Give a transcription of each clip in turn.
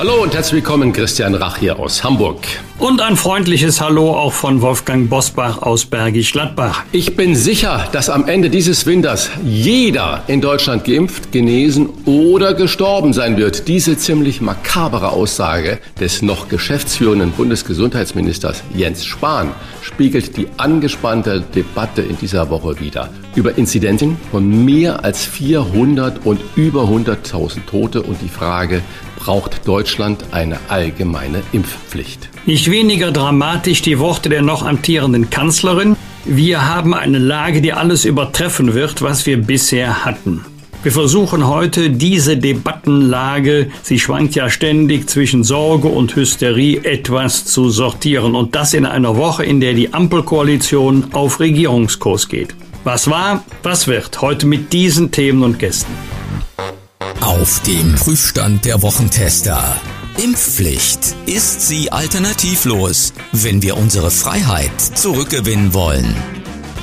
Hallo und herzlich willkommen, Christian Rach hier aus Hamburg. Und ein freundliches Hallo auch von Wolfgang Bosbach aus Bergisch Gladbach. Ich bin sicher, dass am Ende dieses Winters jeder in Deutschland geimpft, genesen oder gestorben sein wird. Diese ziemlich makabere Aussage des noch geschäftsführenden Bundesgesundheitsministers Jens Spahn spiegelt die angespannte Debatte in dieser Woche wider. Über Inzidenten von mehr als 400 und über 100.000 Tote und die Frage, braucht Deutschland eine allgemeine Impfpflicht. Nicht weniger dramatisch die Worte der noch amtierenden Kanzlerin. Wir haben eine Lage, die alles übertreffen wird, was wir bisher hatten. Wir versuchen heute diese Debattenlage, sie schwankt ja ständig zwischen Sorge und Hysterie, etwas zu sortieren. Und das in einer Woche, in der die Ampelkoalition auf Regierungskurs geht. Was war, was wird? Heute mit diesen Themen und Gästen. Auf dem Prüfstand der Wochentester. Impfpflicht. Ist sie alternativlos, wenn wir unsere Freiheit zurückgewinnen wollen?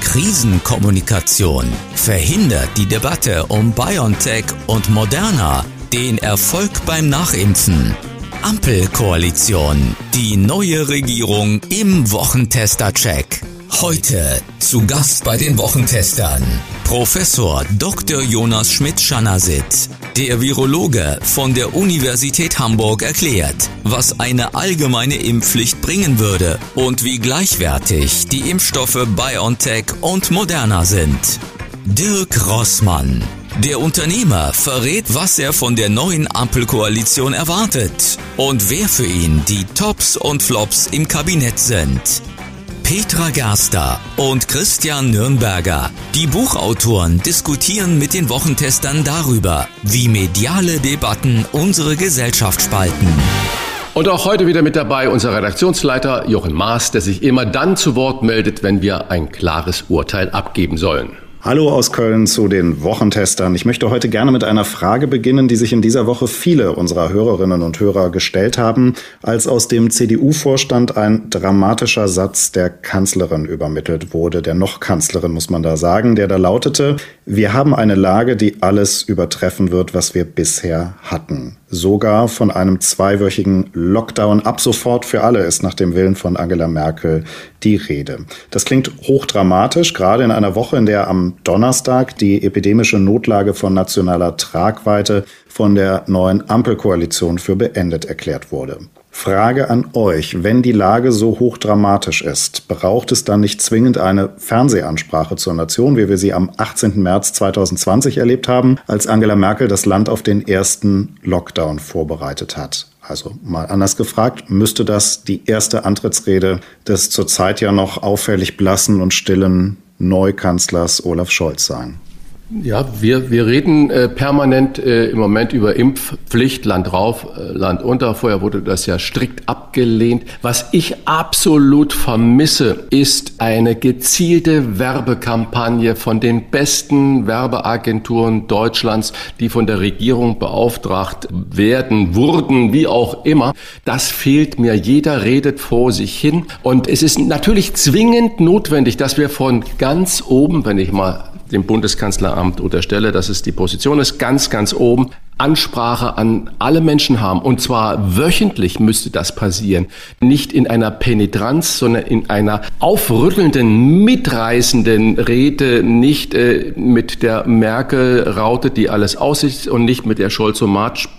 Krisenkommunikation verhindert die Debatte um BioNTech und Moderna den Erfolg beim Nachimpfen. Ampelkoalition. Die neue Regierung im Wochentester-Check. Heute zu Gast bei den Wochentestern Professor Dr. Jonas Schmidt-Schanasit, der Virologe von der Universität Hamburg erklärt, was eine allgemeine Impfpflicht bringen würde und wie gleichwertig die Impfstoffe BioNTech und Moderna sind. Dirk Rossmann, der Unternehmer verrät, was er von der neuen Ampelkoalition erwartet und wer für ihn die Tops und Flops im Kabinett sind. Petra Gerster und Christian Nürnberger, die Buchautoren, diskutieren mit den Wochentestern darüber, wie mediale Debatten unsere Gesellschaft spalten. Und auch heute wieder mit dabei unser Redaktionsleiter Jochen Maas, der sich immer dann zu Wort meldet, wenn wir ein klares Urteil abgeben sollen. Hallo aus Köln zu den Wochentestern. Ich möchte heute gerne mit einer Frage beginnen, die sich in dieser Woche viele unserer Hörerinnen und Hörer gestellt haben, als aus dem CDU-Vorstand ein dramatischer Satz der Kanzlerin übermittelt wurde, der noch Kanzlerin muss man da sagen, der da lautete, wir haben eine Lage, die alles übertreffen wird, was wir bisher hatten sogar von einem zweiwöchigen Lockdown ab sofort für alle ist nach dem Willen von Angela Merkel die Rede. Das klingt hochdramatisch, gerade in einer Woche, in der am Donnerstag die epidemische Notlage von nationaler Tragweite von der neuen Ampelkoalition für beendet erklärt wurde. Frage an euch, wenn die Lage so hochdramatisch ist, braucht es dann nicht zwingend eine Fernsehansprache zur Nation, wie wir sie am 18. März 2020 erlebt haben, als Angela Merkel das Land auf den ersten Lockdown vorbereitet hat? Also mal anders gefragt, müsste das die erste Antrittsrede des zurzeit ja noch auffällig blassen und stillen Neukanzlers Olaf Scholz sein? Ja, wir, wir reden äh, permanent äh, im Moment über Impfpflicht, Land rauf, äh, Land unter. Vorher wurde das ja strikt abgelehnt. Was ich absolut vermisse, ist eine gezielte Werbekampagne von den besten Werbeagenturen Deutschlands, die von der Regierung beauftragt werden, wurden, wie auch immer. Das fehlt mir. Jeder redet vor sich hin. Und es ist natürlich zwingend notwendig, dass wir von ganz oben, wenn ich mal dem Bundeskanzleramt unterstelle, dass es die Position ist, ganz, ganz oben Ansprache an alle Menschen haben. Und zwar wöchentlich müsste das passieren. Nicht in einer Penetranz, sondern in einer aufrüttelnden, mitreißenden Rede, nicht äh, mit der Merkel-Raute, die alles aussieht, und nicht mit der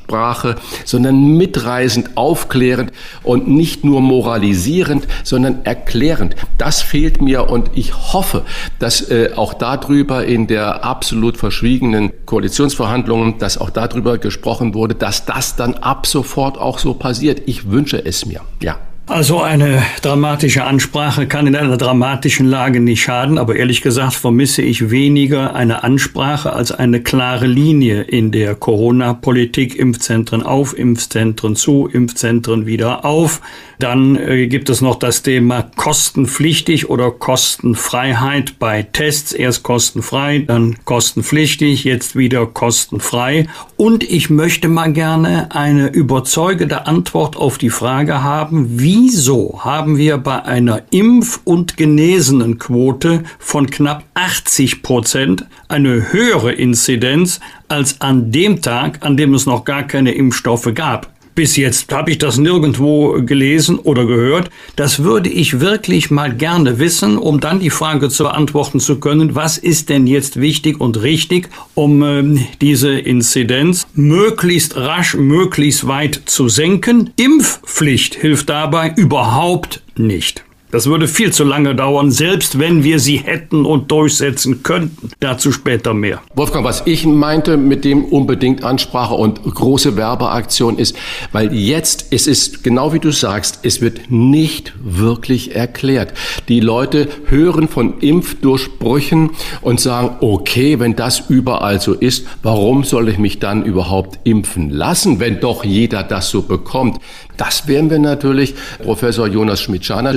Scholz-Omat-Sprache, sondern mitreißend, aufklärend und nicht nur moralisierend, sondern erklärend. Das fehlt mir und ich hoffe, dass äh, auch darüber in der absolut verschwiegenen Koalitionsverhandlungen, dass auch darüber gesprochen wurde, dass das dann ab sofort auch so passiert. Ich wünsche es mir. Ja. Also eine dramatische Ansprache kann in einer dramatischen Lage nicht schaden, aber ehrlich gesagt vermisse ich weniger eine Ansprache als eine klare Linie in der Corona-Politik. Impfzentren auf, Impfzentren zu, Impfzentren wieder auf. Dann äh, gibt es noch das Thema kostenpflichtig oder Kostenfreiheit bei Tests. Erst kostenfrei, dann kostenpflichtig, jetzt wieder kostenfrei. Und ich möchte mal gerne eine überzeugende Antwort auf die Frage haben, wieso haben wir bei einer Impf- und Genesenenquote von knapp 80 Prozent eine höhere Inzidenz als an dem Tag, an dem es noch gar keine Impfstoffe gab. Bis jetzt habe ich das nirgendwo gelesen oder gehört. Das würde ich wirklich mal gerne wissen, um dann die Frage zu beantworten zu können, was ist denn jetzt wichtig und richtig, um äh, diese Inzidenz möglichst rasch, möglichst weit zu senken. Impfpflicht hilft dabei überhaupt nicht. Das würde viel zu lange dauern, selbst wenn wir sie hätten und durchsetzen könnten. Dazu später mehr. Wolfgang, was ich meinte mit dem unbedingt Ansprache und große Werbeaktion ist, weil jetzt, es ist genau wie du sagst, es wird nicht wirklich erklärt. Die Leute hören von Impfdurchbrüchen und sagen, okay, wenn das überall so ist, warum soll ich mich dann überhaupt impfen lassen, wenn doch jeder das so bekommt? Das werden wir natürlich Professor Jonas Schmidt-Schaner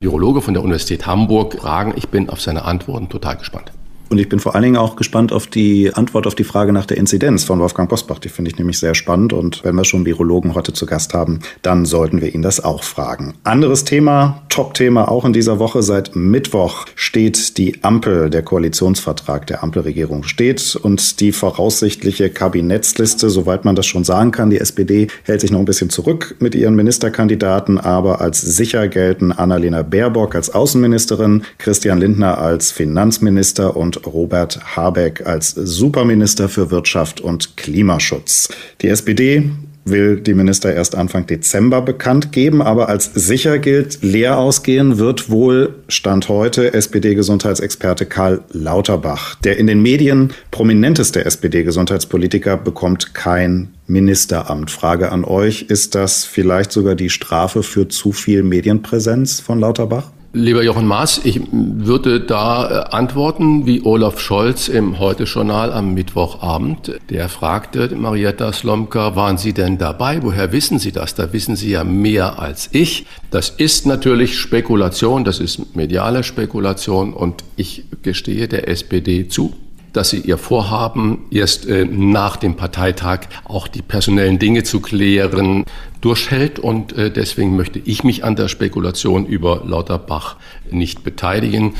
Virologe von der Universität Hamburg, fragen. Ich bin auf seine Antworten total gespannt. Und ich bin vor allen Dingen auch gespannt auf die Antwort auf die Frage nach der Inzidenz von Wolfgang Bosbach. Die finde ich nämlich sehr spannend. Und wenn wir schon Virologen heute zu Gast haben, dann sollten wir ihn das auch fragen. Anderes Thema, Top-Thema auch in dieser Woche. Seit Mittwoch steht die Ampel, der Koalitionsvertrag der Ampelregierung steht und die voraussichtliche Kabinettsliste, soweit man das schon sagen kann. Die SPD hält sich noch ein bisschen zurück mit ihren Ministerkandidaten, aber als sicher gelten Annalena Baerbock als Außenministerin, Christian Lindner als Finanzminister und Robert Habeck als Superminister für Wirtschaft und Klimaschutz. Die SPD will die Minister erst Anfang Dezember bekannt geben, aber als sicher gilt, leer ausgehen wird wohl Stand heute SPD-Gesundheitsexperte Karl Lauterbach. Der in den Medien prominenteste SPD-Gesundheitspolitiker bekommt kein Ministeramt. Frage an euch, ist das vielleicht sogar die Strafe für zu viel Medienpräsenz von Lauterbach? Lieber Jochen Maas, ich würde da äh, antworten wie Olaf Scholz im Heute-Journal am Mittwochabend. Der fragte Marietta Slomka, waren Sie denn dabei? Woher wissen Sie das? Da wissen Sie ja mehr als ich. Das ist natürlich Spekulation, das ist mediale Spekulation und ich gestehe der SPD zu, dass sie ihr Vorhaben, erst äh, nach dem Parteitag auch die personellen Dinge zu klären, durchhält. Und äh, deswegen möchte ich mich an der Spekulation über Lauterbach nicht beteiligen.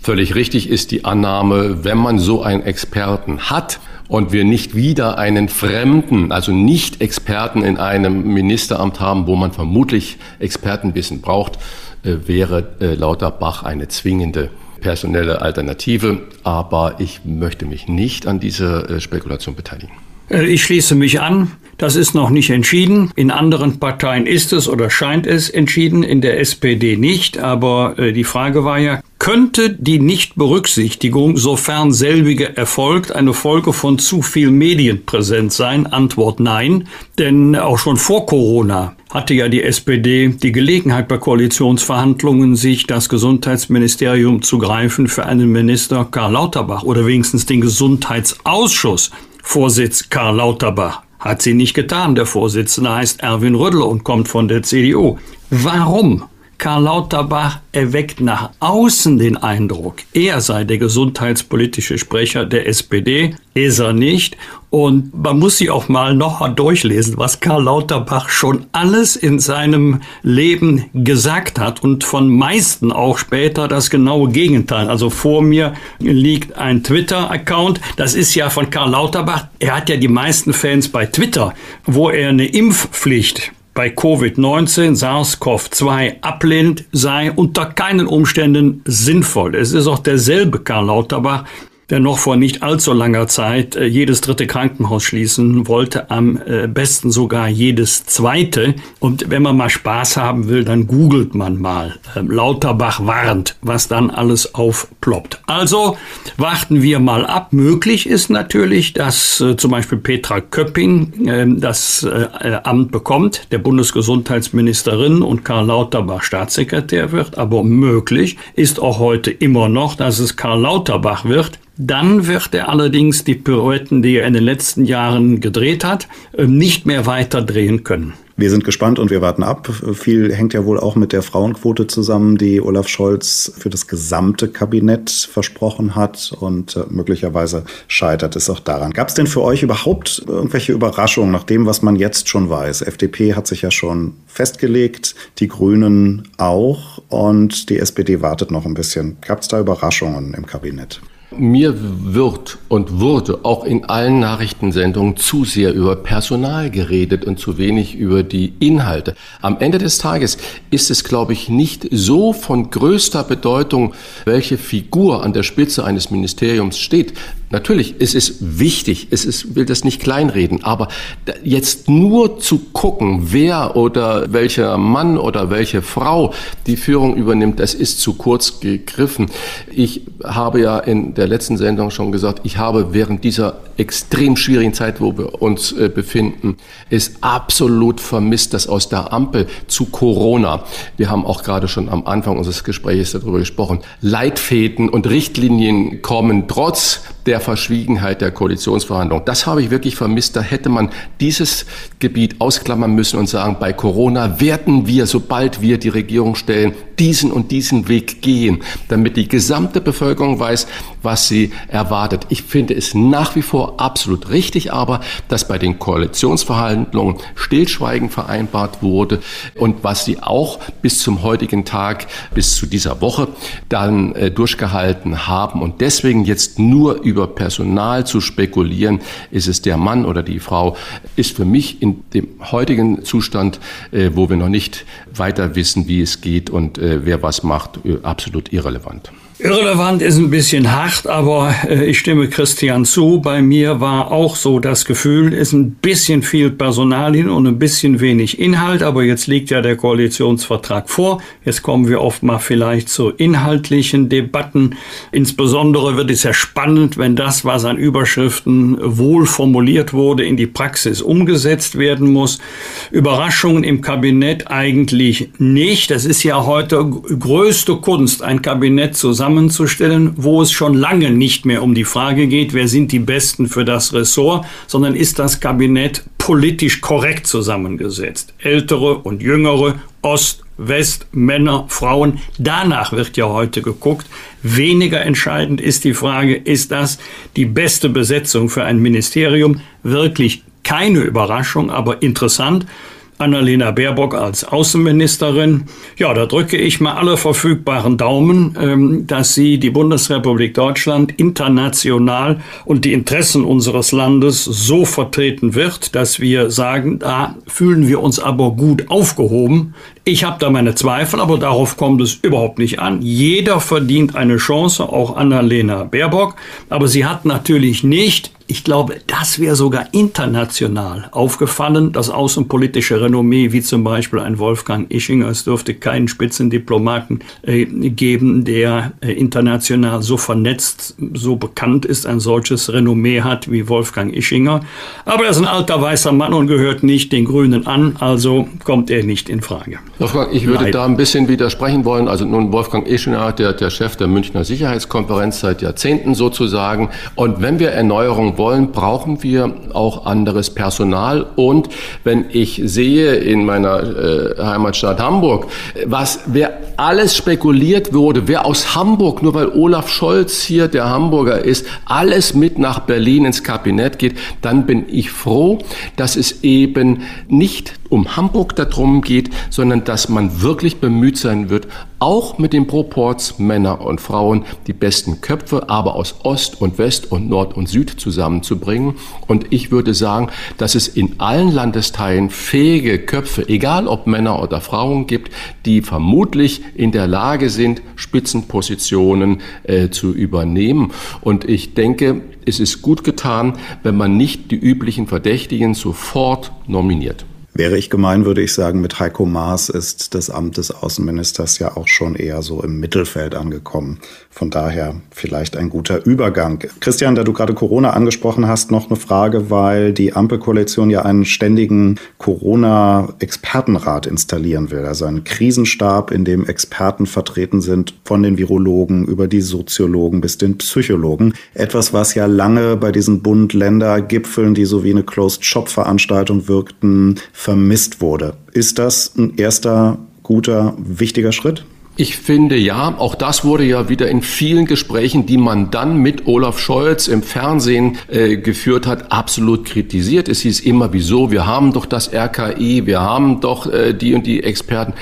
Völlig richtig ist die Annahme, wenn man so einen Experten hat und wir nicht wieder einen Fremden, also nicht Experten in einem Ministeramt haben, wo man vermutlich Expertenwissen braucht, äh, wäre äh, Lauterbach eine zwingende personelle Alternative, aber ich möchte mich nicht an dieser äh, Spekulation beteiligen. Äh, ich schließe mich an. Das ist noch nicht entschieden. In anderen Parteien ist es oder scheint es entschieden, in der SPD nicht. Aber äh, die Frage war ja, könnte die Nichtberücksichtigung, sofern selbige erfolgt, eine Folge von zu viel Medienpräsenz sein? Antwort nein. Denn auch schon vor Corona hatte ja die SPD die Gelegenheit bei Koalitionsverhandlungen, sich das Gesundheitsministerium zu greifen für einen Minister Karl Lauterbach oder wenigstens den Gesundheitsausschuss Vorsitz Karl Lauterbach. Hat sie nicht getan. Der Vorsitzende heißt Erwin Rüddel und kommt von der CDU. Warum? Karl Lauterbach erweckt nach außen den Eindruck, er sei der gesundheitspolitische Sprecher der SPD, ist er nicht. Und man muss sich auch mal noch durchlesen, was Karl Lauterbach schon alles in seinem Leben gesagt hat und von meisten auch später das genaue Gegenteil. Also vor mir liegt ein Twitter-Account. Das ist ja von Karl Lauterbach. Er hat ja die meisten Fans bei Twitter, wo er eine Impfpflicht bei Covid-19 SARS-CoV-2 ablehnt, sei unter keinen Umständen sinnvoll. Es ist auch derselbe Karl Lauterbach, der noch vor nicht allzu langer Zeit äh, jedes dritte Krankenhaus schließen wollte, am äh, besten sogar jedes zweite. Und wenn man mal Spaß haben will, dann googelt man mal. Ähm, Lauterbach warnt, was dann alles aufploppt. Also warten wir mal ab. Möglich ist natürlich, dass äh, zum Beispiel Petra Köpping ähm, das Amt bekommt, der Bundesgesundheitsministerin und Karl Lauterbach Staatssekretär wird. Aber möglich ist auch heute immer noch, dass es Karl Lauterbach wird, Dann wird er allerdings die Pirouetten, die er in den letzten Jahren gedreht hat, äh, nicht mehr weiter drehen können. Wir sind gespannt und wir warten ab. Viel hängt ja wohl auch mit der Frauenquote zusammen, die Olaf Scholz für das gesamte Kabinett versprochen hat und äh, möglicherweise scheitert es auch daran. Gab es denn für euch überhaupt irgendwelche Überraschungen nach dem, was man jetzt schon weiß? FDP hat sich ja schon festgelegt, die Grünen auch und die SPD wartet noch ein bisschen. Gab es da Überraschungen im Kabinett? Mir wird und wurde auch in allen Nachrichtensendungen zu sehr über Personal geredet und zu wenig über die Inhalte. Am Ende des Tages ist es, glaube ich, nicht so von größter Bedeutung, welche Figur an der Spitze eines Ministeriums steht. Natürlich, es ist wichtig, es ist, will das nicht kleinreden, aber jetzt nur zu gucken, wer oder welcher Mann oder welche Frau die Führung übernimmt, das ist zu kurz gegriffen. Ich habe ja in der letzten Sendung schon gesagt, ich habe während dieser extrem schwierigen Zeit, wo wir uns äh, befinden, es absolut vermisst, dass aus der Ampel zu Corona, wir haben auch gerade schon am Anfang unseres Gesprächs darüber gesprochen, Leitfäden und Richtlinien kommen, trotz der Verschwiegenheit der Koalitionsverhandlungen. Das habe ich wirklich vermisst. Da hätte man dieses Gebiet ausklammern müssen und sagen, bei Corona werden wir, sobald wir die Regierung stellen, diesen und diesen Weg gehen, damit die gesamte Bevölkerung weiß, was sie erwartet. Ich finde es nach wie vor absolut richtig, aber dass bei den Koalitionsverhandlungen Stillschweigen vereinbart wurde und was sie auch bis zum heutigen Tag, bis zu dieser Woche dann äh, durchgehalten haben und deswegen jetzt nur über Personal zu spekulieren, ist es der Mann oder die Frau, ist für mich in dem heutigen Zustand, äh, wo wir noch nicht weiter wissen, wie es geht und äh, wer was macht, äh, absolut irrelevant. Irrelevant ist ein bisschen hart, aber äh, ich stimme Christian zu. Bei mir war auch so das Gefühl, ist ein bisschen viel Personal hin und ein bisschen wenig Inhalt, aber jetzt liegt ja der Koalitionsvertrag vor. Jetzt kommen wir oft mal vielleicht zu inhaltlichen Debatten. Insbesondere wird es ja spannend, wenn das, was an Überschriften wohl formuliert wurde, in die Praxis umgesetzt werden muss. Überraschungen im Kabinett eigentlich nicht. Das ist ja heute größte Kunst, ein Kabinett zusammen zusammenzustellen, wo es schon lange nicht mehr um die Frage geht, wer sind die Besten für das Ressort, sondern ist das Kabinett politisch korrekt zusammengesetzt. Ältere und jüngere, Ost, West, Männer, Frauen. Danach wird ja heute geguckt. Weniger entscheidend ist die Frage, ist das die beste Besetzung für ein Ministerium? Wirklich keine Überraschung, aber interessant. Annalena Baerbock als Außenministerin. Ja, da drücke ich mal alle verfügbaren Daumen, ähm, dass sie die Bundesrepublik Deutschland international und die Interessen unseres Landes so vertreten wird, dass wir sagen, da fühlen wir uns aber gut aufgehoben. Ich habe da meine Zweifel, aber darauf kommt es überhaupt nicht an. Jeder verdient eine Chance, auch Annalena Baerbock. Aber sie hat natürlich nicht ich glaube, das wäre sogar international aufgefallen, das außenpolitische Renommee, wie zum Beispiel ein Wolfgang Ischinger. Es dürfte keinen Spitzendiplomaten äh, geben, der äh, international so vernetzt, so bekannt ist, ein solches Renommee hat wie Wolfgang Ischinger. Aber er ist ein alter weißer Mann und gehört nicht den Grünen an, also kommt er nicht in Frage. Wolfgang, ich würde Leider. da ein bisschen widersprechen wollen. Also nun Wolfgang Ischinger, der, der Chef der Münchner Sicherheitskonferenz seit Jahrzehnten sozusagen. Und wenn wir Erneuerung wollen, brauchen wir auch anderes Personal. Und wenn ich sehe in meiner äh, Heimatstadt Hamburg, was wer alles spekuliert wurde, wer aus Hamburg, nur weil Olaf Scholz hier der Hamburger ist, alles mit nach Berlin ins Kabinett geht, dann bin ich froh, dass es eben nicht um Hamburg darum geht, sondern dass man wirklich bemüht sein wird, auch mit den Proports Männer und Frauen die besten Köpfe, aber aus Ost und West und Nord und Süd zusammenzubringen. Und ich würde sagen, dass es in allen Landesteilen fähige Köpfe, egal ob Männer oder Frauen gibt, die vermutlich in der Lage sind, Spitzenpositionen äh, zu übernehmen. Und ich denke, es ist gut getan, wenn man nicht die üblichen Verdächtigen sofort nominiert. Wäre ich gemein, würde ich sagen, mit Heiko Maas ist das Amt des Außenministers ja auch schon eher so im Mittelfeld angekommen. Von daher vielleicht ein guter Übergang. Christian, da du gerade Corona angesprochen hast, noch eine Frage, weil die Ampelkoalition ja einen ständigen Corona-Expertenrat installieren will. Also einen Krisenstab, in dem Experten vertreten sind, von den Virologen über die Soziologen bis den Psychologen. Etwas, was ja lange bei diesen Bund-Länder-Gipfeln, die so wie eine Closed-Shop-Veranstaltung wirkten, vermisst wurde. Ist das ein erster guter, wichtiger Schritt? Ich finde ja, auch das wurde ja wieder in vielen Gesprächen, die man dann mit Olaf Scholz im Fernsehen äh, geführt hat, absolut kritisiert. Es hieß immer, wieso, wir haben doch das RKI, wir haben doch äh, die und die Experten.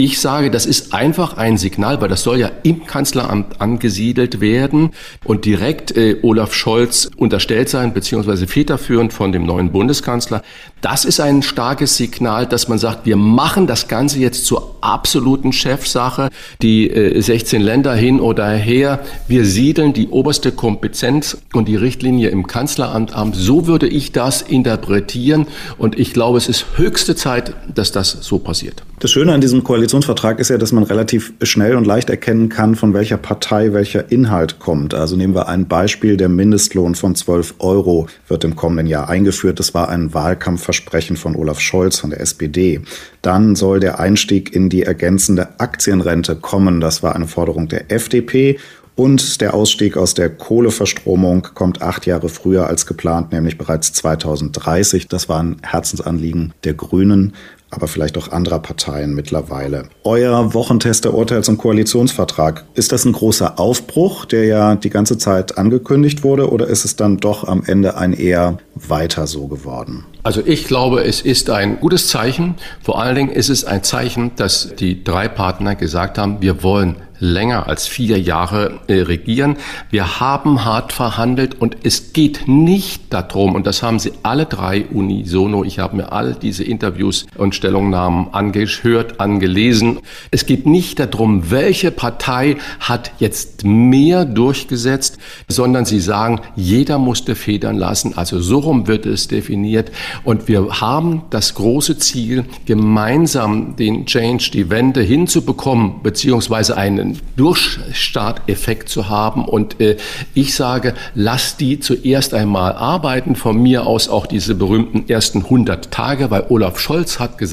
Ich sage, das ist einfach ein Signal, weil das soll ja im Kanzleramt angesiedelt werden und direkt äh, Olaf Scholz unterstellt sein, beziehungsweise federführend von dem neuen Bundeskanzler. Das ist ein starkes Signal, dass man sagt, wir machen das Ganze jetzt zur absoluten Chefsache die äh, 16 Länder hin oder her. Wir siedeln die oberste Kompetenz und die Richtlinie im Kanzleramt an. So würde ich das interpretieren und ich glaube, es ist höchste Zeit, dass das so passiert. Das Schöne an diesem Koalitionsvertrag ist ja, dass man relativ schnell und leicht erkennen kann, von welcher Partei welcher Inhalt kommt. Also nehmen wir ein Beispiel, der Mindestlohn von 12 Euro wird im kommenden Jahr eingeführt. Das war ein Wahlkampfversprechen von Olaf Scholz von der SPD. Dann soll der Einstieg in die ergänzende Aktienrente kommen. Das war eine Forderung der FDP. Und der Ausstieg aus der Kohleverstromung kommt acht Jahre früher als geplant, nämlich bereits 2030. Das war ein Herzensanliegen der Grünen aber vielleicht auch anderer Parteien mittlerweile. Euer Wochentest der Urteils- und Koalitionsvertrag, ist das ein großer Aufbruch, der ja die ganze Zeit angekündigt wurde, oder ist es dann doch am Ende ein eher weiter so geworden? Also ich glaube, es ist ein gutes Zeichen. Vor allen Dingen ist es ein Zeichen, dass die drei Partner gesagt haben, wir wollen länger als vier Jahre äh, regieren. Wir haben hart verhandelt und es geht nicht darum, und das haben sie alle drei unisono, ich habe mir all diese Interviews und Stellungnahmen angehört, angelesen. Es geht nicht darum, welche Partei hat jetzt mehr durchgesetzt, sondern sie sagen, jeder musste federn lassen. Also so rum wird es definiert. Und wir haben das große Ziel, gemeinsam den Change, die Wende hinzubekommen, beziehungsweise einen Durchstarteffekt zu haben. Und äh, ich sage, lass die zuerst einmal arbeiten. Von mir aus auch diese berühmten ersten 100 Tage, weil Olaf Scholz hat gesagt,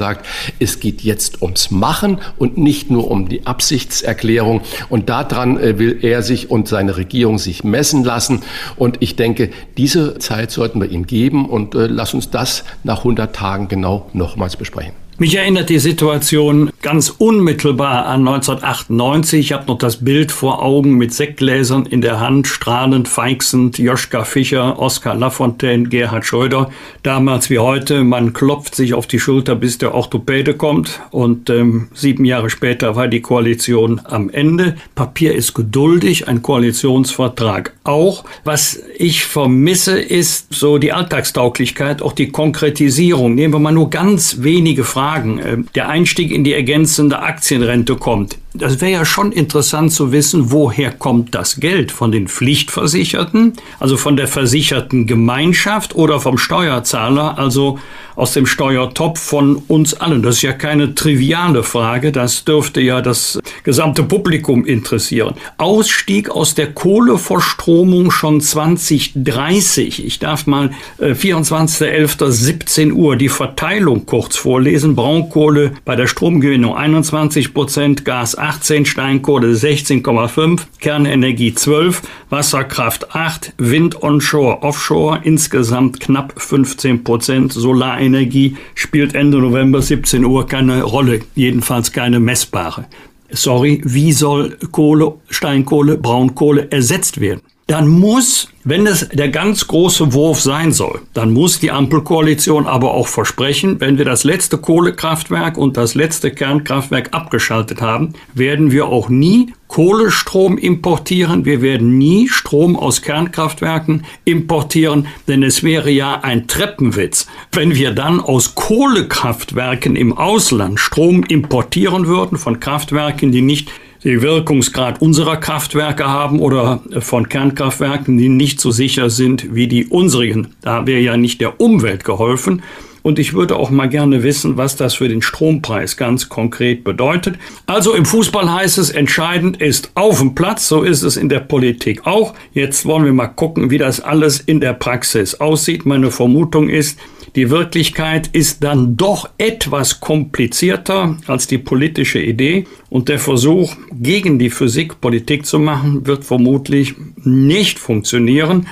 es geht jetzt ums Machen und nicht nur um die Absichtserklärung. Und daran äh, will er sich und seine Regierung sich messen lassen. Und ich denke, diese Zeit sollten wir ihm geben und äh, lass uns das nach 100 Tagen genau nochmals besprechen. Mich erinnert die Situation ganz unmittelbar an 1998. Ich habe noch das Bild vor Augen mit Sektgläsern in der Hand, strahlend, feixend, Joschka Fischer, Oskar Lafontaine, Gerhard Schröder. Damals wie heute, man klopft sich auf die Schulter, bis der Orthopäde kommt. Und ähm, sieben Jahre später war die Koalition am Ende. Papier ist geduldig, ein Koalitionsvertrag auch. Was ich vermisse, ist so die Alltagstauglichkeit, auch die Konkretisierung. Nehmen wir mal nur ganz wenige Fragen Fragen. Ähm, der Einstieg in die ergänzende Aktienrente kommt. Das wäre ja schon interessant zu wissen, woher kommt das Geld? Von den Pflichtversicherten, also von der versicherten Gemeinschaft oder vom Steuerzahler, also aus dem Steuertopf von uns allen. Das ist ja keine triviale Frage, das dürfte ja das gesamte Publikum interessieren. Ausstieg aus der Kohleverstromung schon 2030. Ich darf mal äh, 24.11.17 Uhr die Verteilung kurz vorlesen. Braunkohle bei der Stromgewinnung 21 Prozent, Gas 18, Steinkohle 16,5, Kernenergie 12, Wasserkraft 8, Wind onshore, offshore insgesamt knapp 15 Prozent, Solarenergie spielt Ende November 17 Uhr keine Rolle, jedenfalls keine messbare. Sorry, wie soll Kohle, Steinkohle, Braunkohle ersetzt werden? Dann muss wenn es der ganz große Wurf sein soll, dann muss die Ampelkoalition aber auch versprechen, wenn wir das letzte Kohlekraftwerk und das letzte Kernkraftwerk abgeschaltet haben, werden wir auch nie Kohlestrom importieren. Wir werden nie Strom aus Kernkraftwerken importieren, denn es wäre ja ein Treppenwitz, wenn wir dann aus Kohlekraftwerken im Ausland Strom importieren würden von Kraftwerken, die nicht den Wirkungsgrad unserer Kraftwerke haben oder von Kernkraftwerken, die nicht so sicher sind wie die unsrigen. Da wäre ja nicht der Umwelt geholfen. Und ich würde auch mal gerne wissen, was das für den Strompreis ganz konkret bedeutet. Also im Fußball heißt es, entscheidend ist auf dem Platz. So ist es in der Politik auch. Jetzt wollen wir mal gucken, wie das alles in der Praxis aussieht. Meine Vermutung ist, die Wirklichkeit ist dann doch etwas komplizierter als die politische Idee und der Versuch, gegen die Physik Politik zu machen, wird vermutlich nicht funktionieren.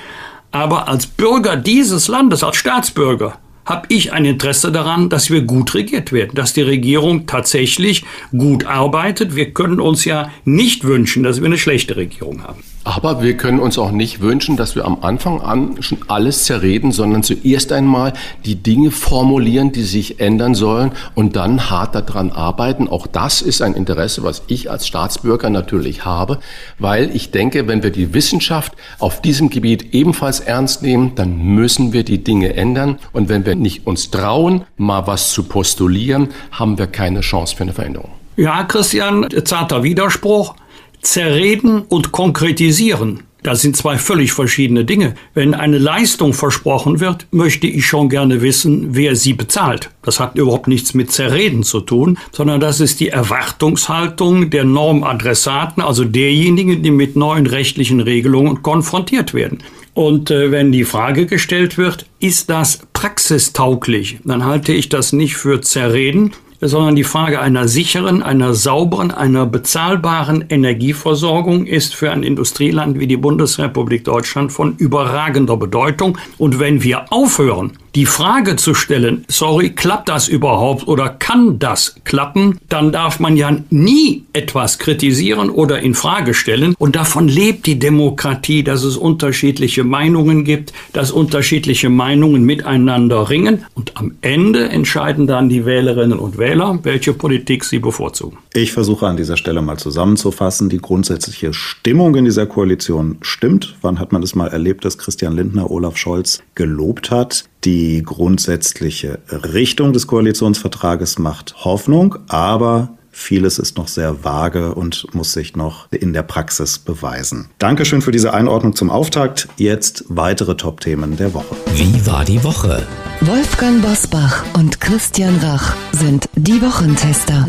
Aber als Bürger dieses Landes, als Staatsbürger, habe ich ein Interesse daran, dass wir gut regiert werden, dass die Regierung tatsächlich gut arbeitet. Wir können uns ja nicht wünschen, dass wir eine schlechte Regierung haben. Aber wir können uns auch nicht wünschen, dass wir am Anfang an schon alles zerreden, sondern zuerst einmal die Dinge formulieren, die sich ändern sollen und dann hart daran arbeiten. Auch das ist ein Interesse, was ich als Staatsbürger natürlich habe, weil ich denke, wenn wir die Wissenschaft auf diesem Gebiet ebenfalls ernst nehmen, dann müssen wir die Dinge ändern. Und wenn wir nicht uns trauen, mal was zu postulieren, haben wir keine Chance für eine Veränderung. Ja, Christian, zarter Widerspruch. Zerreden und konkretisieren. Das sind zwei völlig verschiedene Dinge. Wenn eine Leistung versprochen wird, möchte ich schon gerne wissen, wer sie bezahlt. Das hat überhaupt nichts mit Zerreden zu tun, sondern das ist die Erwartungshaltung der Normadressaten, also derjenigen, die mit neuen rechtlichen Regelungen konfrontiert werden. Und äh, wenn die Frage gestellt wird, ist das praxistauglich, dann halte ich das nicht für Zerreden, sondern die Frage einer sicheren, einer sauberen, einer bezahlbaren Energieversorgung ist für ein Industrieland wie die Bundesrepublik Deutschland von überragender Bedeutung. Und wenn wir aufhören, die Frage zu stellen, sorry, klappt das überhaupt oder kann das klappen, dann darf man ja nie etwas kritisieren oder in Frage stellen. Und davon lebt die Demokratie, dass es unterschiedliche Meinungen gibt, dass unterschiedliche Meinungen miteinander ringen. Und am Ende entscheiden dann die Wählerinnen und Wähler, welche Politik sie bevorzugen. Ich versuche an dieser Stelle mal zusammenzufassen. Die grundsätzliche Stimmung in dieser Koalition stimmt. Wann hat man das mal erlebt, dass Christian Lindner Olaf Scholz gelobt hat? Die grundsätzliche Richtung des Koalitionsvertrages macht Hoffnung, aber Vieles ist noch sehr vage und muss sich noch in der Praxis beweisen. Dankeschön für diese Einordnung zum Auftakt. Jetzt weitere Top-Themen der Woche. Wie war die Woche? Wolfgang Bosbach und Christian Rach sind die Wochentester.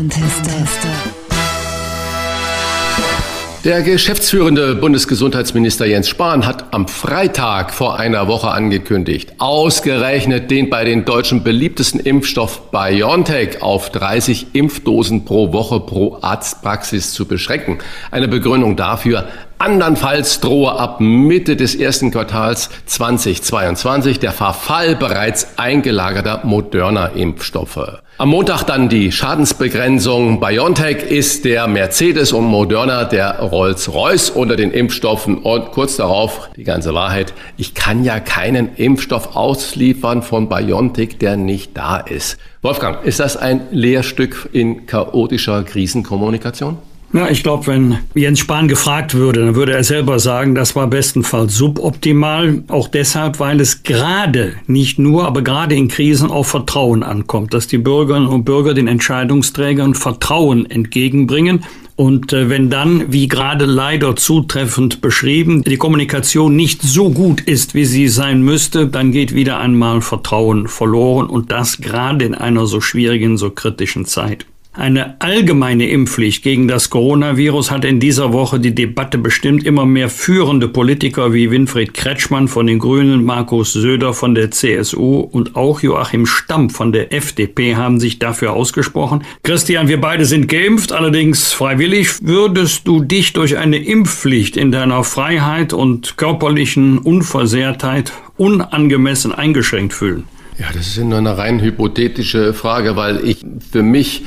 Der geschäftsführende Bundesgesundheitsminister Jens Spahn hat am Freitag vor einer Woche angekündigt, ausgerechnet den bei den Deutschen beliebtesten Impfstoff BioNTech auf 30 Impfdosen pro Woche pro Arztpraxis zu beschränken. Eine Begründung dafür, Andernfalls drohe ab Mitte des ersten Quartals 2022 der Verfall bereits eingelagerter moderner Impfstoffe. Am Montag dann die Schadensbegrenzung. BioNTech ist der Mercedes und Moderna der Rolls-Royce unter den Impfstoffen. Und kurz darauf die ganze Wahrheit. Ich kann ja keinen Impfstoff ausliefern von BioNTech, der nicht da ist. Wolfgang, ist das ein Lehrstück in chaotischer Krisenkommunikation? Ja, ich glaube, wenn Jens Spahn gefragt würde, dann würde er selber sagen, das war bestenfalls suboptimal. Auch deshalb, weil es gerade, nicht nur, aber gerade in Krisen auf Vertrauen ankommt, dass die Bürgerinnen und Bürger den Entscheidungsträgern Vertrauen entgegenbringen. Und äh, wenn dann, wie gerade leider zutreffend beschrieben, die Kommunikation nicht so gut ist, wie sie sein müsste, dann geht wieder einmal Vertrauen verloren und das gerade in einer so schwierigen, so kritischen Zeit. Eine allgemeine Impfpflicht gegen das Coronavirus hat in dieser Woche die Debatte bestimmt. Immer mehr führende Politiker wie Winfried Kretschmann von den Grünen, Markus Söder von der CSU und auch Joachim Stamm von der FDP haben sich dafür ausgesprochen. Christian, wir beide sind geimpft, allerdings freiwillig. Würdest du dich durch eine Impfpflicht in deiner Freiheit und körperlichen Unversehrtheit unangemessen eingeschränkt fühlen? Ja, das ist nur eine rein hypothetische Frage, weil ich für mich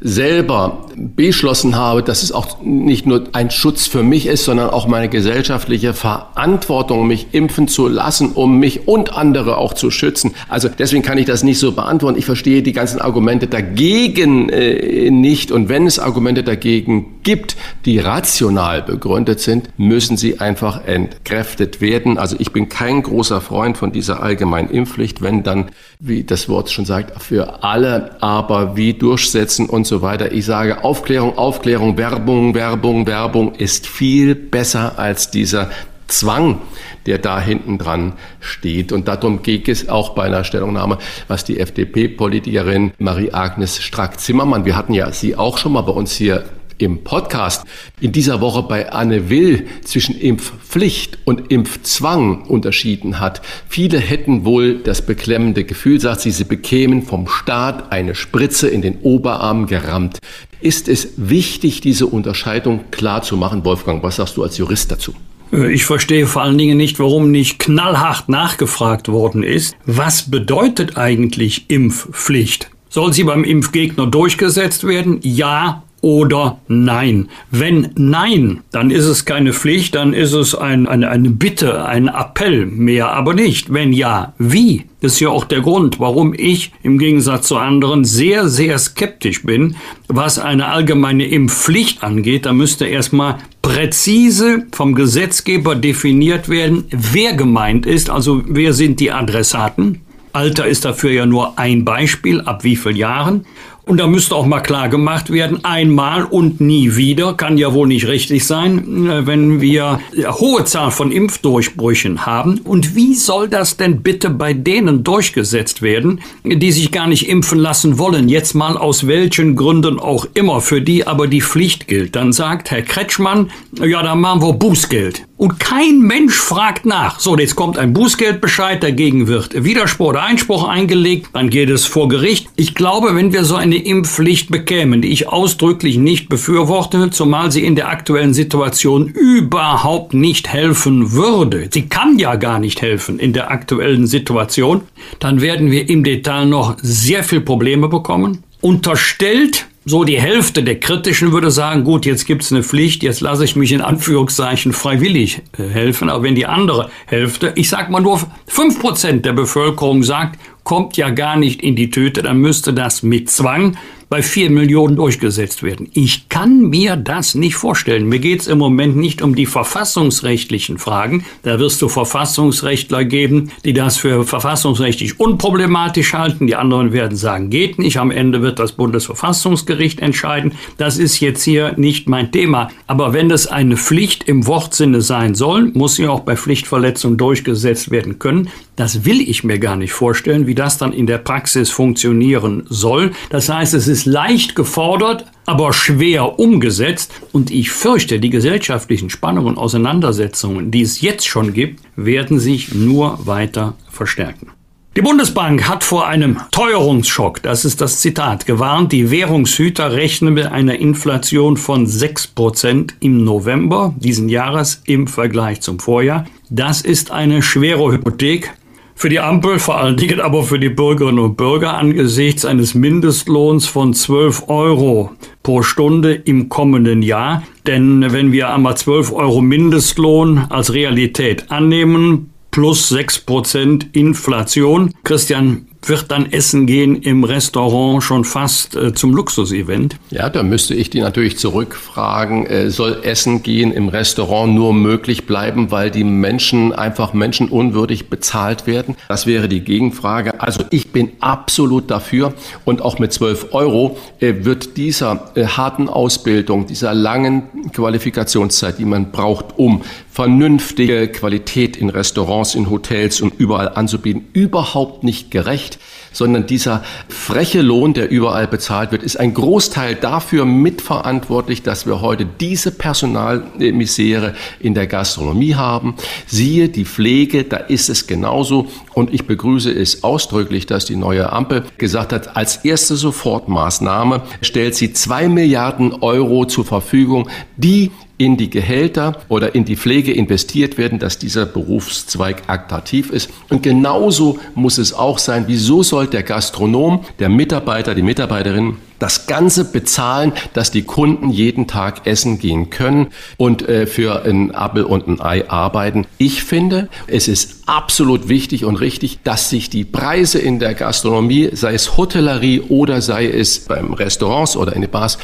selber beschlossen habe, dass es auch nicht nur ein Schutz für mich ist, sondern auch meine gesellschaftliche Verantwortung, mich impfen zu lassen, um mich und andere auch zu schützen. Also deswegen kann ich das nicht so beantworten. Ich verstehe die ganzen Argumente dagegen äh, nicht. Und wenn es Argumente dagegen gibt, die rational begründet sind, müssen sie einfach entkräftet werden. Also ich bin kein großer Freund von dieser allgemeinen Impfpflicht, wenn dann, wie das Wort schon sagt, für alle, aber wie durchsetzen und so weiter. Ich sage Aufklärung, Aufklärung, Werbung, Werbung, Werbung ist viel besser als dieser Impfzwang, der da hinten dran steht. Und darum geht es auch bei einer Stellungnahme, was die FDP-Politikerin Marie-Agnes Strack-Zimmermann, wir hatten ja sie auch schon mal bei uns hier im Podcast in dieser Woche bei Anne Will zwischen Impfpflicht und Impfzwang unterschieden hat. Viele hätten wohl das beklemmende Gefühl, sagt sie, sie bekämen vom Staat eine Spritze in den Oberarm gerammt. Ist es wichtig, diese Unterscheidung klar zu machen? Wolfgang, was sagst du als Jurist dazu? Äh, ich verstehe vor allen Dingen nicht, warum nicht knallhart nachgefragt worden ist. Was bedeutet eigentlich Impfpflicht? Soll sie beim Impfgegner durchgesetzt werden? Ja oder Nein. Wenn Nein, dann ist es keine Pflicht, dann ist es ein, eine, eine Bitte, ein Appell, mehr aber nicht. Wenn ja, wie? Das ist ja auch der Grund, warum ich im Gegensatz zu anderen sehr, sehr skeptisch bin, was eine allgemeine Impfpflicht angeht. Da müsste erstmal präzise vom Gesetzgeber definiert werden, wer gemeint ist, also wer sind die Adressaten. Alter ist dafür ja nur ein Beispiel, ab wie vielen Jahren. Und da müsste auch mal klar gemacht werden, einmal und nie wieder kann ja wohl nicht richtig sein, äh, wenn wir hohe Zahl von Impfdurchbrüchen haben. Und wie soll das denn bitte bei denen durchgesetzt werden, die sich gar nicht impfen lassen wollen? Jetzt mal aus welchen Gründen auch immer, für die aber die Pflicht gilt. Dann sagt Herr Kretschmann, ja, dann machen wir Bußgeld. Und kein Mensch fragt nach. So, jetzt kommt ein Bußgeldbescheid, dagegen wird Widerspruch oder Einspruch eingelegt, dann geht es vor Gericht. Ich glaube, wenn wir so eine Impfpflicht bekämen, die ich ausdrücklich nicht befürworte, zumal sie in der aktuellen Situation überhaupt nicht helfen würde. Sie kann ja gar nicht helfen in der aktuellen Situation. Dann werden wir im Detail noch sehr viel Probleme bekommen. Unterstellt so die Hälfte der Kritischen würde sagen, gut, jetzt gibt's eine Pflicht, jetzt lasse ich mich in Anführungszeichen freiwillig äh, helfen. Aber wenn die andere Hälfte, ich sag mal nur fünf Prozent der Bevölkerung sagt, kommt ja gar nicht in die Tüte, dann müsste das mit Zwang bei vier Millionen durchgesetzt werden. Ich kann mir das nicht vorstellen. Mir geht es im Moment nicht um die verfassungsrechtlichen Fragen. Da wirst du Verfassungsrechtler geben, die das für verfassungsrechtlich unproblematisch halten. Die anderen werden sagen, geht nicht. Am Ende wird das Bundesverfassungsgericht entscheiden. Das ist jetzt hier nicht mein Thema. Aber wenn es eine Pflicht im Wortsinne sein soll, muss sie auch bei Pflichtverletzung durchgesetzt werden können. Das will ich mir gar nicht vorstellen, wie das dann in der Praxis funktionieren soll. Das heißt, es ist leicht gefordert, aber schwer umgesetzt. Und ich fürchte, die gesellschaftlichen Spannungen und Auseinandersetzungen, die es jetzt schon gibt, werden sich nur weiter verstärken. Die Bundesbank hat vor einem Teuerungsschock, das ist das Zitat, gewarnt. Die Währungshüter rechnen mit einer Inflation von 6% im November diesen Jahres im Vergleich zum Vorjahr. Das ist eine schwere Hypothek für die Ampel, vor allen Dingen aber für die Bürgerinnen und Bürger angesichts eines Mindestlohns von 12 Euro pro Stunde im kommenden Jahr. Denn wenn wir einmal 12 Euro Mindestlohn als Realität annehmen, plus 6% Inflation, Christian, wird dann Essen gehen im Restaurant schon fast äh, zum Luxusevent? Ja, da müsste ich die natürlich zurückfragen, äh, soll Essen gehen im Restaurant nur möglich bleiben, weil die Menschen einfach menschenunwürdig bezahlt werden? Das wäre die Gegenfrage. Also ich bin absolut dafür und auch mit 12 Euro äh, wird dieser äh, harten Ausbildung, dieser langen Qualifikationszeit, die man braucht, um vernünftige Qualität in Restaurants, in Hotels und überall anzubieten, überhaupt nicht gerecht sondern dieser freche Lohn, der überall bezahlt wird, ist ein Großteil dafür mitverantwortlich, dass wir heute diese Personalmisere in der Gastronomie haben. Siehe die Pflege, da ist es genauso. Und ich begrüße es ausdrücklich, dass die neue Ampel gesagt hat, als erste Sofortmaßnahme stellt sie zwei Milliarden Euro zur Verfügung, die in die Gehälter oder in die Pflege investiert werden, dass dieser Berufszweig attraktiv ist. Und genauso muss es auch sein, wieso soll der Gastronom, der Mitarbeiter, die Mitarbeiterin das Ganze bezahlen, dass die Kunden jeden Tag essen gehen können und äh, für ein Apfel und ein Ei arbeiten. Ich finde, es ist absolut wichtig und richtig, dass sich die Preise in der Gastronomie, sei es Hotellerie oder sei es beim Restaurants oder in den Bars,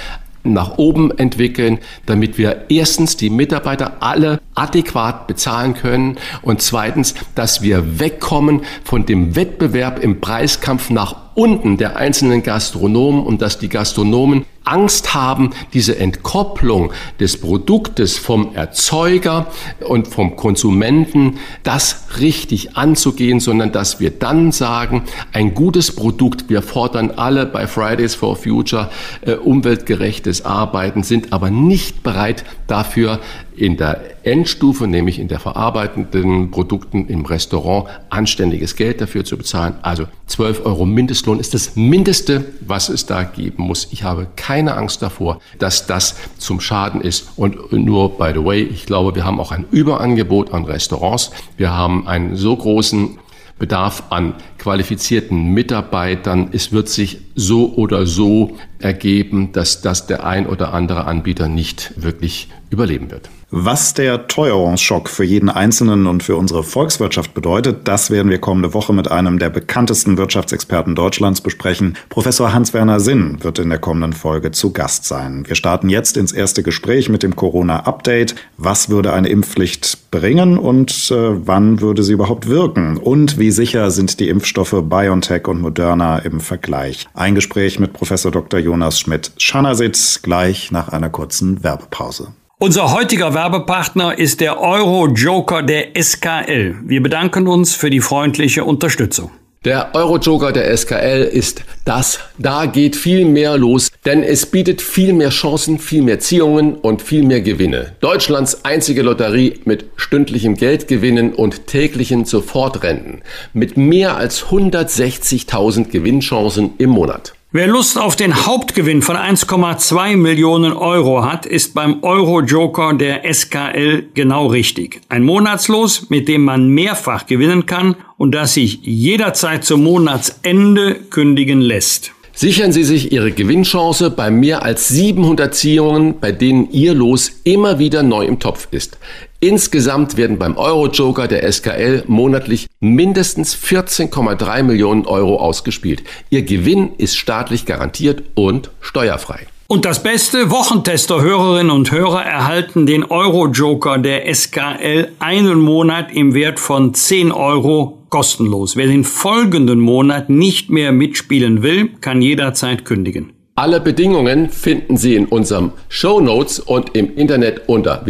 nach oben entwickeln, damit wir erstens die Mitarbeiter alle adäquat bezahlen können und zweitens, dass wir wegkommen von dem Wettbewerb im Preiskampf nach unten der einzelnen Gastronomen und dass die Gastronomen Angst haben, diese Entkopplung des Produktes vom Erzeuger und vom Konsumenten, das richtig anzugehen, sondern dass wir dann sagen, ein gutes Produkt, wir fordern alle bei Fridays for Future äh, umweltgerechtes Arbeiten, sind aber nicht bereit dafür in der Endstufe, nämlich in der verarbeitenden Produkten im Restaurant, anständiges Geld dafür zu bezahlen. Also 12 Euro Mindestlohn ist das Mindeste, was es da geben muss. Ich habe keine Angst davor, dass das zum Schaden ist. Und nur, by the way, ich glaube, wir haben auch ein Überangebot an Restaurants. Wir haben einen so großen Bedarf an qualifizierten Mitarbeitern. Es wird sich so oder so ergeben, dass das der ein oder andere Anbieter nicht wirklich überleben wird. Was der Teuerungsschock für jeden Einzelnen und für unsere Volkswirtschaft bedeutet, das werden wir kommende Woche mit einem der bekanntesten Wirtschaftsexperten Deutschlands besprechen. Professor Hans-Werner Sinn wird in der kommenden Folge zu Gast sein. Wir starten jetzt ins erste Gespräch mit dem Corona-Update. Was würde eine Impfpflicht bringen und äh, wann würde sie überhaupt wirken? Und wie sicher sind die Impfstoffe BioNTech und Moderna im Vergleich? Ein Gespräch mit Professor Dr. Jonas Schmidt-Schanasit gleich nach einer kurzen Werbepause. Unser heutiger Werbepartner ist der Euro-Joker der SKL. Wir bedanken uns für die freundliche Unterstützung. Der Euro-Joker der SKL ist das. Da geht viel mehr los, denn es bietet viel mehr Chancen, viel mehr Ziehungen und viel mehr Gewinne. Deutschlands einzige Lotterie mit stündlichem Geldgewinnen und täglichen Sofortrenten. Mit mehr als 160.000 Gewinnchancen im Monat. Wer Lust auf den Hauptgewinn von 1,2 Millionen Euro hat, ist beim Euro-Joker der SKL genau richtig. Ein Monatslos, mit dem man mehrfach gewinnen kann und das sich jederzeit zum Monatsende kündigen lässt. Sichern Sie sich Ihre Gewinnchance bei mehr als 700 Ziehungen, bei denen Ihr Los immer wieder neu im Topf ist. Insgesamt werden beim Euro-Joker der SKL monatlich mindestens 14,3 Millionen Euro ausgespielt. Ihr Gewinn ist staatlich garantiert und steuerfrei. Und das Beste, Wochentester-Hörerinnen und Hörer erhalten den Euro-Joker der SKL einen Monat im Wert von 10 Euro kostenlos. Wer den folgenden Monat nicht mehr mitspielen will, kann jederzeit kündigen. Alle Bedingungen finden Sie in unserem Show Notes und im Internet unter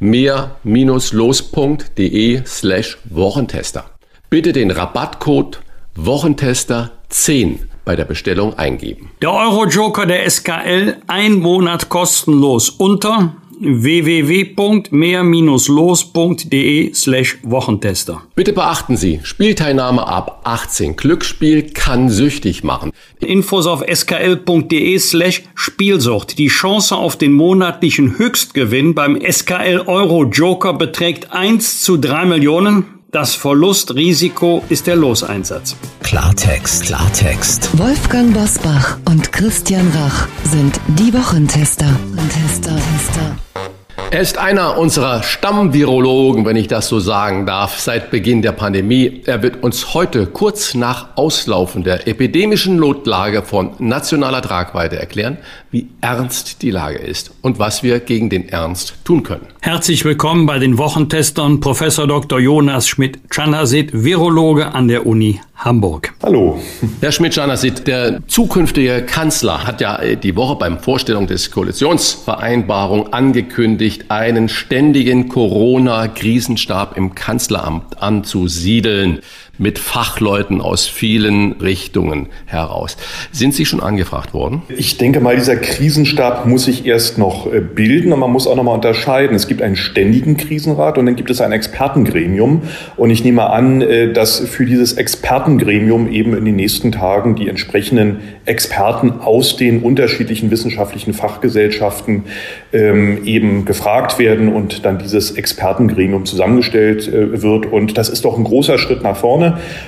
www.mehr-los.de slash Wochentester. Bitte den Rabattcode Wochentester 10 bei der Bestellung eingeben. Der Euro-Joker der SKL, ein Monat kostenlos unter www.mehr-los.de slash Wochentester. Bitte beachten Sie, Spielteilnahme ab 18. Glücksspiel kann süchtig machen. Infos auf skl.de slash Spielsucht. Die Chance auf den monatlichen Höchstgewinn beim SKL Euro Joker beträgt 1 zu 3 Millionen. Das Verlustrisiko ist der Loseinsatz. Klartext, Klartext. Wolfgang Bosbach und Christian Rach sind die Wochentester. Tester, Tester. Er ist einer unserer Stammvirologen, wenn ich das so sagen darf, seit Beginn der Pandemie. Er wird uns heute kurz nach Auslaufen der epidemischen Notlage von nationaler Tragweite erklären, wie ernst die Lage ist und was wir gegen den Ernst tun können. Herzlich willkommen bei den Wochentestern Professor Dr. Jonas Schmidt-Chanasit, Virologe an der Uni Hamburg. Hallo. Herr Schmidt-Chanasit, der zukünftige Kanzler hat ja äh, die Woche beim Vorstellung des Koalitionsvereinbarung angekündigt, einen ständigen Corona-Krisenstab im Kanzleramt anzusiedeln mit Fachleuten aus vielen Richtungen heraus. Sind Sie schon angefragt worden? Ich denke mal, dieser Krisenstab muss sich erst noch äh, bilden und man muss auch noch mal unterscheiden. Es gibt einen ständigen Krisenrat und dann gibt es ein Expertengremium. Und ich nehme an, äh, dass für dieses Expertengremium eben in den nächsten Tagen die entsprechenden Experten aus den unterschiedlichen wissenschaftlichen Fachgesellschaften ähm, eben gefragt werden und dann dieses Expertengremium zusammengestellt äh, wird. Und das ist doch ein großer Schritt nach vorne.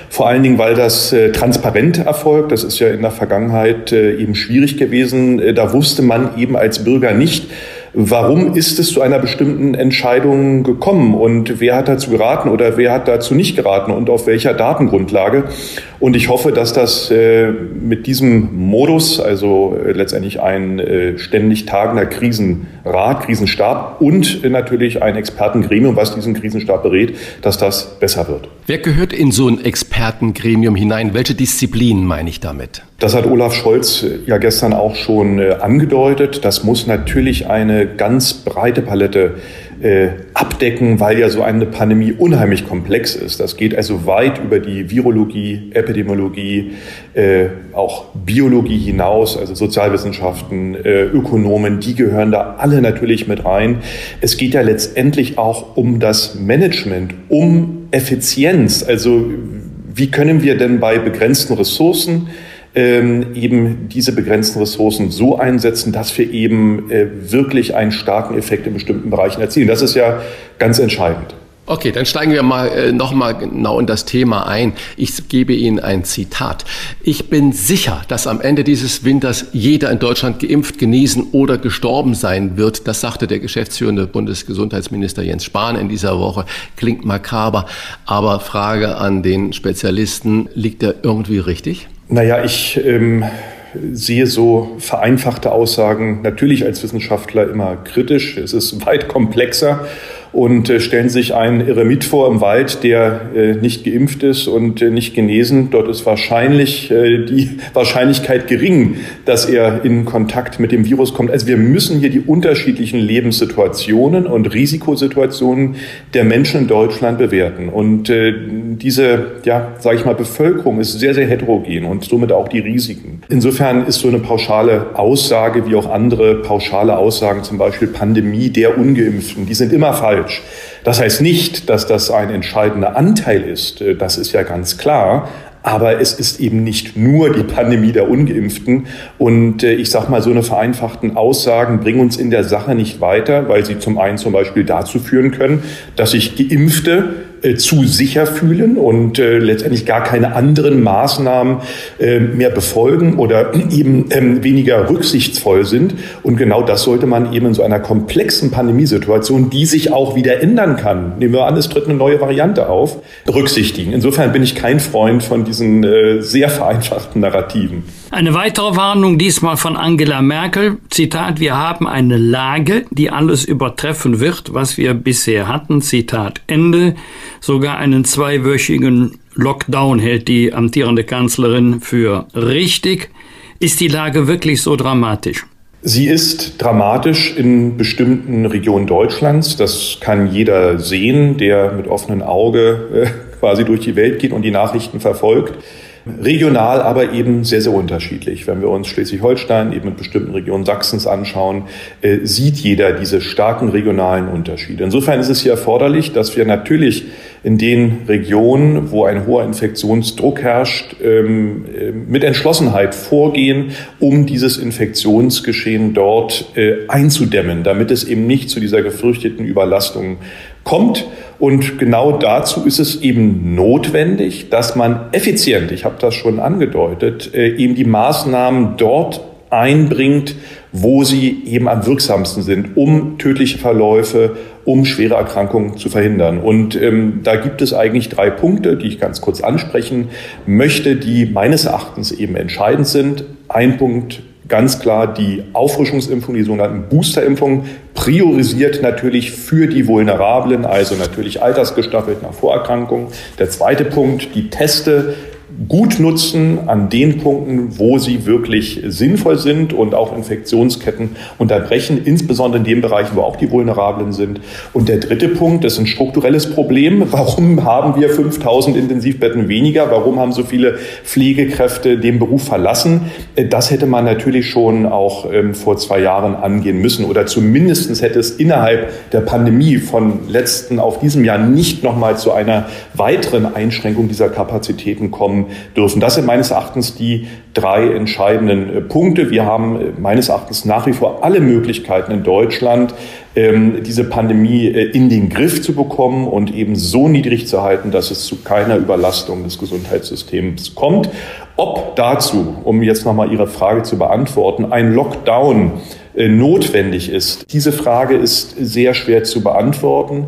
Vor allen Dingen, weil das äh, transparent erfolgt. Das ist ja in der Vergangenheit äh, eben schwierig gewesen. Äh, da wusste man eben als Bürger nicht, Warum ist es zu einer bestimmten Entscheidung gekommen und wer hat dazu geraten oder wer hat dazu nicht geraten und auf welcher Datengrundlage? Und ich hoffe, dass das äh, mit diesem Modus, also äh, letztendlich ein äh, ständig tagender Krisenrat, Krisenstab und äh, natürlich ein Expertengremium, was diesen Krisenstab berät, dass das besser wird. Wer gehört in so ein Expertengremium hinein? Welche Disziplinen meine ich damit? Das hat Olaf Scholz äh, ja gestern auch schon äh, angedeutet. Das muss natürlich eine ganz breite Palette äh, abdecken, weil ja so eine Pandemie unheimlich komplex ist. Das geht also weit über die Virologie, Epidemiologie, äh, auch Biologie hinaus, also Sozialwissenschaften, äh, Ökonomen, die gehören da alle natürlich mit rein. Es geht ja letztendlich auch um das Management, um Effizienz. Also wie können wir denn bei begrenzten Ressourcen ähm, eben diese begrenzten Ressourcen so einsetzen, dass wir eben äh, wirklich einen starken Effekt in bestimmten Bereichen erzielen. Das ist ja ganz entscheidend. Okay, dann steigen wir mal äh, noch mal genau in das Thema ein. Ich gebe Ihnen ein Zitat. Ich bin sicher, dass am Ende dieses Winters jeder in Deutschland geimpft, genesen oder gestorben sein wird. Das sagte der geschäftsführende Bundesgesundheitsminister Jens Spahn in dieser Woche. Klingt makaber, aber Frage an den Spezialisten, liegt er irgendwie richtig? Naja, ich ähm, sehe so vereinfachte Aussagen natürlich als Wissenschaftler immer kritisch. Es ist weit komplexer und äh, stellen sich einen Eremit vor im Wald, der äh, nicht geimpft ist und äh, nicht genesen. Dort ist wahrscheinlich die Wahrscheinlichkeit gering, dass er in Kontakt mit dem Virus kommt. Also wir müssen hier die unterschiedlichen Lebenssituationen und Risikosituationen der Menschen in Deutschland bewerten. Und diese, ja, sage ich mal, Bevölkerung ist sehr, sehr heterogen und somit auch die Risiken. Insofern ist so eine pauschale Aussage wie auch andere pauschale Aussagen, zum Beispiel Pandemie der Ungeimpften, die sind immer falsch falsch. Das heißt nicht, dass das ein entscheidender Anteil ist, äh, das ist ja ganz klar, aber es ist eben nicht nur die Pandemie der Ungeimpften. Und äh, ich sage mal, so eine vereinfachten Aussagen bringen uns in der Sache nicht weiter, weil sie zum einen zum Beispiel dazu führen können, dass sich Geimpfte zu sicher fühlen und äh, letztendlich gar keine anderen Maßnahmen äh, mehr befolgen oder eben ähm, weniger rücksichtsvoll sind. Und genau das sollte man eben in so einer komplexen Pandemiesituation, die sich auch wieder ändern kann, nehmen wir an, es tritt eine neue Variante auf, berücksichtigen. Insofern bin ich kein Freund von diesen äh, sehr vereinfachten Narrativen. Eine weitere Warnung diesmal von Angela Merkel. Zitat, wir haben eine Lage, die alles übertreffen wird, was wir bisher hatten. Zitat Ende. Sogar einen zweiwöchigen Lockdown hält die amtierende Kanzlerin für richtig. Ist die Lage wirklich so dramatisch? Sie ist dramatisch in bestimmten Regionen Deutschlands. Das kann jeder sehen, der mit offenem Auge äh, quasi durch die Welt geht und die Nachrichten verfolgt. Regional aber eben sehr, sehr unterschiedlich. Wenn wir uns Schleswig-Holstein eben mit bestimmten Regionen Sachsens anschauen, äh, sieht jeder diese starken regionalen Unterschiede. Insofern ist es hier erforderlich, dass wir natürlich in den Regionen, wo ein hoher Infektionsdruck herrscht, ähm, äh, mit Entschlossenheit vorgehen, um dieses Infektionsgeschehen dort äh, einzudämmen, damit es eben nicht zu dieser gefürchteten Überlastung kommt. Und genau dazu ist es eben notwendig, dass man effizient, ich habe das schon angedeutet, äh, eben die Maßnahmen dort einbringt, wo sie eben am wirksamsten sind, um tödliche Verläufe, um schwere Erkrankungen zu verhindern. Und ähm, da gibt es eigentlich drei Punkte, die ich ganz kurz ansprechen möchte, die meines Erachtens eben entscheidend sind. Ein Punkt ganz klar die Auffrischungsimpfung, die sogenannten Boosterimpfungen, priorisiert natürlich für die Vulnerablen, also natürlich altersgestaffelt nach Vorerkrankungen. Der zweite Punkt, die Teste gut nutzen an den Punkten, wo sie wirklich sinnvoll sind und auch Infektionsketten unterbrechen, insbesondere in den Bereichen, wo auch die Vulnerablen sind. Und der dritte Punkt, ist ein strukturelles Problem. Warum haben wir 5000 Intensivbetten weniger? Warum haben so viele Pflegekräfte den Beruf verlassen? Das hätte man natürlich schon auch ähm, vor zwei Jahren angehen müssen oder zumindest hätte es innerhalb der Pandemie von letzten auf diesem Jahr nicht nochmal zu einer weiteren Einschränkung dieser Kapazitäten kommen dürfen. Das sind meines Erachtens die drei entscheidenden äh, Punkte. Wir haben äh, meines Erachtens nach wie vor alle Möglichkeiten in Deutschland, ähm, diese Pandemie äh, in den Griff zu bekommen und eben so niedrig zu halten, dass es zu keiner Überlastung des Gesundheitssystems kommt. Ob dazu, um jetzt nochmal Ihre Frage zu beantworten, ein Lockdown notwendig ist, diese Frage ist sehr schwer zu beantworten.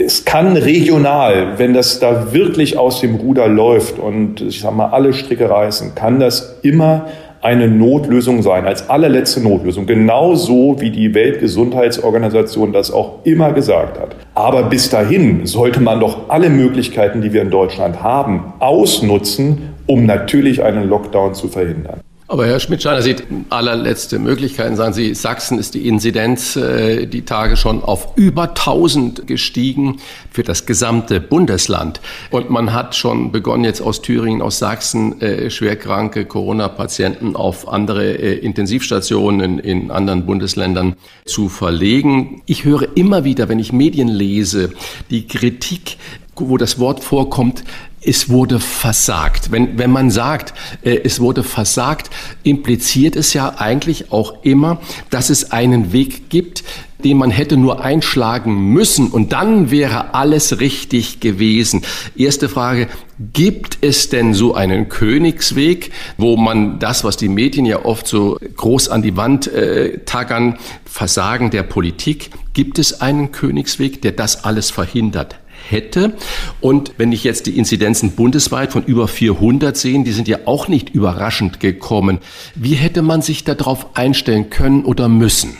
Es kann regional, wenn das da wirklich aus dem Ruder läuft und ich sag mal alle Stricke reißen, kann das immer eine Notlösung sein, als allerletzte Notlösung, genauso wie die Weltgesundheitsorganisation das auch immer gesagt hat. Aber bis dahin sollte man doch alle Möglichkeiten, die wir in Deutschland haben, ausnutzen, um natürlich einen Lockdown zu verhindern. Aber Herr Schmidtscheiner sieht allerletzte Möglichkeiten. Sagen Sie, Sachsen ist die Inzidenz äh, die Tage schon auf über 1000 gestiegen für das gesamte Bundesland. Und man hat schon begonnen, jetzt aus Thüringen, aus Sachsen äh, schwerkranke Corona-Patienten auf andere äh, Intensivstationen in, in anderen Bundesländern zu verlegen. Ich höre immer wieder, wenn ich Medien lese, die Kritik, wo das Wort vorkommt, es wurde versagt. Wenn, wenn man sagt, äh, es wurde versagt, impliziert es ja eigentlich auch immer, dass es einen Weg gibt, den man hätte nur einschlagen müssen und dann wäre alles richtig gewesen. Erste Frage, gibt es denn so einen Königsweg, wo man das, was die Medien ja oft so groß an die Wand äh, taggern, Versagen der Politik, gibt es einen Königsweg, der das alles verhindert hätte. Und wenn ich jetzt die Inzidenzen bundesweit von über 400 sehen, die sind ja auch nicht überraschend gekommen. Wie hätte man sich darauf einstellen können oder müssen?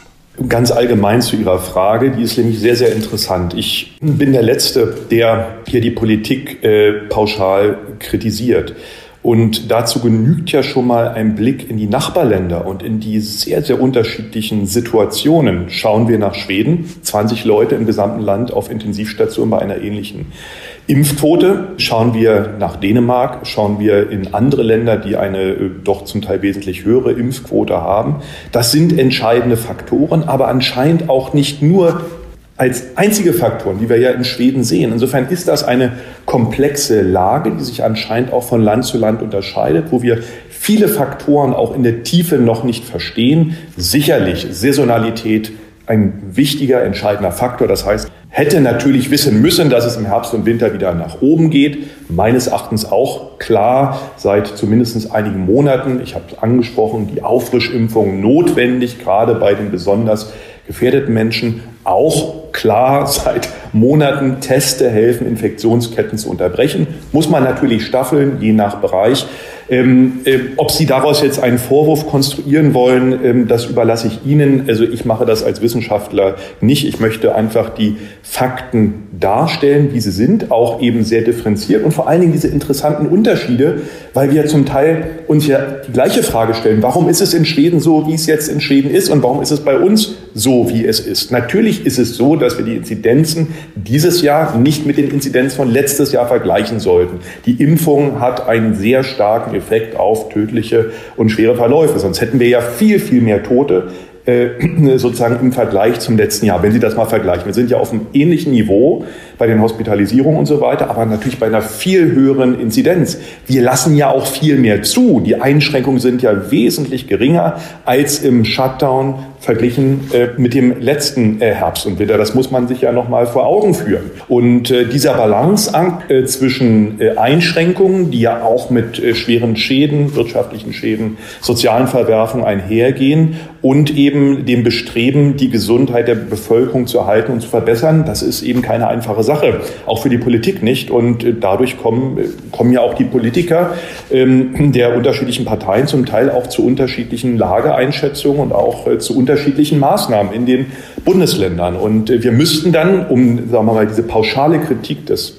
Ganz allgemein zu Ihrer Frage, die ist nämlich sehr, sehr interessant. Ich bin der Letzte, der hier die Politik äh, pauschal kritisiert. Und dazu genügt ja schon mal ein Blick in die Nachbarländer und in die sehr, sehr unterschiedlichen Situationen. Schauen wir nach Schweden, 20 Leute im gesamten Land auf Intensivstation bei einer ähnlichen Impfquote. Schauen wir nach Dänemark, schauen wir in andere Länder, die eine äh, doch zum Teil wesentlich höhere Impfquote haben. Das sind entscheidende Faktoren, aber anscheinend auch nicht nur als einzige Faktoren, die wir ja in Schweden sehen. Insofern ist das eine komplexe Lage, die sich anscheinend auch von Land zu Land unterscheidet, wo wir viele Faktoren auch in der Tiefe noch nicht verstehen. Sicherlich Saisonalität ein wichtiger, entscheidender Faktor. Das heißt, hätte natürlich wissen müssen, dass es im Herbst und Winter wieder nach oben geht. Meines Erachtens auch klar seit zumindest einigen Monaten. Ich habe es angesprochen, die Auffrischimpfung notwendig, gerade bei den besonders gefährdeten Menschen auch klar seit Monaten Teste helfen, Infektionsketten zu unterbrechen. Muss man natürlich staffeln, je nach Bereich. Ähm, äh, ob Sie daraus jetzt einen Vorwurf konstruieren wollen, ähm, das überlasse ich Ihnen. Also ich mache das als Wissenschaftler nicht. Ich möchte einfach die Fakten darstellen, wie sie sind, auch eben sehr differenziert und vor allen Dingen diese interessanten Unterschiede, weil wir zum Teil uns ja die gleiche Frage stellen. Warum ist es in Schweden so, wie es jetzt in Schweden ist und warum ist es bei uns so, wie es ist? Natürlich ist es so, dass wir die Inzidenzen dieses Jahr nicht mit den Inzidenzen von letztes Jahr vergleichen sollten. Die Impfung hat einen sehr starken Effekt auf tödliche und schwere Verläufe. Sonst hätten wir ja viel, viel mehr Tote äh, sozusagen im Vergleich zum letzten Jahr, wenn Sie das mal vergleichen. Wir sind ja auf einem ähnlichen Niveau bei den Hospitalisierungen und so weiter, aber natürlich bei einer viel höheren Inzidenz. Wir lassen ja auch viel mehr zu. Die Einschränkungen sind ja wesentlich geringer als im Shutdown verglichen äh, mit dem letzten äh, Herbst und Winter. Das muss man sich ja noch mal vor Augen führen. Und äh, dieser Balanceakt äh, zwischen äh, Einschränkungen, die ja auch mit äh, schweren Schäden, wirtschaftlichen Schäden, sozialen Verwerfungen einhergehen und eben dem Bestreben, die Gesundheit der Bevölkerung zu erhalten und zu verbessern, das ist eben keine einfache Sache, auch für die Politik nicht. Und dadurch kommen, kommen ja auch die Politiker ähm, der unterschiedlichen Parteien zum Teil auch zu unterschiedlichen Lageeinschätzungen und auch zu unterschiedlichen unterschiedlichen Maßnahmen in den Bundesländern. Und äh, wir müssten dann, um sagen wir mal, diese pauschale Kritik des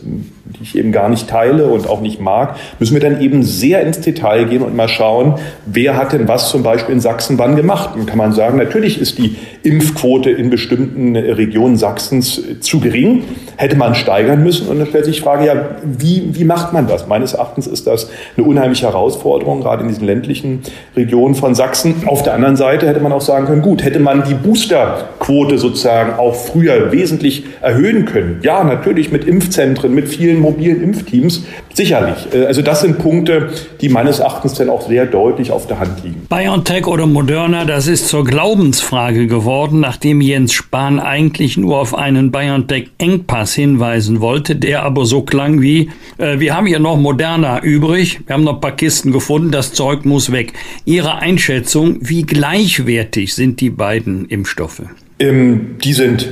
die ich eben gar nicht teile und auch nicht mag, müssen wir dann eben sehr ins Detail gehen und mal schauen, wer hat denn was zum Beispiel in Sachsen wann gemacht. Und kann man sagen, natürlich ist die Impfquote in bestimmten Regionen Sachsens zu gering, hätte man steigern müssen. Und dann stellt sich die Frage, ja, wie, wie macht man das? Meines Erachtens ist das eine unheimliche Herausforderung, gerade in diesen ländlichen Regionen von Sachsen. Auf der anderen Seite hätte man auch sagen können, gut, hätte man die Boosterquote sozusagen auch früher wesentlich erhöhen können. Ja, natürlich mit Impfzentren, mit vielen mobilen Impfteams. Sicherlich. Äh, also das sind Punkte, die meines Erachtens dann auch sehr deutlich auf der Hand liegen. BioNTech oder Moderna, das ist zur Glaubensfrage geworden, nachdem Jens Spahn eigentlich nur auf einen BioNTech-Engpass hinweisen wollte, der aber so klang wie, äh, wir haben hier noch Moderna übrig, wir haben noch ein paar Kisten gefunden, das Zeug muss weg. Ihre Einschätzung, wie gleichwertig sind die beiden Impfstoffe? Ähm, die sind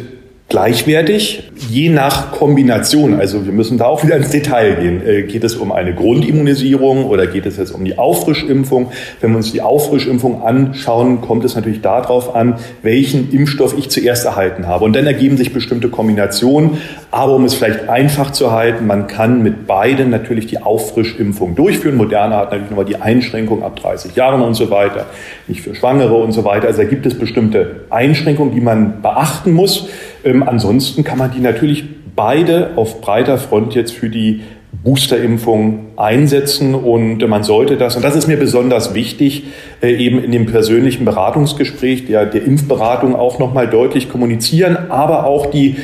gleichwertig, je nach Kombination. Also wir müssen da auch wieder ins Detail gehen. Äh, geht es um eine Grundimmunisierung oder geht es jetzt um die Auffrischimpfung? Wenn wir uns die Auffrischimpfung anschauen, kommt es natürlich darauf an, welchen Impfstoff ich zuerst erhalten habe. Und dann ergeben sich bestimmte Kombinationen. Aber um es vielleicht einfach zu halten, man kann mit beiden natürlich die Auffrischimpfung durchführen. Moderna hat natürlich nochmal die Einschränkung ab 30 Jahren und so weiter, nicht für Schwangere und so weiter. Also da gibt es bestimmte Einschränkungen, die man beachten muss. Ähm, ansonsten kann man die natürlich beide auf breiter Front jetzt für die Boosterimpfung einsetzen und man sollte das, und das ist mir besonders wichtig, äh, eben in dem persönlichen Beratungsgespräch der, der Impfberatung auch nochmal deutlich kommunizieren, aber auch die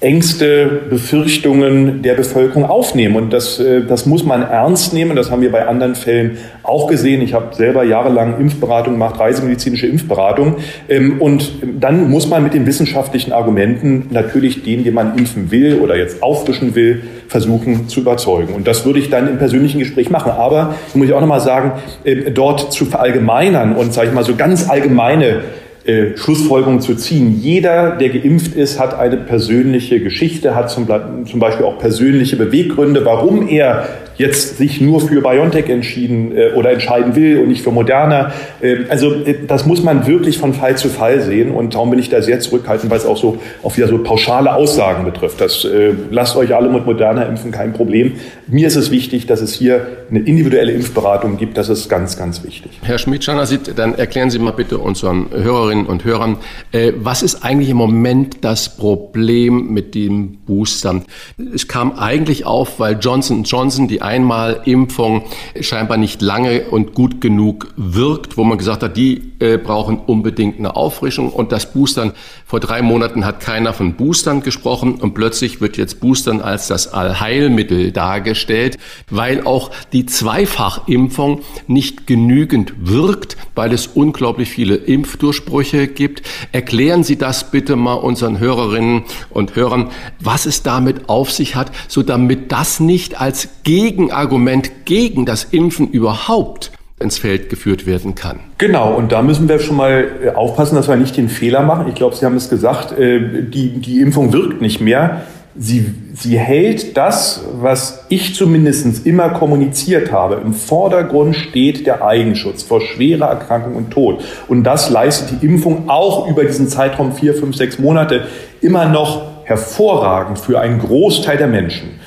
Ängste, Befürchtungen der Bevölkerung aufnehmen. Und das, äh, das muss man ernst nehmen. Das haben wir bei anderen Fällen auch gesehen. Ich habe selber jahrelang Impfberatung gemacht, reisemedizinische Impfberatung. Ähm, und dann muss man mit den wissenschaftlichen Argumenten natürlich den, den man impfen will oder jetzt auffrischen will, versuchen zu überzeugen. Und das würde ich dann im persönlichen Gespräch machen. Aber, muss ich auch nochmal sagen, äh, dort zu verallgemeinern und, sage ich mal, so ganz allgemeine äh, Schlussfolgerung zu ziehen. Jeder, der geimpft ist, hat eine persönliche Geschichte, hat zum, zum Beispiel auch persönliche Beweggründe, warum er jetzt sich nur für BioNTech entschieden äh, oder entscheiden will und nicht für Moderna. Äh, also äh, das muss man wirklich von Fall zu Fall sehen und darum bin ich da sehr zurückhaltend, weil es auch so auch wieder so pauschale Aussagen betrifft. Das äh, lasst euch alle mit Moderna impfen, kein Problem. Mir ist es wichtig, dass es hier eine individuelle Impfberatung gibt. Das ist ganz, ganz wichtig. Herr Schmidt-Schanasit, dann erklären Sie mal bitte unseren Hörerinnen und Hörern, äh, was ist eigentlich im Moment das Problem mit dem Booster? Es kam eigentlich auf, weil Johnson Johnson die Einmalimpfung scheinbar nicht lange und gut genug wirkt, wo man gesagt hat, die äh, brauchen unbedingt eine Auffrischung. Und das Boostern, vor drei Monaten hat keiner von Boostern gesprochen und plötzlich wird jetzt Boostern als das Allheilmittel dargestellt, weil auch die Zweifachimpfung nicht genügend wirkt, weil es unglaublich viele Impfdurchbrüche gibt. Erklären Sie das bitte mal unseren Hörerinnen und Hörern, was es damit auf sich hat, so damit das nicht als Gegen Gegenargument gegen das Impfen überhaupt ins Feld geführt werden kann. Genau, und da müssen wir schon mal äh, aufpassen, dass wir nicht den Fehler machen. Ich glaube, Sie haben es gesagt, äh, die, die Impfung wirkt nicht mehr. Sie, sie hält das, was ich zumindest immer kommuniziert habe. Im Vordergrund steht der Eigenschutz vor schwerer Erkrankung und Tod. Und das leistet die Impfung auch über diesen Zeitraum vier, fünf, sechs Monate immer noch hervorragend für einen Großteil der Menschen.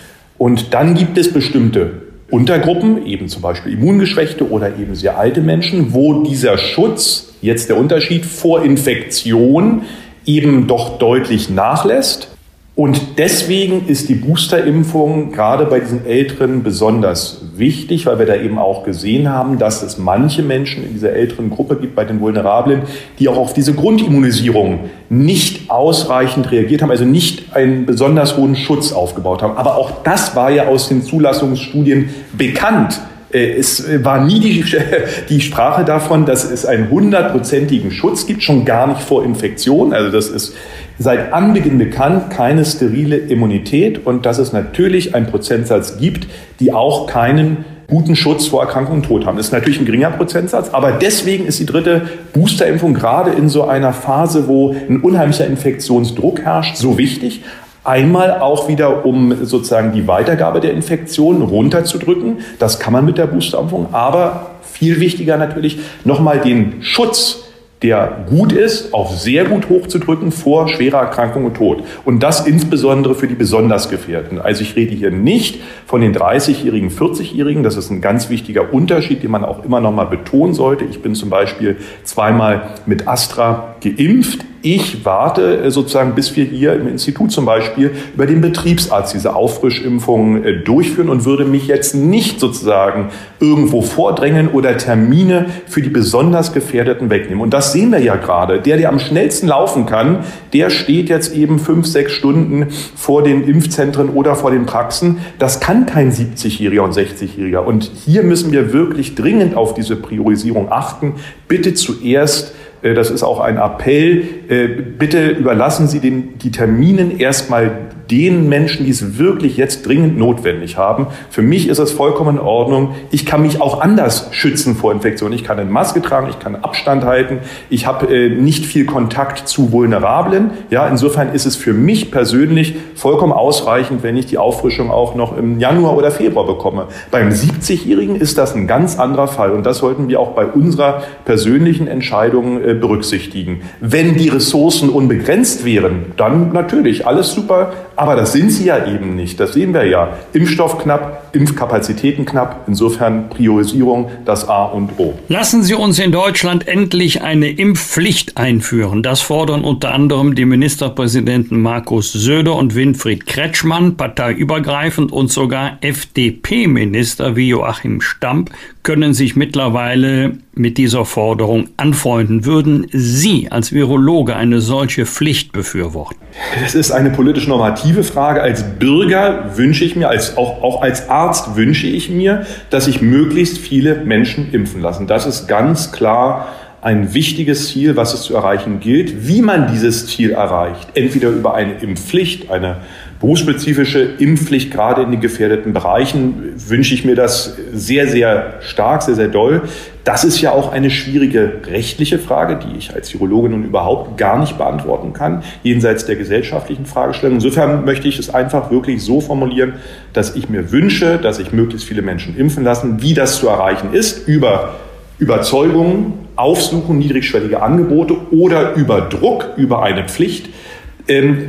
Und dann gibt es bestimmte Untergruppen, eben zum Beispiel Immungeschwächte oder eben sehr alte Menschen, wo dieser Schutz, jetzt der Unterschied vor Infektion, eben doch deutlich nachlässt. Und deswegen ist die Boosterimpfung gerade bei diesen Älteren besonders wichtig, weil wir da eben auch gesehen haben, dass es manche Menschen in dieser älteren Gruppe gibt, bei den Vulnerablen, die auch auf diese Grundimmunisierung nicht ausreichend reagiert haben, also nicht einen besonders hohen Schutz aufgebaut haben. Aber auch das war ja aus den Zulassungsstudien bekannt. Äh, es war nie die, die Sprache davon, dass es einen hundertprozentigen Schutz gibt, schon gar nicht vor Infektion. Also das ist seit Anbeginn bekannt, keine sterile Immunität und dass es natürlich einen Prozentsatz gibt, die auch keinen guten Schutz vor Erkrankung und Tod haben. Das ist natürlich ein geringer Prozentsatz, aber deswegen ist die dritte Boosterimpfung gerade in so einer Phase, wo ein unheimlicher Infektionsdruck herrscht, so wichtig. Einmal auch wieder, um sozusagen die Weitergabe der Infektion runterzudrücken. Das kann man mit der Boosterimpfung. Aber viel wichtiger natürlich, nochmal den Schutz der gut ist, auf sehr gut hochzudrücken vor schwerer Erkrankung und Tod. Und das insbesondere für die besonders Gefährdeten. Also ich rede hier nicht von den 30-Jährigen, 40-Jährigen. Das ist ein ganz wichtiger Unterschied, den man auch immer noch mal betonen sollte. Ich bin zum Beispiel zweimal mit Astra geimpft. Ich warte äh, sozusagen, bis wir hier im Institut zum Beispiel über den Betriebsarzt diese Auffrischimpfungen äh, durchführen und würde mich jetzt nicht sozusagen irgendwo vordrängen oder Termine für die besonders Gefährdeten wegnehmen. Und das sehen wir ja gerade. Der, der am schnellsten laufen kann, der steht jetzt eben fünf, sechs Stunden vor den Impfzentren oder vor den Praxen. Das kann kein 70-Jähriger und 60-Jähriger. Und hier müssen wir wirklich dringend auf diese Priorisierung achten. Bitte zuerst das ist auch ein Appell, äh, bitte überlassen Sie den, die Terminen erstmal den Menschen, die es wirklich jetzt dringend notwendig haben. Für mich ist das vollkommen in Ordnung. Ich kann mich auch anders schützen vor Infektionen. Ich kann eine Maske tragen, ich kann Abstand halten, ich habe äh, nicht viel Kontakt zu Vulnerablen. Ja, insofern ist es für mich persönlich vollkommen ausreichend, wenn ich die Auffrischung auch noch im Januar oder Februar bekomme. Beim 70-Jährigen ist das ein ganz anderer Fall und das sollten wir auch bei unserer persönlichen Entscheidung äh, berücksichtigen. Wenn die Ressourcen unbegrenzt wären, dann natürlich alles super, aber das sind sie ja eben nicht. Das sehen wir ja. Impfstoff knapp, Impfkapazitäten knapp. Insofern Priorisierung das A und O. Lassen Sie uns in Deutschland endlich eine Impfpflicht einführen. Das fordern unter anderem die Ministerpräsidenten Markus Söder und Winfried Kretschmann, parteiübergreifend und sogar FDP-Minister wie Joachim Stamp können sich mittlerweile mit dieser Forderung anfreunden. Würden Sie als Virologe eine solche Pflicht befürworten? Das ist eine politisch normative Frage. Als Bürger wünsche ich mir, als, auch, auch als Arzt wünsche ich mir, dass sich möglichst viele Menschen impfen lassen. Das ist ganz klar ein wichtiges Ziel, was es zu erreichen gilt. Wie man dieses Ziel erreicht, entweder über eine Impfpflicht, eine berufsspezifische Impfpflicht, gerade in den gefährdeten Bereichen, wünsche ich mir das sehr, sehr stark, sehr, sehr doll. Das ist ja auch eine schwierige rechtliche Frage, die ich als Virologe nun überhaupt gar nicht beantworten kann, jenseits der gesellschaftlichen Fragestellung. Insofern möchte ich es einfach wirklich so formulieren, dass ich mir wünsche, dass sich möglichst viele Menschen impfen lassen. Wie das zu erreichen ist, über Überzeugungen, Aufsuchen, niedrigschwellige Angebote oder über Druck, über eine Pflicht,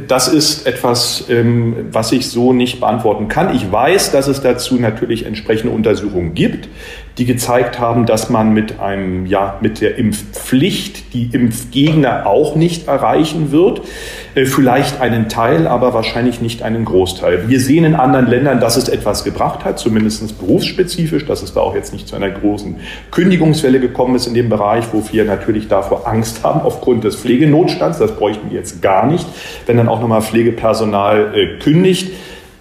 das ist etwas, ähm, was ich so nicht beantworten kann. Ich weiß, dass es dazu natürlich entsprechende Untersuchungen gibt die gezeigt haben, dass man mit einem, ja, mit der Impfpflicht die Impfgegner auch nicht erreichen wird. Äh, vielleicht einen Teil, aber wahrscheinlich nicht einen Großteil. Wir sehen in anderen Ländern, dass es etwas gebracht hat, zumindest berufsspezifisch, dass es da auch jetzt nicht zu einer großen Kündigungswelle gekommen ist in dem Bereich, wo wir natürlich davor Angst haben aufgrund des Pflegenotstands. Das bräuchten wir jetzt gar nicht, wenn dann auch nochmal Pflegepersonal äh, kündigt.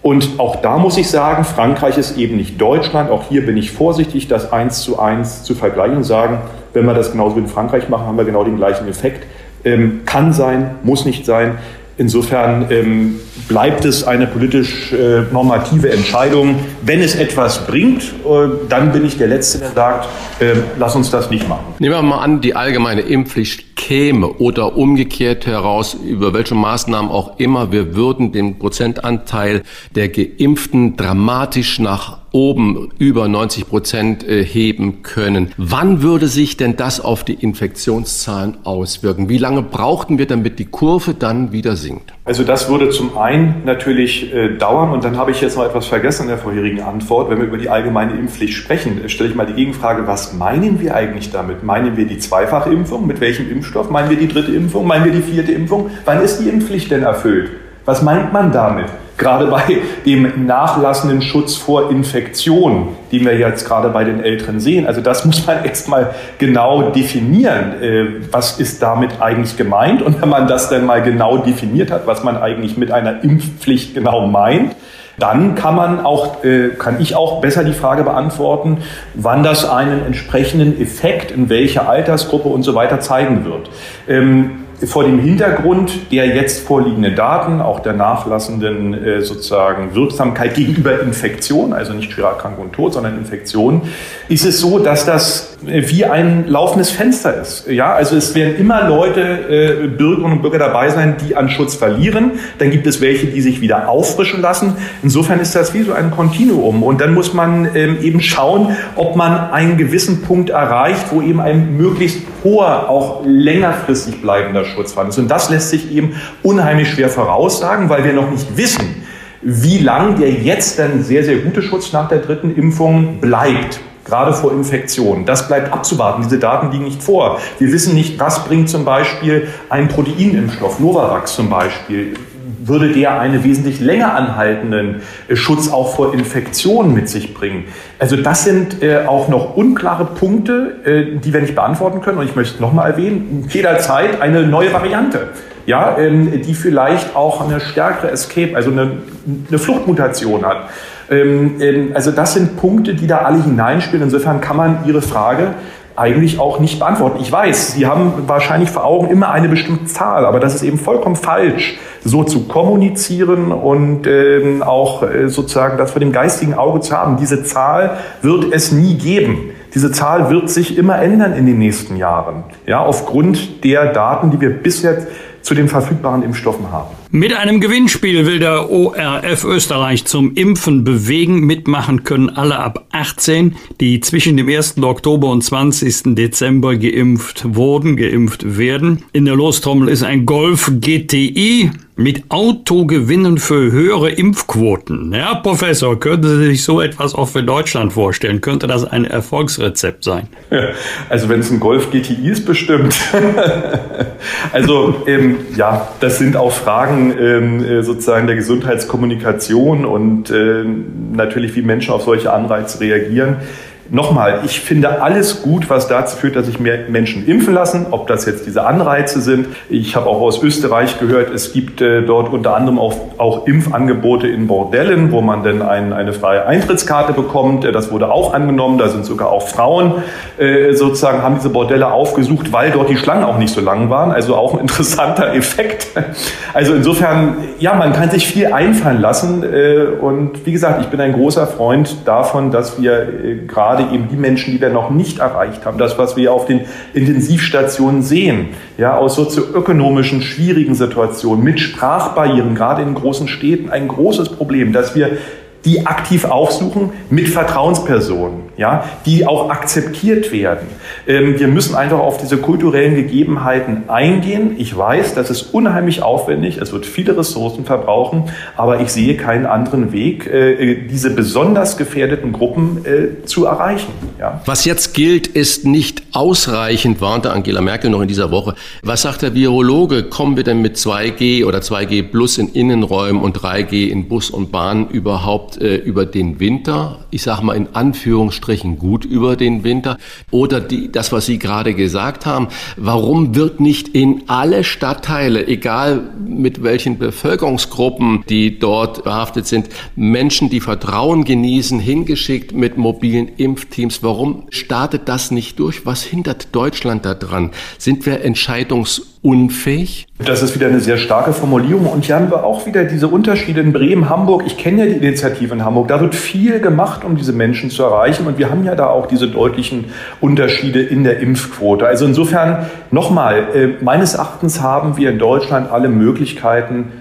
Und auch da muss ich sagen, Frankreich ist eben nicht Deutschland. Auch hier bin ich vorsichtig, das eins zu eins zu vergleichen und sagen, wenn wir das genauso wie in Frankreich machen, haben wir genau den gleichen Effekt. Ähm, kann sein, muss nicht sein. Insofern ähm, bleibt es eine politisch äh, normative Entscheidung. Wenn es etwas bringt, äh, dann bin ich der Letzte, der sagt, äh, lass uns das nicht machen. Nehmen wir mal an, die allgemeine Impfpflicht käme oder umgekehrt heraus, über welche Maßnahmen auch immer, wir würden den Prozentanteil der Geimpften dramatisch nach oben über 90 Prozent äh, heben können. Wann würde sich denn das auf die Infektionszahlen auswirken? Wie lange brauchten wir, damit die Kurve dann wieder sinkt? Also das würde zum einen natürlich äh, dauern und dann habe ich jetzt noch etwas vergessen in der vorherigen Antwort. Wenn wir über die allgemeine Impfpflicht sprechen, stelle ich mal die Gegenfrage, was meinen wir eigentlich damit? Meinen wir die Zweifachimpfung? Mit welchem Impfstoff? Meinen wir die dritte Impfung? Meinen wir die vierte Impfung? Wann ist die Impfpflicht denn erfüllt? Was meint man damit? Gerade bei dem nachlassenden Schutz vor Infektion, den wir jetzt gerade bei den Älteren sehen. Also das muss man erstmal genau definieren. Äh, was ist damit eigentlich gemeint? Und wenn man das dann mal genau definiert hat, was man eigentlich mit einer Impfpflicht genau meint, dann kann man auch, äh, kann ich auch besser die Frage beantworten, wann das einen entsprechenden Effekt in welcher Altersgruppe und so weiter zeigen wird. Vor dem Hintergrund der jetzt vorliegenden Daten, auch der nachlassenden äh, sozusagen Wirksamkeit gegenüber Infektion, also nicht schwerer Erkrankung und Tod, sondern Infektion, ist es so, dass das äh, wie ein laufendes Fenster ist. Ja, also es werden immer Leute, äh, Bürgerinnen und Bürger dabei sein, die an Schutz verlieren. Dann gibt es welche, die sich wieder auffrischen lassen. Insofern ist das wie so ein Kontinuum. Und dann muss man ähm, eben schauen, ob man einen gewissen Punkt erreicht, wo eben ein möglichst hoher, auch längerfristig bleibender Schutz vorhanden ist. Und das lässt sich eben unheimlich schwer voraussagen, weil wir noch nicht wissen, wie lang der jetzt dann sehr, sehr gute Schutz nach der dritten Impfung bleibt gerade vor Infektionen. Das bleibt abzuwarten. Diese Daten liegen nicht vor. Wir wissen nicht, was bringt zum Beispiel ein Proteinimpfstoff, Novavax zum Beispiel. Würde der einen wesentlich länger anhaltenden äh, Schutz auch vor Infektionen mit sich bringen? Also das sind äh, auch noch unklare Punkte, äh, die wir nicht beantworten können. Und ich möchte nochmal erwähnen, jederzeit eine neue Variante ja, ähm, die vielleicht auch eine stärkere Escape, also eine, eine Fluchtmutation hat. Ähm, ähm, also das sind Punkte, die da alle hineinspielen. Insofern kann man Ihre Frage eigentlich auch nicht beantworten. Ich weiß, Sie haben wahrscheinlich vor Augen immer eine bestimmte Zahl, aber das ist eben vollkommen falsch, so zu kommunizieren und äh, auch äh, sozusagen das vor dem geistigen Auge zu haben. Diese Zahl wird es nie geben. Diese Zahl wird sich immer ändern in den nächsten Jahren, ja, aufgrund der Daten, die wir bisher zu den verfügbaren Impfstoffen haben. Mit einem Gewinnspiel will der ORF Österreich zum Impfen bewegen. Mitmachen können alle ab 18, die zwischen dem 1. Oktober und 20. Dezember geimpft wurden, geimpft werden. In der Lostrommel ist ein Golf GTI mit Autogewinnen für höhere Impfquoten. Herr Professor, könnten Sie sich so etwas auch für Deutschland vorstellen? Könnte das ein Erfolgsrezept sein? Also wenn es ein Golf GTI ist, bestimmt. also ähm, ja, das sind auch Fragen ähm, äh, sozusagen der Gesundheitskommunikation und äh, natürlich, wie Menschen auf solche Anreize reagieren. Nochmal, ich finde alles gut, was dazu führt, dass sich mehr Menschen impfen lassen, ob das jetzt diese Anreize sind. Ich habe auch aus Österreich gehört, es gibt äh, dort unter anderem auch, auch, Impfangebote in Bordellen, wo man dann ein, eine freie Eintrittskarte bekommt. Äh, das wurde auch angenommen. Da sind sogar auch Frauen äh, sozusagen, haben diese Bordelle aufgesucht, weil dort die Schlangen auch nicht so lang waren. Also auch ein interessanter Effekt. Also insofern, ja, man kann sich viel einfallen lassen. Äh, und wie gesagt, ich bin ein großer Freund davon, dass wir äh, gerade gerade eben die Menschen, die wir noch nicht erreicht haben, das, was wir auf den Intensivstationen sehen, ja, aus sozioökonomischen schwierigen Situationen, mit Sprachbarrieren, gerade in großen Städten, ein großes Problem, dass wir die aktiv aufsuchen mit Vertrauenspersonen, ja, die auch akzeptiert werden. Ähm, wir müssen einfach auf diese kulturellen Gegebenheiten eingehen. Ich weiß, das ist unheimlich aufwendig, es wird viele Ressourcen verbrauchen, aber ich sehe keinen anderen Weg, äh, diese besonders gefährdeten Gruppen äh, zu erreichen. Ja. Was jetzt gilt, ist nicht ausreichend, warnte Angela Merkel noch in dieser Woche. Was sagt der Virologe? Kommen wir denn mit 2G oder 2G plus in Innenräumen und 3G in Bus und Bahn überhaupt äh, über den Winter, ich sage mal in Anführungsstrichen gut über den Winter, oder die, das, was Sie gerade gesagt haben, warum wird nicht in alle Stadtteile, egal mit welchen Bevölkerungsgruppen, die dort behaftet sind, Menschen, die Vertrauen genießen, hingeschickt mit mobilen Impfteams? Warum startet das nicht durch? Was hindert Deutschland daran? Sind wir entscheidungs unfähig? Das ist wieder eine sehr starke Formulierung. Und hier haben wir auch wieder diese Unterschiede in Bremen, Hamburg. Ich kenne ja die Initiative in Hamburg. Da wird viel gemacht, um diese Menschen zu erreichen. Und wir haben ja da auch diese deutlichen Unterschiede in der Impfquote. Also insofern nochmal, äh, meines Erachtens haben wir in Deutschland alle Möglichkeiten,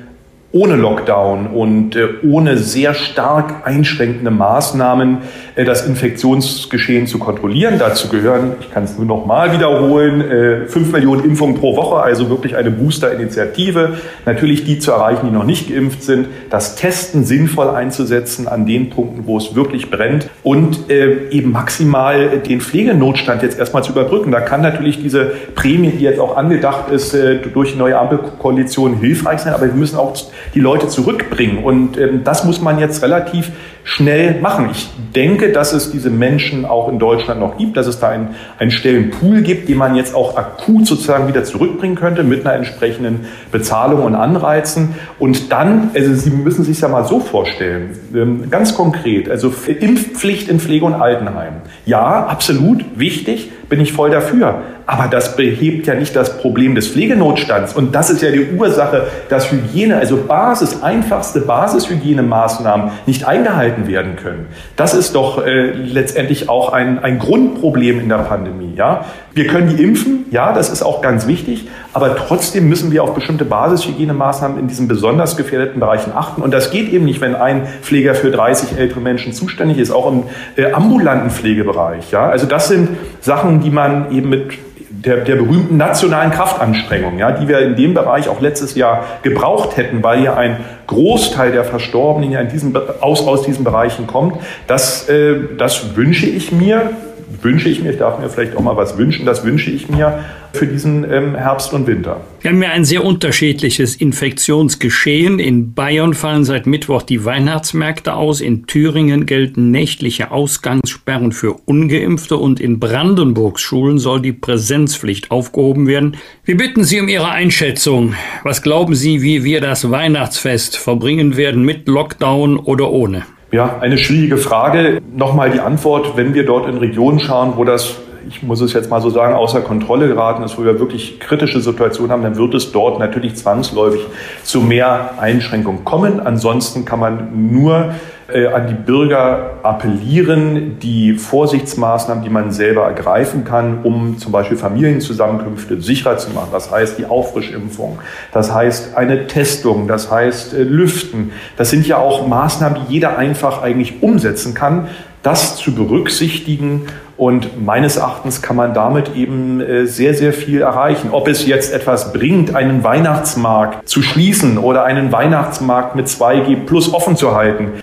ohne Lockdown und äh, ohne sehr stark einschränkende Maßnahmen das Infektionsgeschehen zu kontrollieren. Dazu gehören, ich kann es nur noch mal wiederholen, äh, fünf Millionen Impfungen pro Woche, also wirklich eine Booster-Initiative. Natürlich die zu erreichen, die noch nicht geimpft sind. Das Testen sinnvoll einzusetzen an den Punkten, wo es wirklich brennt und äh, eben maximal den Pflegenotstand jetzt erstmal zu überbrücken. Da kann natürlich diese Prämie, die jetzt auch angedacht ist, äh, durch die neue Ampelkoalition hilfreich sein, aber wir müssen auch die Leute zurückbringen. Und ähm, das muss man jetzt relativ schnell machen. Ich denke, dass es diese Menschen auch in Deutschland noch gibt, dass es da einen, einen Stellenpool gibt, den man jetzt auch akut sozusagen wieder zurückbringen könnte mit einer entsprechenden Bezahlung und Anreizen. Und dann, also Sie müssen sich ja mal so vorstellen, ähm, ganz konkret, also Impfpflicht in Pflege- und Altenheim. Ja, absolut wichtig, bin ich voll dafür. Aber das behebt ja nicht das Problem des Pflegenotstands. Und das ist ja die Ursache, dass Hygiene, also Basis, einfachste Basishygienemaßnahmen nicht eingehalten werden können. Das ist doch äh, letztendlich auch ein, ein Grundproblem in der Pandemie. Ja? Wir können die impfen, ja, das ist auch ganz wichtig, aber trotzdem müssen wir auf bestimmte Basishygienemaßnahmen in diesen besonders gefährdeten Bereichen achten. Und das geht eben nicht, wenn ein Pfleger für 30 ältere Menschen zuständig ist, auch im äh, ambulanten Pflegebereich. Ja? Also das sind Sachen, die man eben mit der, der berühmten nationalen Kraftanstrengung, ja, die wir in dem Bereich auch letztes Jahr gebraucht hätten, weil ja ein Großteil der Verstorbenen ja in diesem, aus, aus diesen Bereichen kommt. Das, äh, das wünsche ich mir wünsche ich mir, ich darf mir vielleicht auch mal was wünschen, das wünsche ich mir für diesen ähm, Herbst und Winter. Wir haben ja ein sehr unterschiedliches Infektionsgeschehen. In Bayern fallen seit Mittwoch die Weihnachtsmärkte aus. In Thüringen gelten nächtliche Ausgangssperren für Ungeimpfte und in Brandenburgs Schulen soll die Präsenzpflicht aufgehoben werden. Wir bitten Sie um Ihre Einschätzung. Was glauben Sie, wie wir das Weihnachtsfest verbringen werden mit Lockdown oder ohne? Ja, eine schwierige Frage. Nochmal die Antwort, wenn wir dort in Regionen schauen, wo das ich muss es jetzt mal so sagen, außer Kontrolle geraten ist, wo wir wirklich kritische Situationen haben, dann wird es dort natürlich zwangsläufig zu mehr Einschränkungen kommen. Ansonsten kann man nur äh, an die Bürger appellieren, die Vorsichtsmaßnahmen, die man selber ergreifen kann, um zum Beispiel Familienzusammenkünfte sicherer zu machen. Das heißt die Auffrischimpfung, das heißt eine Testung, das heißt äh, Lüften. Das sind ja auch Maßnahmen, die jeder einfach eigentlich umsetzen kann. Das zu berücksichtigen und meines Erachtens kann man damit eben äh, sehr, sehr viel erreichen. Ob es jetzt etwas bringt, einen Weihnachtsmarkt zu schließen oder einen Weihnachtsmarkt mit 2G plus offen zu halten,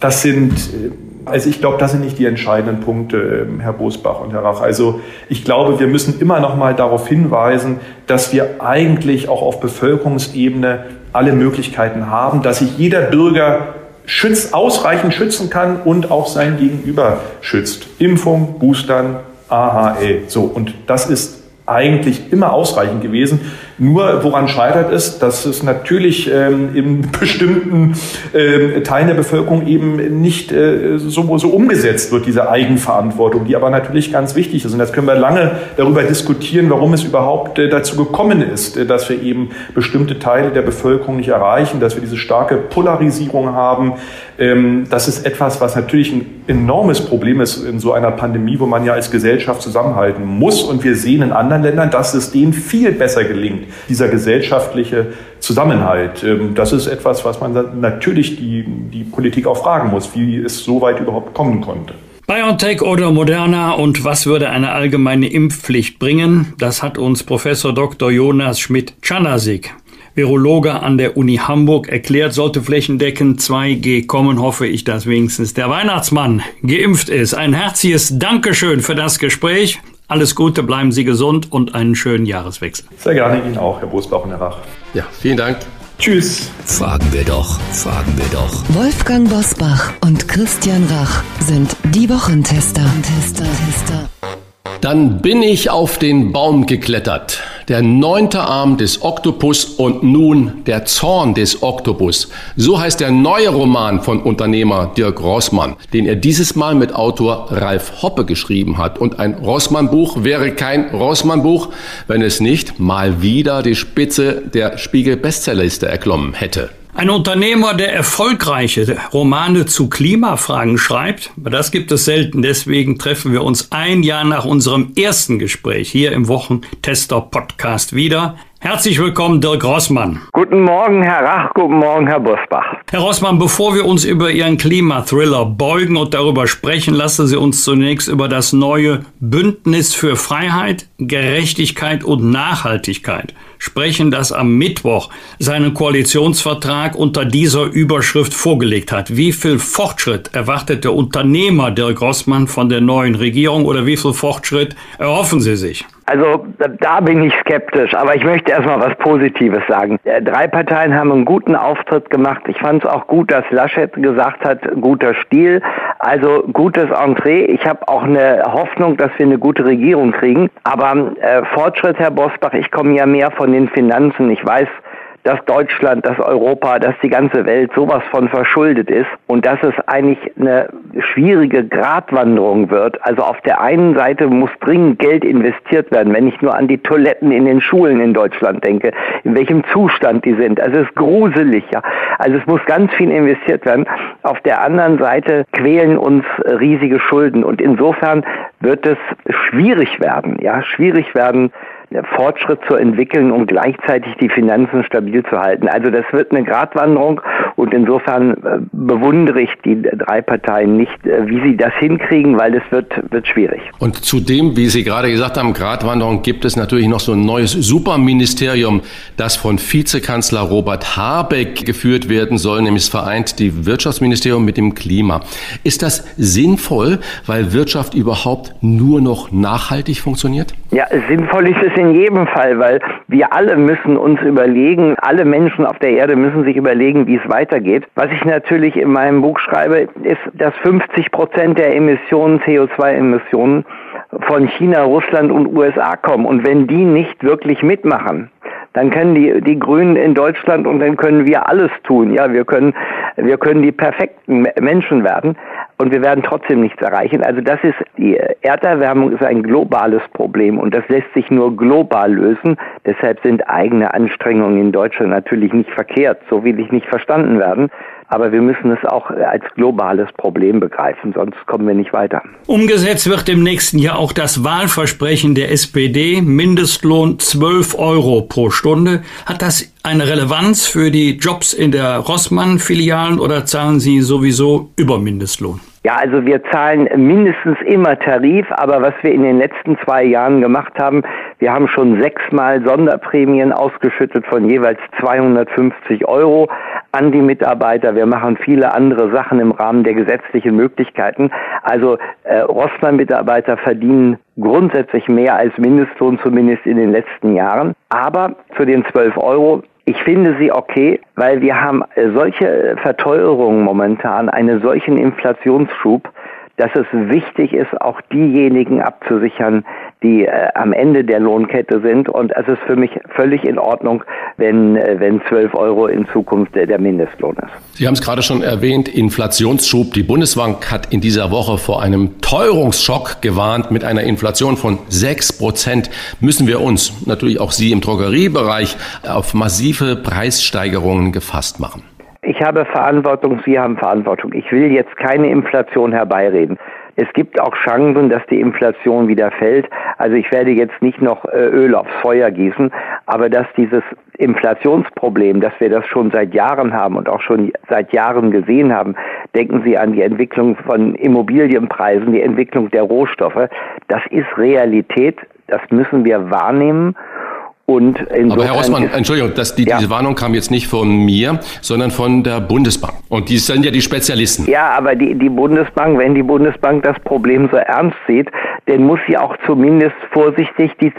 das sind, äh, also ich glaube, das sind nicht die entscheidenden Punkte, ähm, Herr Bosbach und Herr Rach. Also ich glaube, wir müssen immer noch mal darauf hinweisen, dass wir eigentlich auch auf Bevölkerungsebene alle Möglichkeiten haben, dass sich jeder Bürger schützt, ausreichend schützen kann und auch sein Gegenüber schützt. Impfung, Boostern, AHL. So, und das ist eigentlich immer ausreichend gewesen. Nur woran scheitert es, dass es natürlich ähm, in bestimmten äh, Teilen der Bevölkerung eben nicht äh, so, so umgesetzt wird, diese Eigenverantwortung, die aber natürlich ganz wichtig ist. Und jetzt können wir lange darüber diskutieren, warum es überhaupt äh, dazu gekommen ist, äh, dass wir eben bestimmte Teile der Bevölkerung nicht erreichen, dass wir diese starke Polarisierung haben. Ähm, das ist etwas, was natürlich ein enormes Problem ist in so einer Pandemie, wo man ja als Gesellschaft zusammenhalten muss. Und wir sehen in anderen Ländern, dass es denen viel besser gelingt, dieser gesellschaftliche Zusammenhalt. Ähm, das ist etwas, was man natürlich die, die Politik auch fragen muss, wie es so weit überhaupt kommen konnte. BioNTech oder Moderna und was würde eine allgemeine Impfpflicht bringen? Das hat uns Professor Dr. Jonas Schmidt-Czanasik Virologe an der Uni Hamburg erklärt, sollte flächendeckend 2G kommen, hoffe ich, dass wenigstens der Weihnachtsmann geimpft ist. Ein herzliches Dankeschön für das Gespräch. Alles Gute, bleiben Sie gesund und einen schönen Jahreswechsel. Sehr gerne Ihnen auch, Herr Bosbach und Herr Rach. Ja, vielen Dank. Tschüss. Fragen wir doch, fragen wir doch. Wolfgang Bosbach und Christian Rach sind die Wochentester. Tester, Tester. Dann bin ich auf den Baum geklettert. Der neunte Arm des Oktopus und nun der Zorn des Oktopus. So heißt der neue Roman von Unternehmer Dirk Rossmann, den er dieses Mal mit Autor Ralf Hoppe geschrieben hat. Und ein Rossmann-Buch wäre kein Rossmann-Buch, wenn es nicht mal wieder die Spitze der Spiegel-Bestsellerliste erklommen hätte. Ein Unternehmer, der erfolgreiche Romane zu Klimafragen schreibt, das gibt es selten. Deswegen treffen wir uns ein Jahr nach unserem ersten Gespräch hier im Wochentester Podcast wieder. Herzlich willkommen, Dirk Rossmann. Guten Morgen, Herr Rach, guten Morgen, Herr Bosbach. Herr Rossmann, bevor wir uns über Ihren Klimathriller beugen und darüber sprechen, lassen Sie uns zunächst über das neue Bündnis für Freiheit, Gerechtigkeit und Nachhaltigkeit sprechen, das am Mittwoch seinen Koalitionsvertrag unter dieser Überschrift vorgelegt hat. Wie viel Fortschritt erwartet der Unternehmer Dirk Rossmann von der neuen Regierung oder wie viel Fortschritt erhoffen Sie sich? Also da bin ich skeptisch, aber ich möchte erstmal was Positives sagen. Äh, drei Parteien haben einen guten Auftritt gemacht. Ich fand es auch gut, dass Laschet gesagt hat, guter Stil, also gutes Entree. Ich habe auch eine Hoffnung, dass wir eine gute Regierung kriegen. Aber äh, Fortschritt, Herr Bosbach, ich komme ja mehr von den Finanzen. Ich weiß, dass Deutschland, dass Europa, dass die ganze Welt sowas von verschuldet ist und dass es eigentlich eine schwierige Gratwanderung wird. Also auf der einen Seite muss dringend Geld investiert werden, wenn ich nur an die Toiletten in den Schulen in Deutschland denke, in welchem Zustand die sind. Also es ist gruselig, ja. Also es muss ganz viel investiert werden. Auf der anderen Seite quälen uns riesige Schulden und insofern wird es schwierig werden, ja, schwierig werden, Fortschritt zu entwickeln und gleichzeitig die Finanzen stabil zu halten. Also das wird eine Gratwanderung und insofern äh, bewundere ich die drei Parteien nicht, äh, wie sie das hinkriegen, weil es wird, wird schwierig. Und zudem, wie Sie gerade gesagt haben, Gratwanderung gibt es natürlich noch so ein neues Superministerium, das von Vizekanzler Robert Habeck geführt werden soll, nämlich es vereint die Wirtschaftsministerium mit dem Klima. Ist das sinnvoll, weil Wirtschaft überhaupt nur noch nachhaltig funktioniert? Ja, sinnvoll ist es in jedem Fall, weil wir alle müssen uns überlegen, alle Menschen auf der Erde müssen sich überlegen, wie es weitergeht. Was ich natürlich in meinem Buch schreibe, ist, dass 50 Prozent der Emissionen, CO2-Emissionen, von China, Russland und USA kommen. Und wenn die nicht wirklich mitmachen, dann können die, die Grünen in Deutschland und dann können wir alles tun. Ja, wir können, wir können die perfekten Menschen werden. Und wir werden trotzdem nichts erreichen. Also das ist, die Erderwärmung ist ein globales Problem und das lässt sich nur global lösen. Deshalb sind eigene Anstrengungen in Deutschland natürlich nicht verkehrt. So will ich nicht verstanden werden. Aber wir müssen es auch als globales Problem begreifen, sonst kommen wir nicht weiter. Umgesetzt wird im nächsten Jahr auch das Wahlversprechen der SPD, Mindestlohn 12 Euro pro Stunde. Hat das eine Relevanz für die Jobs in der Rossmann-Filialen oder zahlen Sie sowieso über Mindestlohn? Ja, also wir zahlen mindestens immer Tarif, aber was wir in den letzten zwei Jahren gemacht haben, wir haben schon sechsmal Sonderprämien ausgeschüttet von jeweils 250 Euro an die Mitarbeiter. Wir machen viele andere Sachen im Rahmen der gesetzlichen Möglichkeiten. Also äh, Rossmann-Mitarbeiter verdienen grundsätzlich mehr als Mindestlohn, zumindest in den letzten Jahren. Aber zu den 12 Euro ich finde sie okay, weil wir haben äh, solche Verteuerungen momentan, einen solchen Inflationsschub, dass es wichtig ist, auch diejenigen abzusichern, die äh, am Ende der Lohnkette sind. Und es ist für mich völlig in Ordnung, wenn, äh, wenn 12 Euro in Zukunft der, der Mindestlohn ist. Sie haben es gerade schon erwähnt, Inflationsschub. Die Bundesbank hat in dieser Woche vor einem Teuerungsschock gewarnt. Mit einer Inflation von 6 Prozent müssen wir uns, natürlich auch Sie im Drogeriebereich, auf massive Preissteigerungen gefasst machen. Ich habe Verantwortung, Sie haben Verantwortung. Ich will jetzt keine Inflation herbeireden. Es gibt auch Chancen, dass die Inflation wieder fällt. Also ich werde jetzt nicht noch äh, Öl aufs Feuer gießen, aber dass dieses Inflationsproblem, dass wir das schon seit Jahren haben und auch schon seit Jahren gesehen haben, denken Sie an die Entwicklung von Immobilienpreisen, die Entwicklung der Rohstoffe, das ist Realität, das müssen wir wahrnehmen und Aber Herr Rossmann, Entschuldigung, das, die, ja. diese Warnung kam jetzt nicht von mir, sondern von der Bundesbank. Und die sind ja die Spezialisten. Ja, aber die, die Bundesbank, wenn die Bundesbank das Problem so ernst sieht, dann muss sie auch zumindest vorsichtig die,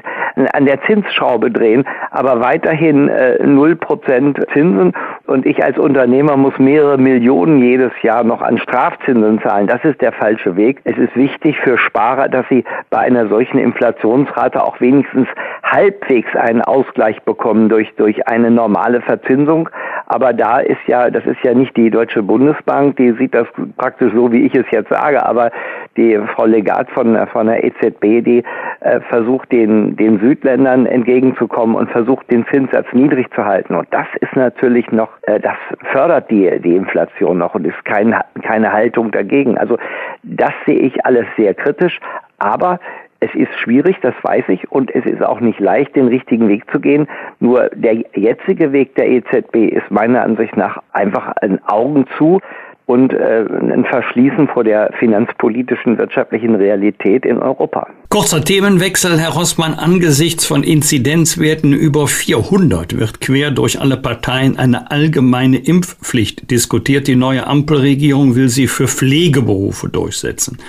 an der Zinsschraube drehen, aber weiterhin äh, 0% Zinsen und ich als Unternehmer muss mehrere Millionen jedes Jahr noch an Strafzinsen zahlen. Das ist der falsche Weg. Es ist wichtig für Sparer, dass sie bei einer solchen Inflationsrate auch wenigstens halbwegs einen Ausgleich bekommen durch, durch eine normale Verzinsung. Aber da ist ja, das ist ja nicht die Deutsche Bundesbank, die sieht das praktisch so, wie ich es jetzt sage, aber die Frau Legat von, von der EZB, die äh, versucht, den, den Südländern entgegenzukommen und versucht, den Zinssatz niedrig zu halten. Und das ist natürlich noch, äh, das fördert die, die Inflation noch und ist kein, keine Haltung dagegen. Also das sehe ich alles sehr kritisch. Aber es ist schwierig, das weiß ich, und es ist auch nicht leicht, den richtigen Weg zu gehen. Nur der jetzige Weg der EZB ist meiner Ansicht nach einfach ein Augen zu und äh, ein Verschließen vor der finanzpolitischen, wirtschaftlichen Realität in Europa. Kurzer Themenwechsel, Herr Rossmann. Angesichts von Inzidenzwerten über 400 wird quer durch alle Parteien eine allgemeine Impfpflicht diskutiert. Die neue Ampelregierung will sie für Pflegeberufe durchsetzen.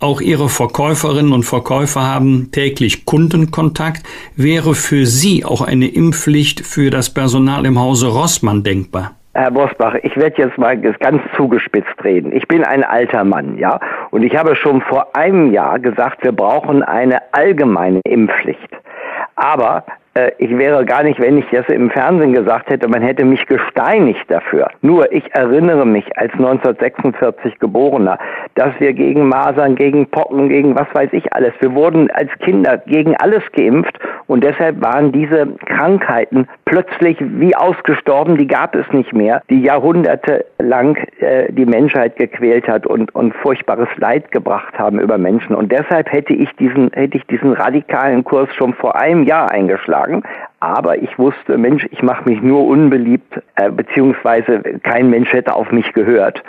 Auch Ihre Verkäuferinnen und Verkäufer haben täglich Kundenkontakt. Wäre für Sie auch eine Impfpflicht für das Personal im Hause Rossmann denkbar? Herr Bosbach, ich werde jetzt mal ganz zugespitzt reden. Ich bin ein alter Mann, ja, und ich habe schon vor einem Jahr gesagt, wir brauchen eine allgemeine Impfpflicht. Aber ich wäre gar nicht, wenn ich das im Fernsehen gesagt hätte, man hätte mich gesteinigt dafür. Nur ich erinnere mich als 1946 Geborener, dass wir gegen Masern, gegen Pocken, gegen was weiß ich alles, wir wurden als Kinder gegen alles geimpft und deshalb waren diese Krankheiten plötzlich wie ausgestorben, die gab es nicht mehr, die jahrhundertelang äh, die Menschheit gequält hat und, und furchtbares Leid gebracht haben über Menschen. Und deshalb hätte ich diesen, hätte ich diesen radikalen Kurs schon vor einem Jahr eingeschlagen sagen. Aber ich wusste, Mensch, ich mache mich nur unbeliebt, äh, beziehungsweise kein Mensch hätte auf mich gehört.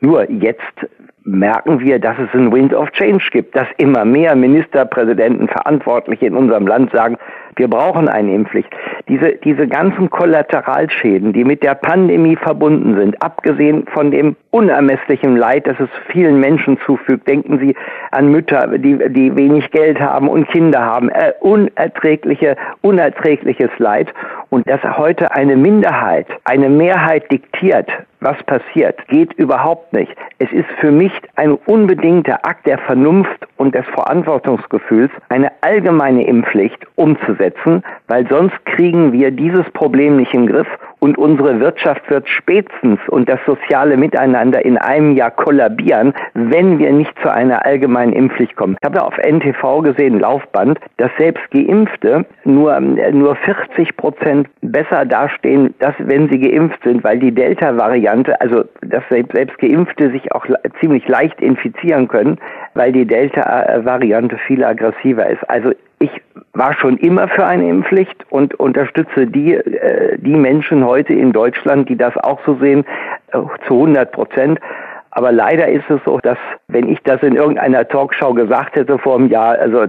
Nur jetzt merken wir, dass es einen Wind of Change gibt, dass immer mehr Ministerpräsidenten, Verantwortliche in unserem Land sagen, wir brauchen eine Impfpflicht. Diese, diese ganzen Kollateralschäden, die mit der Pandemie verbunden sind, abgesehen von dem unermesslichen Leid, das es vielen Menschen zufügt, denken Sie an Mütter, die, die wenig Geld haben und Kinder haben, äh, unerträgliche, unerträgliches Leid. Und dass heute eine Minderheit eine Mehrheit diktiert, was passiert, geht überhaupt nicht. Es ist für mich ein unbedingter Akt der Vernunft und des Verantwortungsgefühls, eine allgemeine Impfpflicht umzusetzen, weil sonst kriegen wir dieses Problem nicht im Griff und unsere Wirtschaft wird spätestens und das soziale Miteinander in einem Jahr kollabieren, wenn wir nicht zu einer allgemeinen Impfpflicht kommen. Ich habe auf NTV gesehen, Laufband, dass selbst Geimpfte nur, nur 40 Prozent besser dastehen, dass, wenn sie geimpft sind, weil die Delta-Variante, also dass selbst Geimpfte sich auch ziemlich leicht infizieren können, weil die Delta-Variante viel aggressiver ist. Also ich war schon immer für eine Impfpflicht und unterstütze die, äh, die Menschen heute in Deutschland, die das auch so sehen, äh, zu 100 Prozent. Aber leider ist es so, dass wenn ich das in irgendeiner Talkshow gesagt hätte vor einem Jahr, also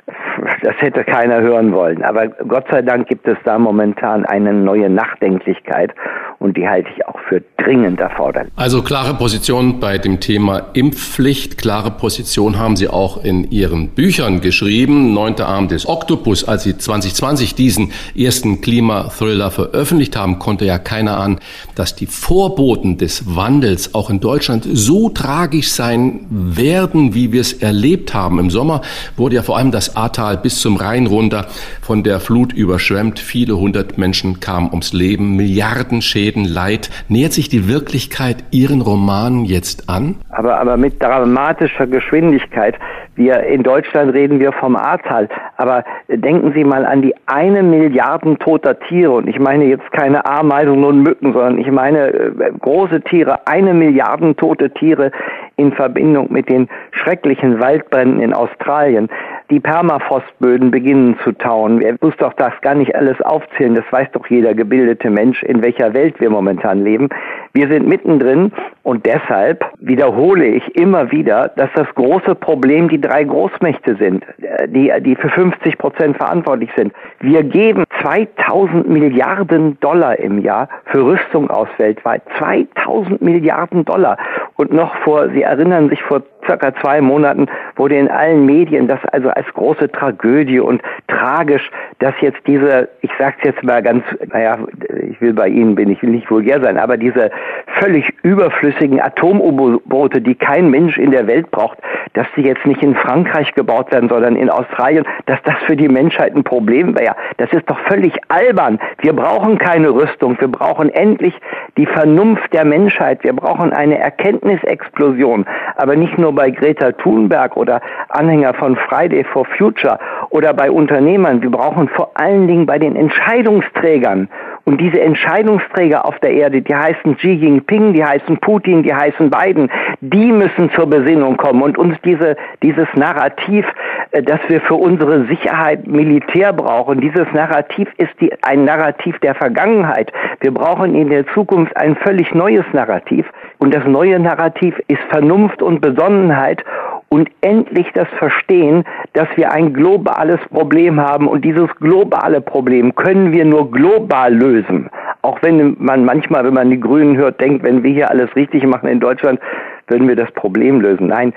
das hätte keiner hören wollen. Aber Gott sei Dank gibt es da momentan eine neue Nachdenklichkeit und die halte ich auch für dringend erforderlich. Also klare Position bei dem Thema Impfpflicht, klare Position haben Sie auch in Ihren Büchern geschrieben. Neunter Arm des Oktopus, als Sie 2020 diesen ersten Klimathriller veröffentlicht haben, konnte ja keiner an, dass die Vorboten des Wandels auch in Deutschland so tragisch sein werden, wie wir es erlebt haben. Im Sommer wurde ja vor allem das Ahrtal bis zum Rhein runter von der Flut überschwemmt. Viele hundert Menschen kamen ums Leben, Milliarden Schäden, Leid. Nähert sich die Wirklichkeit Ihren Romanen jetzt an? Aber, aber mit dramatischer Geschwindigkeit. Wir in Deutschland reden wir vom Ahrtal, aber denken Sie mal an die eine Milliarden toter Tiere und ich meine jetzt keine Ameisen und Mücken, sondern ich meine äh, große Tiere, eine Milliarden tote Tiere in Verbindung mit den schrecklichen Waldbränden in Australien. Die Permafrostböden beginnen zu tauen. Er muss doch das gar nicht alles aufzählen. Das weiß doch jeder gebildete Mensch, in welcher Welt wir momentan leben. Wir sind mittendrin und deshalb wiederhole ich immer wieder, dass das große Problem die drei Großmächte sind, die, die für 50 Prozent verantwortlich sind. Wir geben 2000 Milliarden Dollar im Jahr für Rüstung aus weltweit. 2000 Milliarden Dollar. Und noch vor, Sie erinnern sich, vor circa zwei Monaten wurde in allen Medien das also als große Tragödie und tragisch, dass jetzt diese, ich sage es jetzt mal ganz, naja, ich will bei Ihnen, bin ich will nicht vulgär sein, aber diese völlig überflüssigen Atom-U-Boote, die kein Mensch in der Welt braucht, dass die jetzt nicht in Frankreich gebaut werden, sondern in Australien, dass das für die Menschheit ein Problem wäre. Das ist doch völlig albern. Wir brauchen keine Rüstung. Wir brauchen endlich die Vernunft der Menschheit. Wir brauchen eine Erkenntnisexplosion. Aber nicht nur bei Greta Thunberg oder Anhänger von Friday for Future oder bei Unternehmern. Wir brauchen vor allen Dingen bei den Entscheidungsträgern und diese Entscheidungsträger auf der Erde, die heißen Xi Jinping, die heißen Putin, die heißen Biden, die müssen zur Besinnung kommen und uns diese, dieses Narrativ, äh, dass wir für unsere Sicherheit Militär brauchen, dieses Narrativ ist die, ein Narrativ der Vergangenheit. Wir brauchen in der Zukunft ein völlig neues Narrativ. Und das neue Narrativ ist Vernunft und Besonnenheit und endlich das Verstehen, dass wir ein globales Problem haben und dieses globale Problem können wir nur global lösen. Auch wenn man manchmal, wenn man die Grünen hört, denkt, wenn wir hier alles richtig machen in Deutschland, würden wir das Problem lösen. Nein,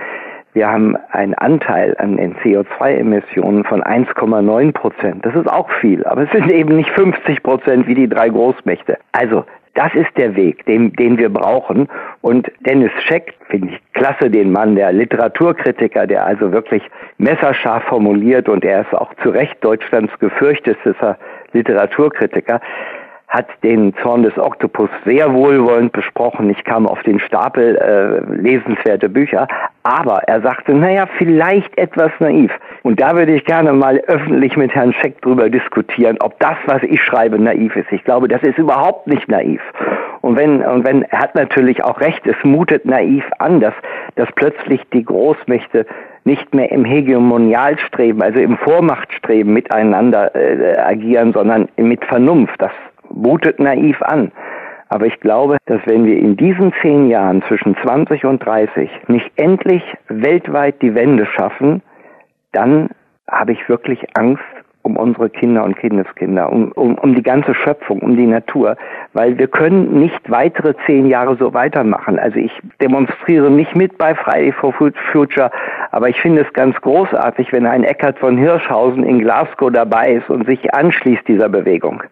wir haben einen Anteil an den CO2-Emissionen von 1,9 Prozent. Das ist auch viel, aber es sind eben nicht 50 Prozent wie die drei Großmächte. Also das ist der Weg, den, den wir brauchen. Und Dennis Scheck, finde ich klasse, den Mann, der Literaturkritiker, der also wirklich messerscharf formuliert und er ist auch zu Recht Deutschlands gefürchtetester Literaturkritiker hat den Zorn des Oktopus sehr wohlwollend besprochen. Ich kam auf den Stapel äh, lesenswerte Bücher, aber er sagte, naja, vielleicht etwas naiv. Und da würde ich gerne mal öffentlich mit Herrn Scheck drüber diskutieren, ob das, was ich schreibe, naiv ist. Ich glaube, das ist überhaupt nicht naiv. Und wenn, und wenn, er hat natürlich auch recht, es mutet naiv an, dass, dass plötzlich die Großmächte nicht mehr im Hegemonialstreben, also im Vormachtstreben miteinander äh, agieren, sondern mit Vernunft. Das mutet naiv an. Aber ich glaube, dass wenn wir in diesen zehn Jahren zwischen 20 und 30 nicht endlich weltweit die Wende schaffen, dann habe ich wirklich Angst um unsere Kinder und Kindeskinder, um, um, um die ganze Schöpfung, um die Natur, weil wir können nicht weitere zehn Jahre so weitermachen. Also ich demonstriere nicht mit bei Friday for Future, aber ich finde es ganz großartig, wenn ein Eckart von Hirschhausen in Glasgow dabei ist und sich anschließt dieser Bewegung.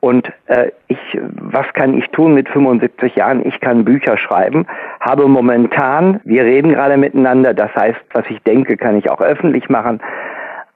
Und äh, ich, was kann ich tun mit 75 Jahren? Ich kann Bücher schreiben, habe momentan, wir reden gerade miteinander, das heißt, was ich denke, kann ich auch öffentlich machen.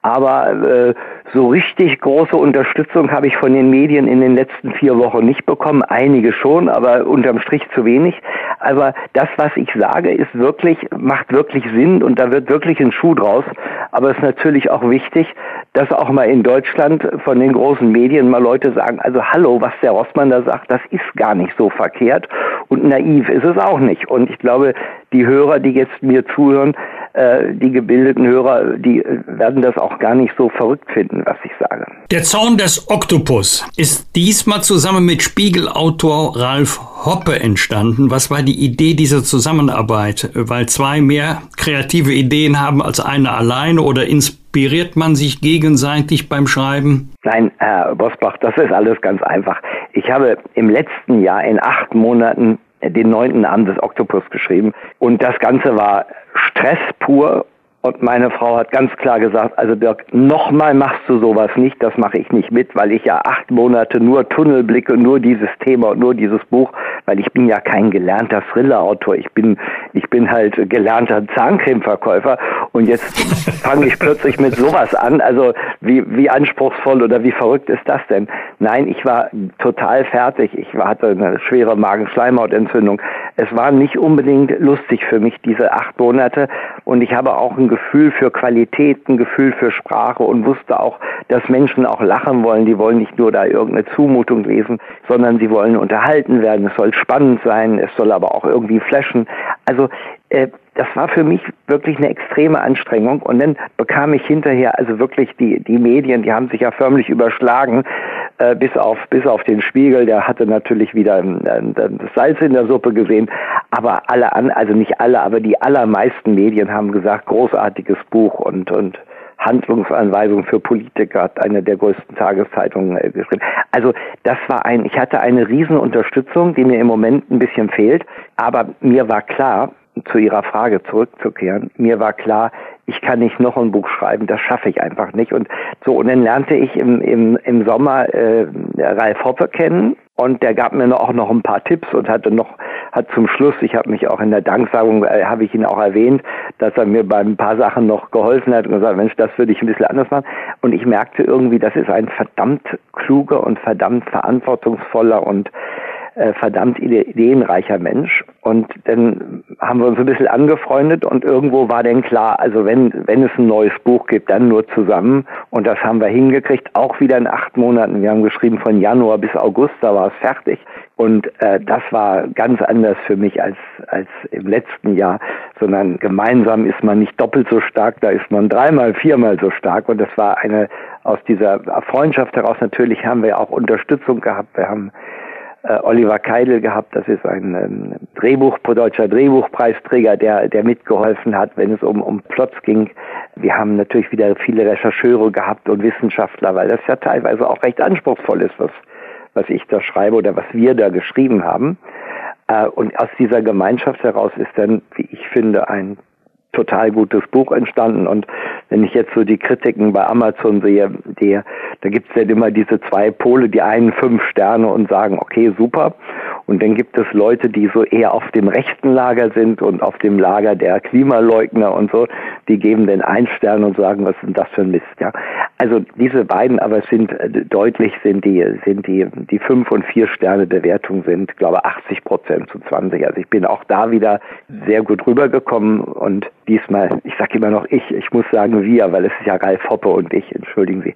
Aber äh, so richtig große Unterstützung habe ich von den Medien in den letzten vier Wochen nicht bekommen. Einige schon, aber unterm Strich zu wenig. Aber das, was ich sage, ist wirklich, macht wirklich Sinn und da wird wirklich ein Schuh draus. Aber es ist natürlich auch wichtig, dass auch mal in Deutschland von den großen Medien mal Leute sagen, also hallo, was der Rossmann da sagt, das ist gar nicht so verkehrt und naiv ist es auch nicht. Und ich glaube, die Hörer, die jetzt mir zuhören, äh, die gebildeten Hörer, die äh, werden das auch gar nicht so verrückt finden, was ich sage. Der Zorn des Oktopus ist diesmal zusammen mit Spiegelautor Ralf Hoppe entstanden. Was war die Idee dieser Zusammenarbeit? Weil zwei mehr kreative Ideen haben als eine alleine oder inspiriert man sich gegenseitig beim Schreiben? Nein, Herr Bosbach, das ist alles ganz einfach. Ich habe im letzten Jahr in acht Monaten den neunten Abend des Oktopus geschrieben. Und das Ganze war Stress pur und meine Frau hat ganz klar gesagt, also Dirk, nochmal machst du sowas nicht, das mache ich nicht mit, weil ich ja acht Monate nur Tunnel blicke, nur dieses Thema und nur dieses Buch, weil ich bin ja kein gelernter Thriller-Autor, ich bin, ich bin halt gelernter Zahncreme-Verkäufer und jetzt fange ich plötzlich mit sowas an, also wie, wie anspruchsvoll oder wie verrückt ist das denn? Nein, ich war total fertig, ich hatte eine schwere Magenschleimhautentzündung, es war nicht unbedingt lustig für mich, diese acht Monate. Und ich habe auch ein Gefühl für Qualität, ein Gefühl für Sprache und wusste auch, dass Menschen auch lachen wollen. Die wollen nicht nur da irgendeine Zumutung lesen, sondern sie wollen unterhalten werden. Es soll spannend sein, es soll aber auch irgendwie flashen. Also äh, das war für mich wirklich eine extreme Anstrengung. Und dann bekam ich hinterher also wirklich die die Medien, die haben sich ja förmlich überschlagen äh, bis auf bis auf den Spiegel, der hatte natürlich wieder äh, das Salz in der Suppe gesehen, aber alle an also nicht alle, aber die allermeisten Medien haben gesagt, großartiges Buch und und Handlungsanweisung für Politiker hat eine der größten Tageszeitungen äh, geschrieben. Also das war ein, ich hatte eine riesen Unterstützung, die mir im Moment ein bisschen fehlt, aber mir war klar, zu Ihrer Frage zurückzukehren, mir war klar, ich kann nicht noch ein Buch schreiben, das schaffe ich einfach nicht. Und so, und dann lernte ich im, im, im Sommer äh, Ralf Hoppe kennen und der gab mir auch noch ein paar Tipps und hatte noch, hat zum Schluss, ich habe mich auch in der Danksagung, äh, habe ich ihn auch erwähnt, dass er mir bei ein paar Sachen noch geholfen hat und gesagt, Mensch, das würde ich ein bisschen anders machen. Und ich merkte irgendwie, das ist ein verdammt kluger und verdammt verantwortungsvoller und äh, verdammt ideenreicher Mensch. Und dann haben wir uns ein bisschen angefreundet und irgendwo war dann klar, also wenn, wenn es ein neues Buch gibt, dann nur zusammen. Und das haben wir hingekriegt, auch wieder in acht Monaten. Wir haben geschrieben von Januar bis August, da war es fertig. Und äh, das war ganz anders für mich als, als im letzten Jahr, sondern gemeinsam ist man nicht doppelt so stark, da ist man dreimal, viermal so stark. Und das war eine, aus dieser Freundschaft heraus natürlich haben wir auch Unterstützung gehabt. Wir haben äh, Oliver Keidel gehabt. Das ist ein ähm, Drehbuch, deutscher Drehbuchpreisträger, der, der mitgeholfen hat, wenn es um, um Plots ging. Wir haben natürlich wieder viele Rechercheure gehabt und Wissenschaftler, weil das ja teilweise auch recht anspruchsvoll ist, was, was ich da schreibe oder was wir da geschrieben haben. Äh, und aus dieser Gemeinschaft heraus ist dann, wie ich finde, ein total gutes Buch entstanden. Und wenn ich jetzt so die Kritiken bei Amazon sehe, die, da gibt es ja immer diese zwei Pole, die einen fünf Sterne und sagen, okay, super. Und dann gibt es Leute, die so eher auf dem rechten Lager sind und auf dem Lager der Klimaleugner und so, die geben den einen Stern und sagen, was ist denn das für ein Mist, ja. Also diese beiden aber sind äh, deutlich sind die, sind die, die fünf und vier Sterne Bewertung sind, glaube 80 Prozent zu 20. Also ich bin auch da wieder sehr gut rübergekommen und diesmal, ich sage immer noch ich, ich muss sagen wir, weil es ist ja Ralf Hoppe und ich, entschuldigen Sie.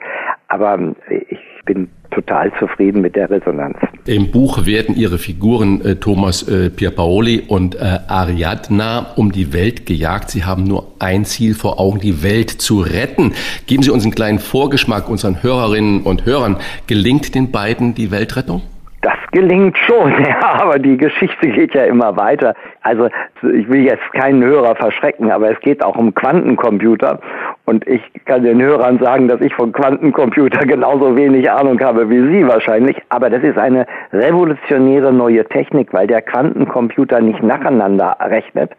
Aber ähm, ich bin total zufrieden mit der Resonanz. Im Buch werden Ihre Figuren äh, Thomas äh, Pierpaoli und äh, Ariadna um die Welt gejagt. Sie haben nur ein Ziel vor Augen, die Welt zu retten. Geben Sie uns einen kleinen Vorgeschmack unseren Hörerinnen und Hörern. Gelingt den beiden die Weltrettung? Das gelingt schon, ja, aber die Geschichte geht ja immer weiter. Also ich will jetzt keinen Hörer verschrecken, aber es geht auch um Quantencomputer und ich kann den Hörern sagen, dass ich von Quantencomputer genauso wenig Ahnung habe wie Sie wahrscheinlich, aber das ist eine revolutionäre neue Technik, weil der Quantencomputer nicht nacheinander rechnet,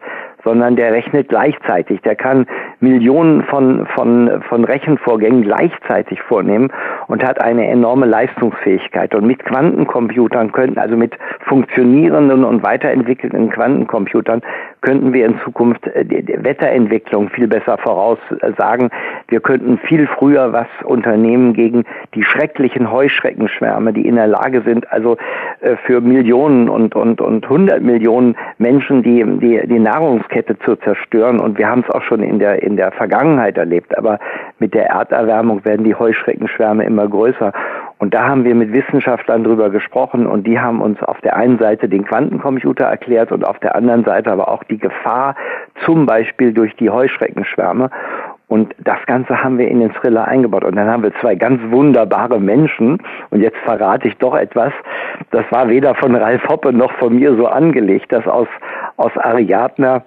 sondern der rechnet gleichzeitig. Der kann Millionen von, von, von Rechenvorgängen gleichzeitig vornehmen und hat eine enorme Leistungsfähigkeit. Und mit Quantencomputern könnten, also mit funktionierenden und weiterentwickelten Quantencomputern, könnten wir in Zukunft äh, die Wetterentwicklung viel besser voraussagen. Wir könnten viel früher was unternehmen gegen die schrecklichen Heuschreckenschwärme, die in der Lage sind, also äh, für Millionen und, und, und hundert Millionen Menschen die, die, die Nahrungskette zu zerstören. Und wir haben es auch schon in der, in der Vergangenheit erlebt. Aber mit der Erderwärmung werden die Heuschreckenschwärme immer größer. Und da haben wir mit Wissenschaftlern drüber gesprochen und die haben uns auf der einen Seite den Quantencomputer erklärt und auf der anderen Seite aber auch die Gefahr, zum Beispiel durch die Heuschreckenschwärme. Und das Ganze haben wir in den Thriller eingebaut. Und dann haben wir zwei ganz wunderbare Menschen. Und jetzt verrate ich doch etwas. Das war weder von Ralf Hoppe noch von mir so angelegt, dass aus, aus Ariadna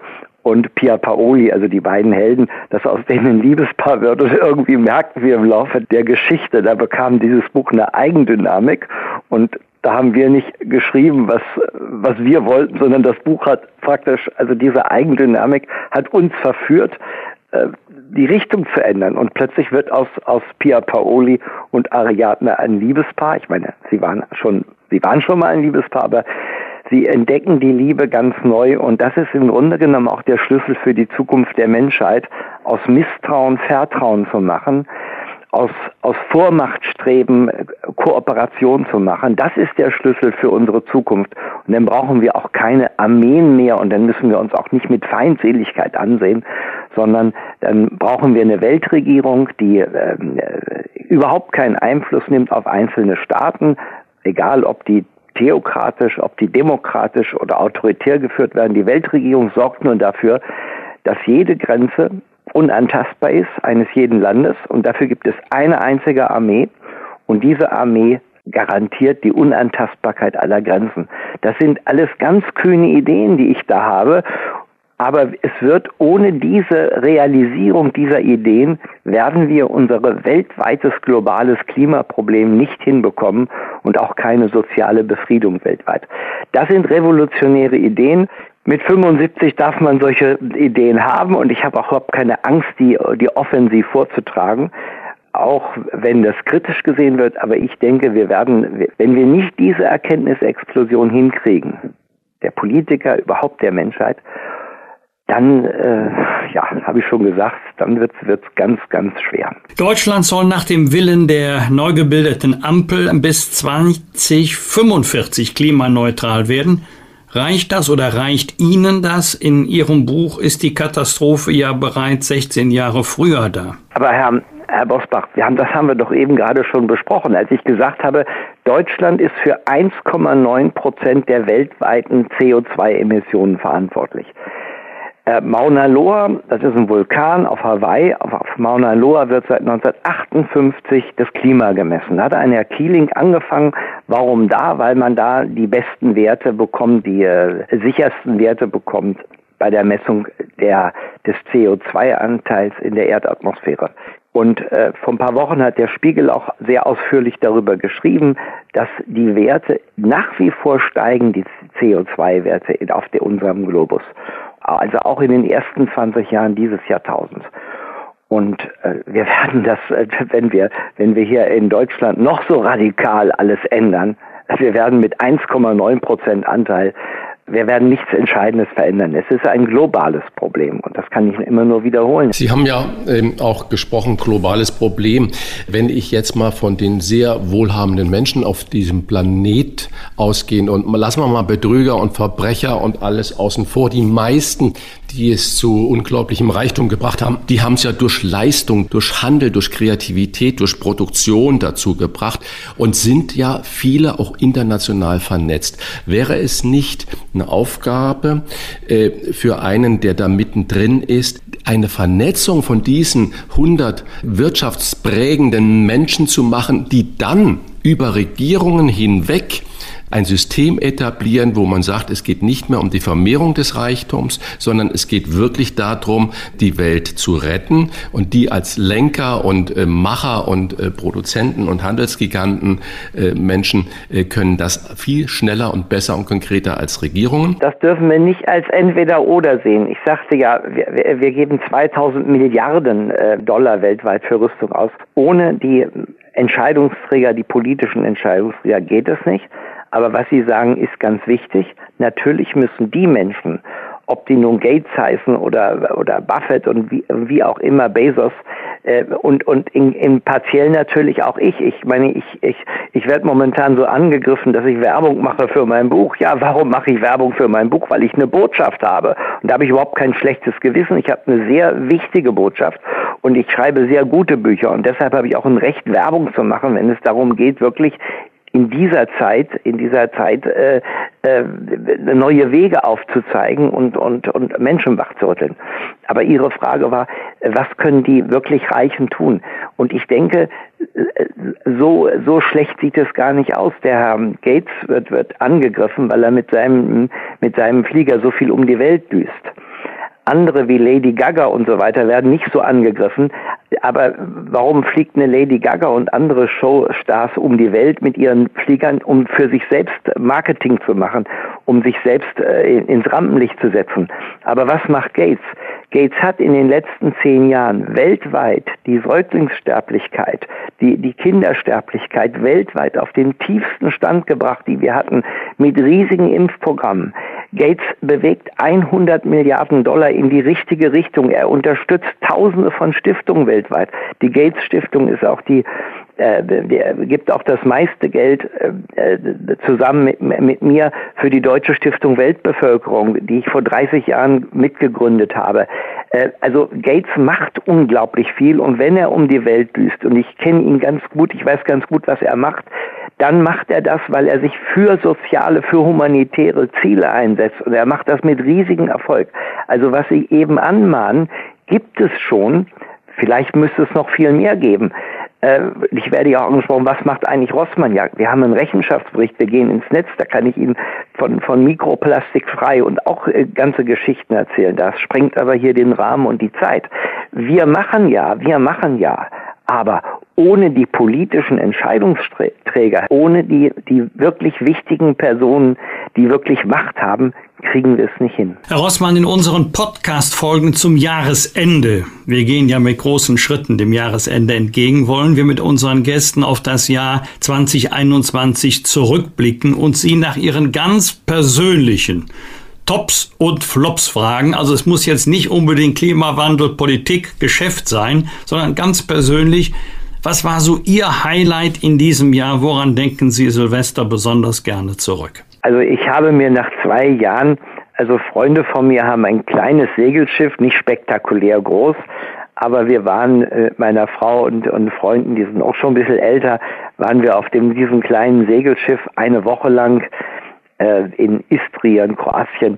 und Pia Paoli, also die beiden Helden, dass aus denen ein Liebespaar wird. Und irgendwie merkten wir im Laufe der Geschichte, da bekam dieses Buch eine Eigendynamik. Und da haben wir nicht geschrieben, was, was wir wollten, sondern das Buch hat praktisch, also diese Eigendynamik hat uns verführt, äh, die Richtung zu ändern. Und plötzlich wird aus, aus Pia Paoli und Ariadne ein Liebespaar. Ich meine, sie waren schon, sie waren schon mal ein Liebespaar, aber sie entdecken die Liebe ganz neu. Und das ist im Grunde genommen auch der Schlüssel für die Zukunft der Menschheit, aus Misstrauen Vertrauen zu machen aus, aus Vormachtstreben äh, Kooperation zu machen. Das ist der Schlüssel für unsere Zukunft. Und dann brauchen wir auch keine Armeen mehr und dann müssen wir uns auch nicht mit Feindseligkeit ansehen, sondern dann brauchen wir eine Weltregierung, die äh, überhaupt keinen Einfluss nimmt auf einzelne Staaten, egal ob die theokratisch, ob die demokratisch oder autoritär geführt werden. Die Weltregierung sorgt nur dafür, dass jede Grenze unantastbar ist eines jeden Landes und dafür gibt es eine einzige Armee und diese Armee garantiert die Unantastbarkeit aller Grenzen. Das sind alles ganz kühne Ideen, die ich da habe. Aber es wird ohne diese Realisierung dieser Ideen werden wir unser weltweites globales Klimaproblem nicht hinbekommen und auch keine soziale Befriedung weltweit. Das sind revolutionäre Ideen. Mit 75 darf man solche Ideen haben und ich habe auch überhaupt keine Angst, die, die offensiv vorzutragen, auch wenn das kritisch gesehen wird. Aber ich denke, wir werden, wenn wir nicht diese Erkenntnisexplosion hinkriegen, der Politiker, überhaupt der Menschheit, dann, äh, ja, habe ich schon gesagt, dann wird es ganz, ganz schwer. Deutschland soll nach dem Willen der neu gebildeten Ampel bis 2045 klimaneutral werden. Reicht das oder reicht Ihnen das? In Ihrem Buch ist die Katastrophe ja bereits 16 Jahre früher da. Aber Herr, Herr Bosbach, haben, das haben wir doch eben gerade schon besprochen, als ich gesagt habe, Deutschland ist für 1,9 Prozent der weltweiten CO2-Emissionen verantwortlich. Äh, Mauna Loa, das ist ein Vulkan auf Hawaii. Auf, auf Mauna Loa wird seit 1958 das Klima gemessen. Da hat ein Herr Keeling angefangen. Warum da? Weil man da die besten Werte bekommt, die äh, sichersten Werte bekommt bei der Messung der, des CO2-Anteils in der Erdatmosphäre. Und äh, vor ein paar Wochen hat der Spiegel auch sehr ausführlich darüber geschrieben, dass die Werte nach wie vor steigen, die CO2-Werte auf der, unserem Globus also auch in den ersten 20 Jahren dieses Jahrtausends. Und äh, wir werden das, äh, wenn wir, wenn wir hier in Deutschland noch so radikal alles ändern, wir werden mit 1,9 Prozent Anteil wir werden nichts Entscheidendes verändern. Es ist ein globales Problem und das kann ich immer nur wiederholen. Sie haben ja ähm, auch gesprochen, globales Problem. Wenn ich jetzt mal von den sehr wohlhabenden Menschen auf diesem Planet ausgehen und lassen wir mal Betrüger und Verbrecher und alles außen vor, die meisten, die es zu unglaublichem Reichtum gebracht haben, die haben es ja durch Leistung, durch Handel, durch Kreativität, durch Produktion dazu gebracht und sind ja viele auch international vernetzt. Wäre es nicht eine Aufgabe äh, für einen, der da mittendrin ist, eine Vernetzung von diesen 100 wirtschaftsprägenden Menschen zu machen, die dann über Regierungen hinweg ein System etablieren, wo man sagt, es geht nicht mehr um die Vermehrung des Reichtums, sondern es geht wirklich darum, die Welt zu retten und die als Lenker und äh, Macher und äh, Produzenten und Handelsgiganten äh, Menschen äh, können das viel schneller und besser und konkreter als Regierungen. Das dürfen wir nicht als entweder oder sehen. Ich sagte ja, wir, wir geben 2000 Milliarden äh, Dollar weltweit für Rüstung aus. Ohne die Entscheidungsträger, die politischen Entscheidungsträger geht es nicht. Aber was Sie sagen, ist ganz wichtig. Natürlich müssen die Menschen, ob die nun Gates heißen oder, oder Buffett und wie, wie auch immer, Bezos, äh, und, und in, in partiell natürlich auch ich. Ich meine, ich, ich, ich werde momentan so angegriffen, dass ich Werbung mache für mein Buch. Ja, warum mache ich Werbung für mein Buch? Weil ich eine Botschaft habe. Und da habe ich überhaupt kein schlechtes Gewissen. Ich habe eine sehr wichtige Botschaft und ich schreibe sehr gute Bücher. Und deshalb habe ich auch ein Recht, Werbung zu machen, wenn es darum geht, wirklich in dieser Zeit, in dieser Zeit äh, äh, neue Wege aufzuzeigen und, und, und Menschen wachzurütteln. Aber Ihre Frage war, was können die wirklich Reichen tun? Und ich denke, so, so schlecht sieht es gar nicht aus. Der Herr Gates wird, wird angegriffen, weil er mit seinem, mit seinem Flieger so viel um die Welt düst. Andere wie Lady Gaga und so weiter werden nicht so angegriffen. Aber warum fliegt eine Lady Gaga und andere Showstars um die Welt mit ihren Fliegern, um für sich selbst Marketing zu machen, um sich selbst äh, ins Rampenlicht zu setzen? Aber was macht Gates? Gates hat in den letzten zehn Jahren weltweit die Säuglingssterblichkeit, die, die Kindersterblichkeit weltweit auf den tiefsten Stand gebracht, die wir hatten, mit riesigen Impfprogrammen. Gates bewegt 100 Milliarden Dollar in die richtige Richtung. Er unterstützt Tausende von Stiftungen weltweit. Die Gates Stiftung ist auch die äh, der gibt auch das meiste Geld äh, äh, zusammen mit, mit mir für die Deutsche Stiftung Weltbevölkerung, die ich vor 30 Jahren mitgegründet habe. Äh, also Gates macht unglaublich viel und wenn er um die Welt düst, und ich kenne ihn ganz gut, ich weiß ganz gut, was er macht, dann macht er das, weil er sich für soziale, für humanitäre Ziele einsetzt. Und er macht das mit riesigem Erfolg. Also was Sie eben anmahnen, gibt es schon. Vielleicht müsste es noch viel mehr geben. Äh, ich werde ja auch angesprochen, was macht eigentlich Rossmann? Ja, wir haben einen Rechenschaftsbericht, wir gehen ins Netz, da kann ich Ihnen von, von Mikroplastik frei und auch äh, ganze Geschichten erzählen. Das sprengt aber hier den Rahmen und die Zeit. Wir machen ja, wir machen ja, aber ohne die politischen Entscheidungsträger, ohne die, die wirklich wichtigen Personen, die wirklich Macht haben, kriegen wir es nicht hin. Herr Rossmann, in unseren Podcast-Folgen zum Jahresende, wir gehen ja mit großen Schritten dem Jahresende entgegen, wollen wir mit unseren Gästen auf das Jahr 2021 zurückblicken und sie nach ihren ganz persönlichen Tops und Flops fragen. Also es muss jetzt nicht unbedingt Klimawandel, Politik, Geschäft sein, sondern ganz persönlich, was war so Ihr Highlight in diesem Jahr? Woran denken Sie Silvester besonders gerne zurück? Also ich habe mir nach zwei Jahren, also Freunde von mir haben ein kleines Segelschiff, nicht spektakulär groß, aber wir waren äh, meiner Frau und, und Freunden, die sind auch schon ein bisschen älter, waren wir auf dem, diesem kleinen Segelschiff eine Woche lang in Istria in Kroatien.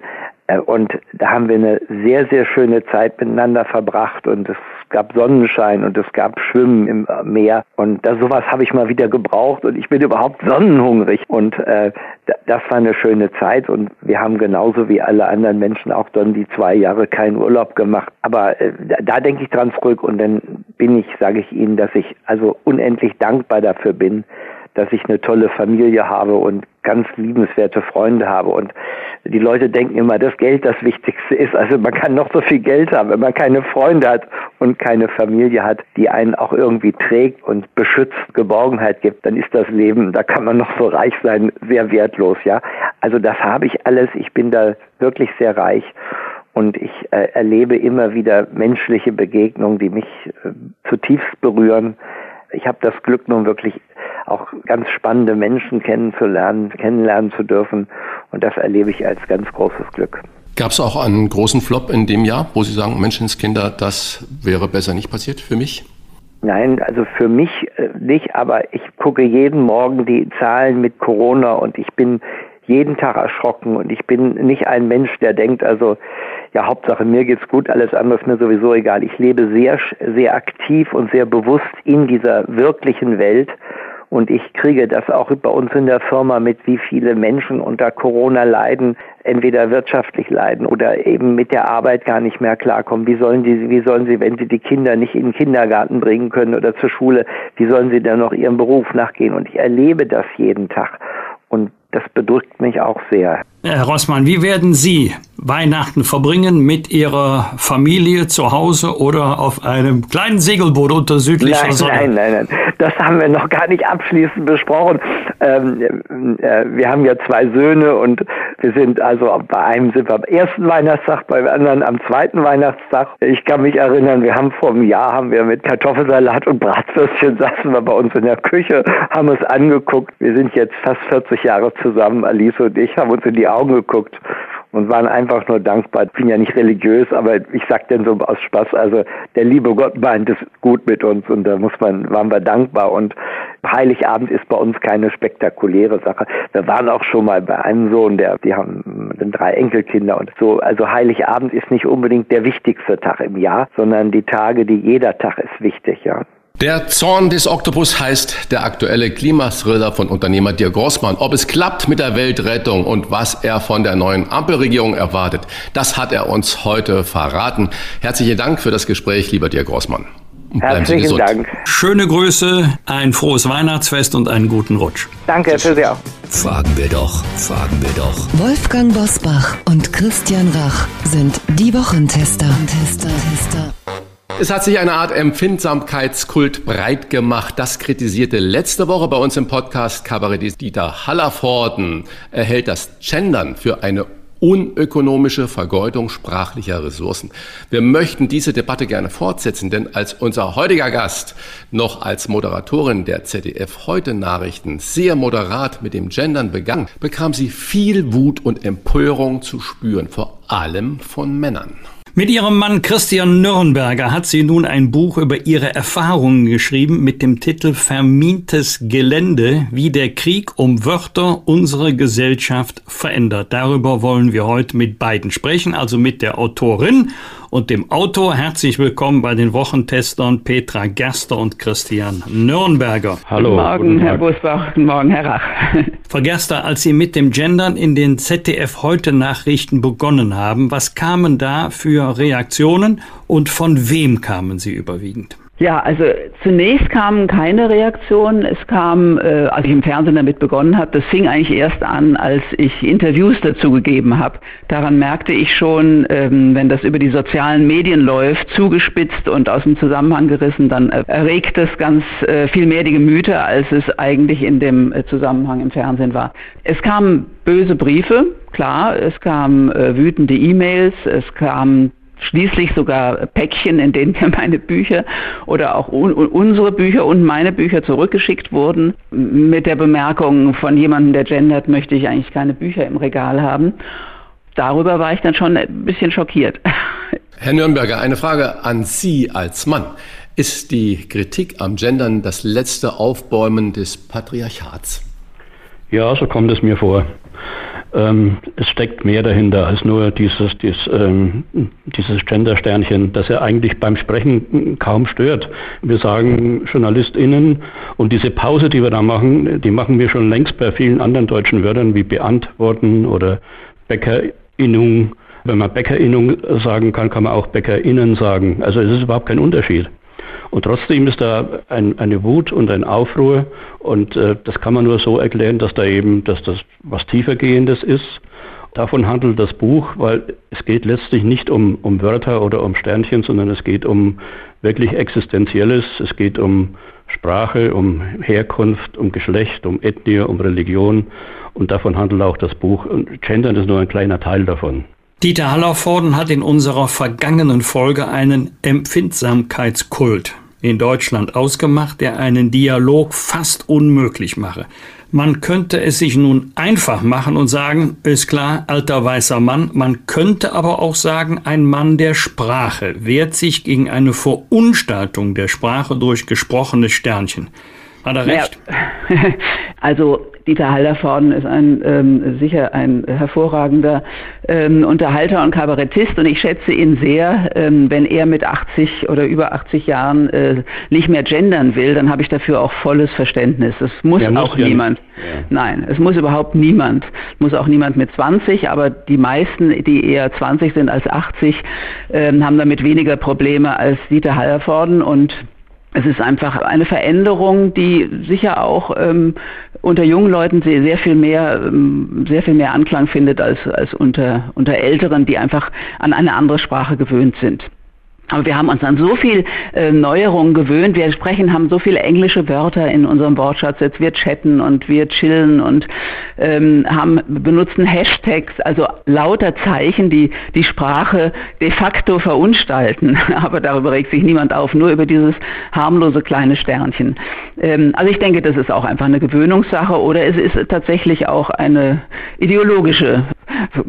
Äh, und da haben wir eine sehr, sehr schöne Zeit miteinander verbracht und es gab Sonnenschein und es gab Schwimmen im Meer. Und das, sowas habe ich mal wieder gebraucht und ich bin überhaupt sonnenhungrig. Und äh, das war eine schöne Zeit und wir haben genauso wie alle anderen Menschen auch dann die zwei Jahre keinen Urlaub gemacht. Aber äh, da denke ich dran zurück und dann bin ich, sage ich Ihnen, dass ich also unendlich dankbar dafür bin, dass ich eine tolle Familie habe und ganz liebenswerte Freunde habe. Und die Leute denken immer, dass Geld das Wichtigste ist. Also man kann noch so viel Geld haben, wenn man keine Freunde hat und keine Familie hat, die einen auch irgendwie trägt und beschützt, Geborgenheit gibt, dann ist das Leben, da kann man noch so reich sein, sehr wertlos, ja. Also das habe ich alles. Ich bin da wirklich sehr reich und ich äh, erlebe immer wieder menschliche Begegnungen, die mich äh, zutiefst berühren. Ich habe das Glück nun wirklich auch ganz spannende Menschen kennenzulernen, kennenlernen zu dürfen. Und das erlebe ich als ganz großes Glück. Gab es auch einen großen Flop in dem Jahr, wo Sie sagen, Menschenskinder, das wäre besser nicht passiert für mich? Nein, also für mich äh, nicht, aber ich gucke jeden Morgen die Zahlen mit Corona und ich bin jeden Tag erschrocken und ich bin nicht ein Mensch, der denkt, also ja, Hauptsache mir geht's gut, alles andere ist mir sowieso egal. Ich lebe sehr, sehr aktiv und sehr bewusst in dieser wirklichen Welt und ich kriege das auch bei uns in der Firma mit, wie viele Menschen unter Corona leiden, entweder wirtschaftlich leiden oder eben mit der Arbeit gar nicht mehr klarkommen. Wie sollen sie, wie sollen sie, wenn sie die Kinder nicht in den Kindergarten bringen können oder zur Schule, wie sollen sie dann noch ihrem Beruf nachgehen? Und ich erlebe das jeden Tag. Das bedrückt mich auch sehr. Herr Rossmann, wie werden Sie Weihnachten verbringen mit Ihrer Familie zu Hause oder auf einem kleinen Segelboot unter südlicher nein, Sonne? Nein, nein, nein. Das haben wir noch gar nicht abschließend besprochen. Ähm, äh, wir haben ja zwei Söhne und wir sind also bei einem sind wir am ersten Weihnachtstag, beim anderen am zweiten Weihnachtstag. Ich kann mich erinnern, wir haben vor einem Jahr haben wir mit Kartoffelsalat und Bratwürstchen saßen wir bei uns in der Küche, haben uns angeguckt. Wir sind jetzt fast 40 Jahre zusammen, Alice und ich, haben uns in die Augen geguckt und waren einfach nur dankbar. Ich bin ja nicht religiös, aber ich sag denn so aus Spaß, also der liebe Gott meint es gut mit uns und da muss man, waren wir dankbar und Heiligabend ist bei uns keine spektakuläre Sache. Wir waren auch schon mal bei einem Sohn, der, die haben drei Enkelkinder und so. Also Heiligabend ist nicht unbedingt der wichtigste Tag im Jahr, sondern die Tage, die jeder Tag ist wichtig, ja. Der Zorn des Oktopus heißt der aktuelle Klimathriller von Unternehmer Dirk Grossmann. Ob es klappt mit der Weltrettung und was er von der neuen Ampelregierung erwartet, das hat er uns heute verraten. Herzlichen Dank für das Gespräch, lieber Dirk Grossmann. Herzlichen Dank. Schöne Grüße, ein frohes Weihnachtsfest und einen guten Rutsch. Danke für Sie auch. Fragen wir doch, fragen wir doch. Wolfgang Bosbach und Christian Rach sind die Wochentester. Tester, Tester. Es hat sich eine Art Empfindsamkeitskult breit gemacht. Das kritisierte letzte Woche bei uns im Podcast Kabarettist Dieter Hallervorden. Er hält das Gendern für eine unökonomische Vergeudung sprachlicher Ressourcen. Wir möchten diese Debatte gerne fortsetzen, denn als unser heutiger Gast noch als Moderatorin der ZDF Heute Nachrichten sehr moderat mit dem Gendern begann, bekam sie viel Wut und Empörung zu spüren, vor allem von Männern. Mit ihrem Mann Christian Nürnberger hat sie nun ein Buch über ihre Erfahrungen geschrieben mit dem Titel Vermintes Gelände, wie der Krieg um Wörter unsere Gesellschaft verändert. Darüber wollen wir heute mit beiden sprechen, also mit der Autorin und dem Autor. Herzlich willkommen bei den Wochentestern Petra Gerster und Christian Nürnberger. Hallo. Guten Morgen, guten Herr Busbach. Guten Morgen, Herr Rach. Frau Gerster, als Sie mit dem Gendern in den ZDF heute Nachrichten begonnen haben, was kamen da für Reaktionen und von wem kamen sie überwiegend? Ja, also zunächst kamen keine Reaktionen. Es kam, äh, als ich im Fernsehen damit begonnen habe, das fing eigentlich erst an, als ich Interviews dazu gegeben habe. Daran merkte ich schon, ähm, wenn das über die sozialen Medien läuft, zugespitzt und aus dem Zusammenhang gerissen, dann erregt das ganz äh, viel mehr die Gemüter, als es eigentlich in dem äh, Zusammenhang im Fernsehen war. Es kamen böse Briefe, klar, es kamen äh, wütende E-Mails, es kamen schließlich sogar Päckchen, in denen mir meine Bücher oder auch un unsere Bücher und meine Bücher zurückgeschickt wurden, mit der Bemerkung von jemandem, der gendert, möchte ich eigentlich keine Bücher im Regal haben. Darüber war ich dann schon ein bisschen schockiert. Herr Nürnberger, eine Frage an Sie als Mann. Ist die Kritik am Gendern das letzte Aufbäumen des Patriarchats? Ja, so kommt es mir vor. Ähm, es steckt mehr dahinter als nur dieses, dieses, ähm, dieses Gender-Sternchen, das ja eigentlich beim Sprechen kaum stört. Wir sagen JournalistInnen und diese Pause, die wir da machen, die machen wir schon längst bei vielen anderen deutschen Wörtern wie beantworten oder Bäckerinnung. Wenn man Bäckerinnung sagen kann, kann man auch Bäckerinnen sagen. Also es ist überhaupt kein Unterschied. Und trotzdem ist da ein, eine Wut und ein Aufruhr und äh, das kann man nur so erklären, dass da eben, dass das was tiefergehendes ist. Davon handelt das Buch, weil es geht letztlich nicht um, um Wörter oder um Sternchen, sondern es geht um wirklich Existenzielles. Es geht um Sprache, um Herkunft, um Geschlecht, um Ethnie, um Religion. Und davon handelt auch das Buch. Und Gendern ist nur ein kleiner Teil davon. Dieter Hallervorden hat in unserer vergangenen Folge einen Empfindsamkeitskult in Deutschland ausgemacht, der einen Dialog fast unmöglich mache. Man könnte es sich nun einfach machen und sagen, ist klar, alter weißer Mann. Man könnte aber auch sagen, ein Mann der Sprache wehrt sich gegen eine Verunstaltung der Sprache durch gesprochene Sternchen. Hat er recht? Ja. Also Dieter Hallervorden ist ein, ähm, sicher ein hervorragender ähm, Unterhalter und Kabarettist und ich schätze ihn sehr. Ähm, wenn er mit 80 oder über 80 Jahren äh, nicht mehr gendern will, dann habe ich dafür auch volles Verständnis. Es muss ja, auch niemand. Ja. Nein, es muss überhaupt niemand. Muss auch niemand mit 20, aber die meisten, die eher 20 sind als 80, ähm, haben damit weniger Probleme als Dieter Hallervorden und es ist einfach eine Veränderung, die sicher auch ähm, unter jungen Leuten sehr, sehr viel mehr, ähm, sehr viel mehr Anklang findet als, als unter, unter Älteren, die einfach an eine andere Sprache gewöhnt sind. Aber wir haben uns an so viel äh, Neuerungen gewöhnt. Wir sprechen, haben so viele englische Wörter in unserem Wortschatz. Jetzt wir chatten und wir chillen und ähm, haben benutzen Hashtags, also lauter Zeichen, die die Sprache de facto verunstalten. Aber darüber regt sich niemand auf, nur über dieses harmlose kleine Sternchen. Ähm, also ich denke, das ist auch einfach eine Gewöhnungssache oder es ist tatsächlich auch eine ideologische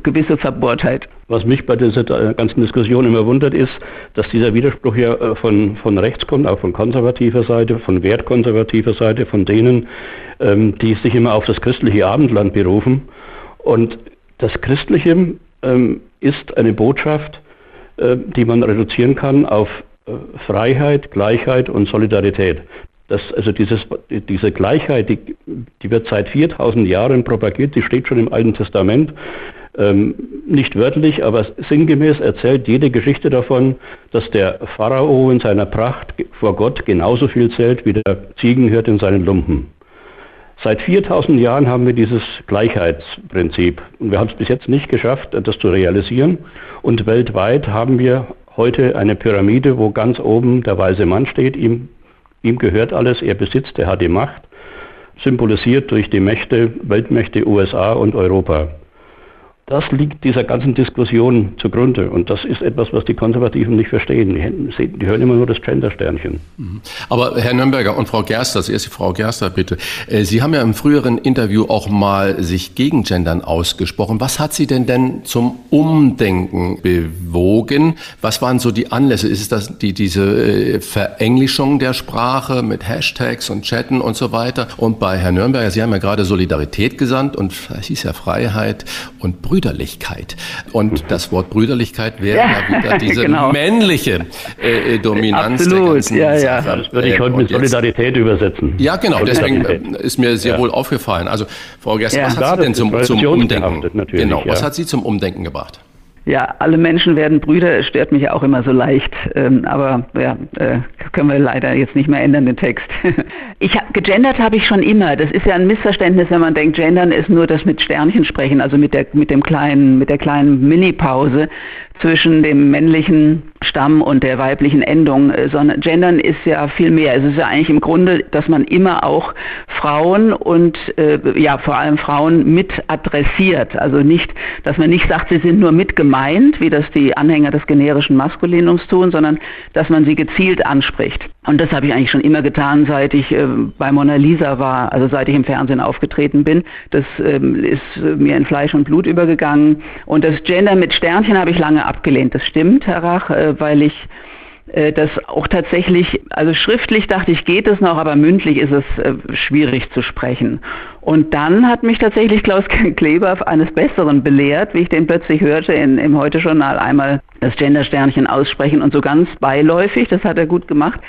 gewisse Verbohrtheit. Was mich bei dieser ganzen Diskussion immer wundert, ist, dass dieser Widerspruch ja äh, von, von rechts kommt, auch von konservativer Seite, von wertkonservativer Seite, von denen, ähm, die sich immer auf das christliche Abendland berufen. Und das Christliche ähm, ist eine Botschaft, äh, die man reduzieren kann auf äh, Freiheit, Gleichheit und Solidarität. Das, also dieses, diese Gleichheit, die, die wird seit 4000 Jahren propagiert, die steht schon im Alten Testament. Ähm, nicht wörtlich, aber sinngemäß erzählt jede Geschichte davon, dass der Pharao in seiner Pracht vor Gott genauso viel zählt wie der Ziegenhirt in seinen Lumpen. Seit 4000 Jahren haben wir dieses Gleichheitsprinzip und wir haben es bis jetzt nicht geschafft, das zu realisieren. Und weltweit haben wir heute eine Pyramide, wo ganz oben der weise Mann steht, ihm, ihm gehört alles, er besitzt, er hat die Macht, symbolisiert durch die Mächte, Weltmächte USA und Europa. Das liegt dieser ganzen Diskussion zugrunde. Und das ist etwas, was die Konservativen nicht verstehen. Die, die hören immer nur das Gender-Sternchen. Mhm. Aber Herr Nürnberger und Frau Gerster, das erste Frau Gerster bitte. Äh, Sie haben ja im früheren Interview auch mal sich gegen Gendern ausgesprochen. Was hat Sie denn denn zum Umdenken bewogen? Was waren so die Anlässe? Ist es das die, diese äh, Verenglischung der Sprache mit Hashtags und Chatten und so weiter? Und bei Herrn Nürnberger, Sie haben ja gerade Solidarität gesandt und es hieß ja Freiheit und Brüderlichkeit. Und das Wort Brüderlichkeit wäre ja, wieder diese genau. männliche äh, Dominanz Absolut, der ganzen ja, ja. Sache. Das würde ich heute mit Solidarität übersetzen. Ja, genau, deswegen äh, ist mir sehr ja. wohl aufgefallen. Also, Frau Gerst, ja. was hat Sie denn zum, zum Umdenken? Genau, was hat Sie zum Umdenken gebracht? Ja, alle Menschen werden Brüder, es stört mich auch immer so leicht. Ähm, aber ja, äh, können wir leider jetzt nicht mehr ändern, den Text. ich hab, gegendert habe ich schon immer. Das ist ja ein Missverständnis, wenn man denkt, gendern ist nur das mit Sternchen sprechen, also mit der, mit dem kleinen, mit der kleinen Mini-Pause zwischen dem männlichen Stamm und der weiblichen Endung, äh, sondern Gendern ist ja viel mehr. Es ist ja eigentlich im Grunde, dass man immer auch Frauen und äh, ja vor allem Frauen mit adressiert. Also nicht, dass man nicht sagt, sie sind nur mit gemeint, wie das die Anhänger des generischen Maskulinums tun, sondern dass man sie gezielt anspricht. Und das habe ich eigentlich schon immer getan, seit ich äh, bei Mona Lisa war, also seit ich im Fernsehen aufgetreten bin. Das ähm, ist mir in Fleisch und Blut übergegangen. Und das Gender mit Sternchen habe ich lange abgelehnt. Das stimmt, Herr Rach, äh, weil ich äh, das auch tatsächlich, also schriftlich dachte ich, geht es noch, aber mündlich ist es äh, schwierig zu sprechen. Und dann hat mich tatsächlich Klaus Kleber eines Besseren belehrt, wie ich den plötzlich hörte in, im Heute-Journal einmal das Gender-Sternchen aussprechen und so ganz beiläufig, das hat er gut gemacht.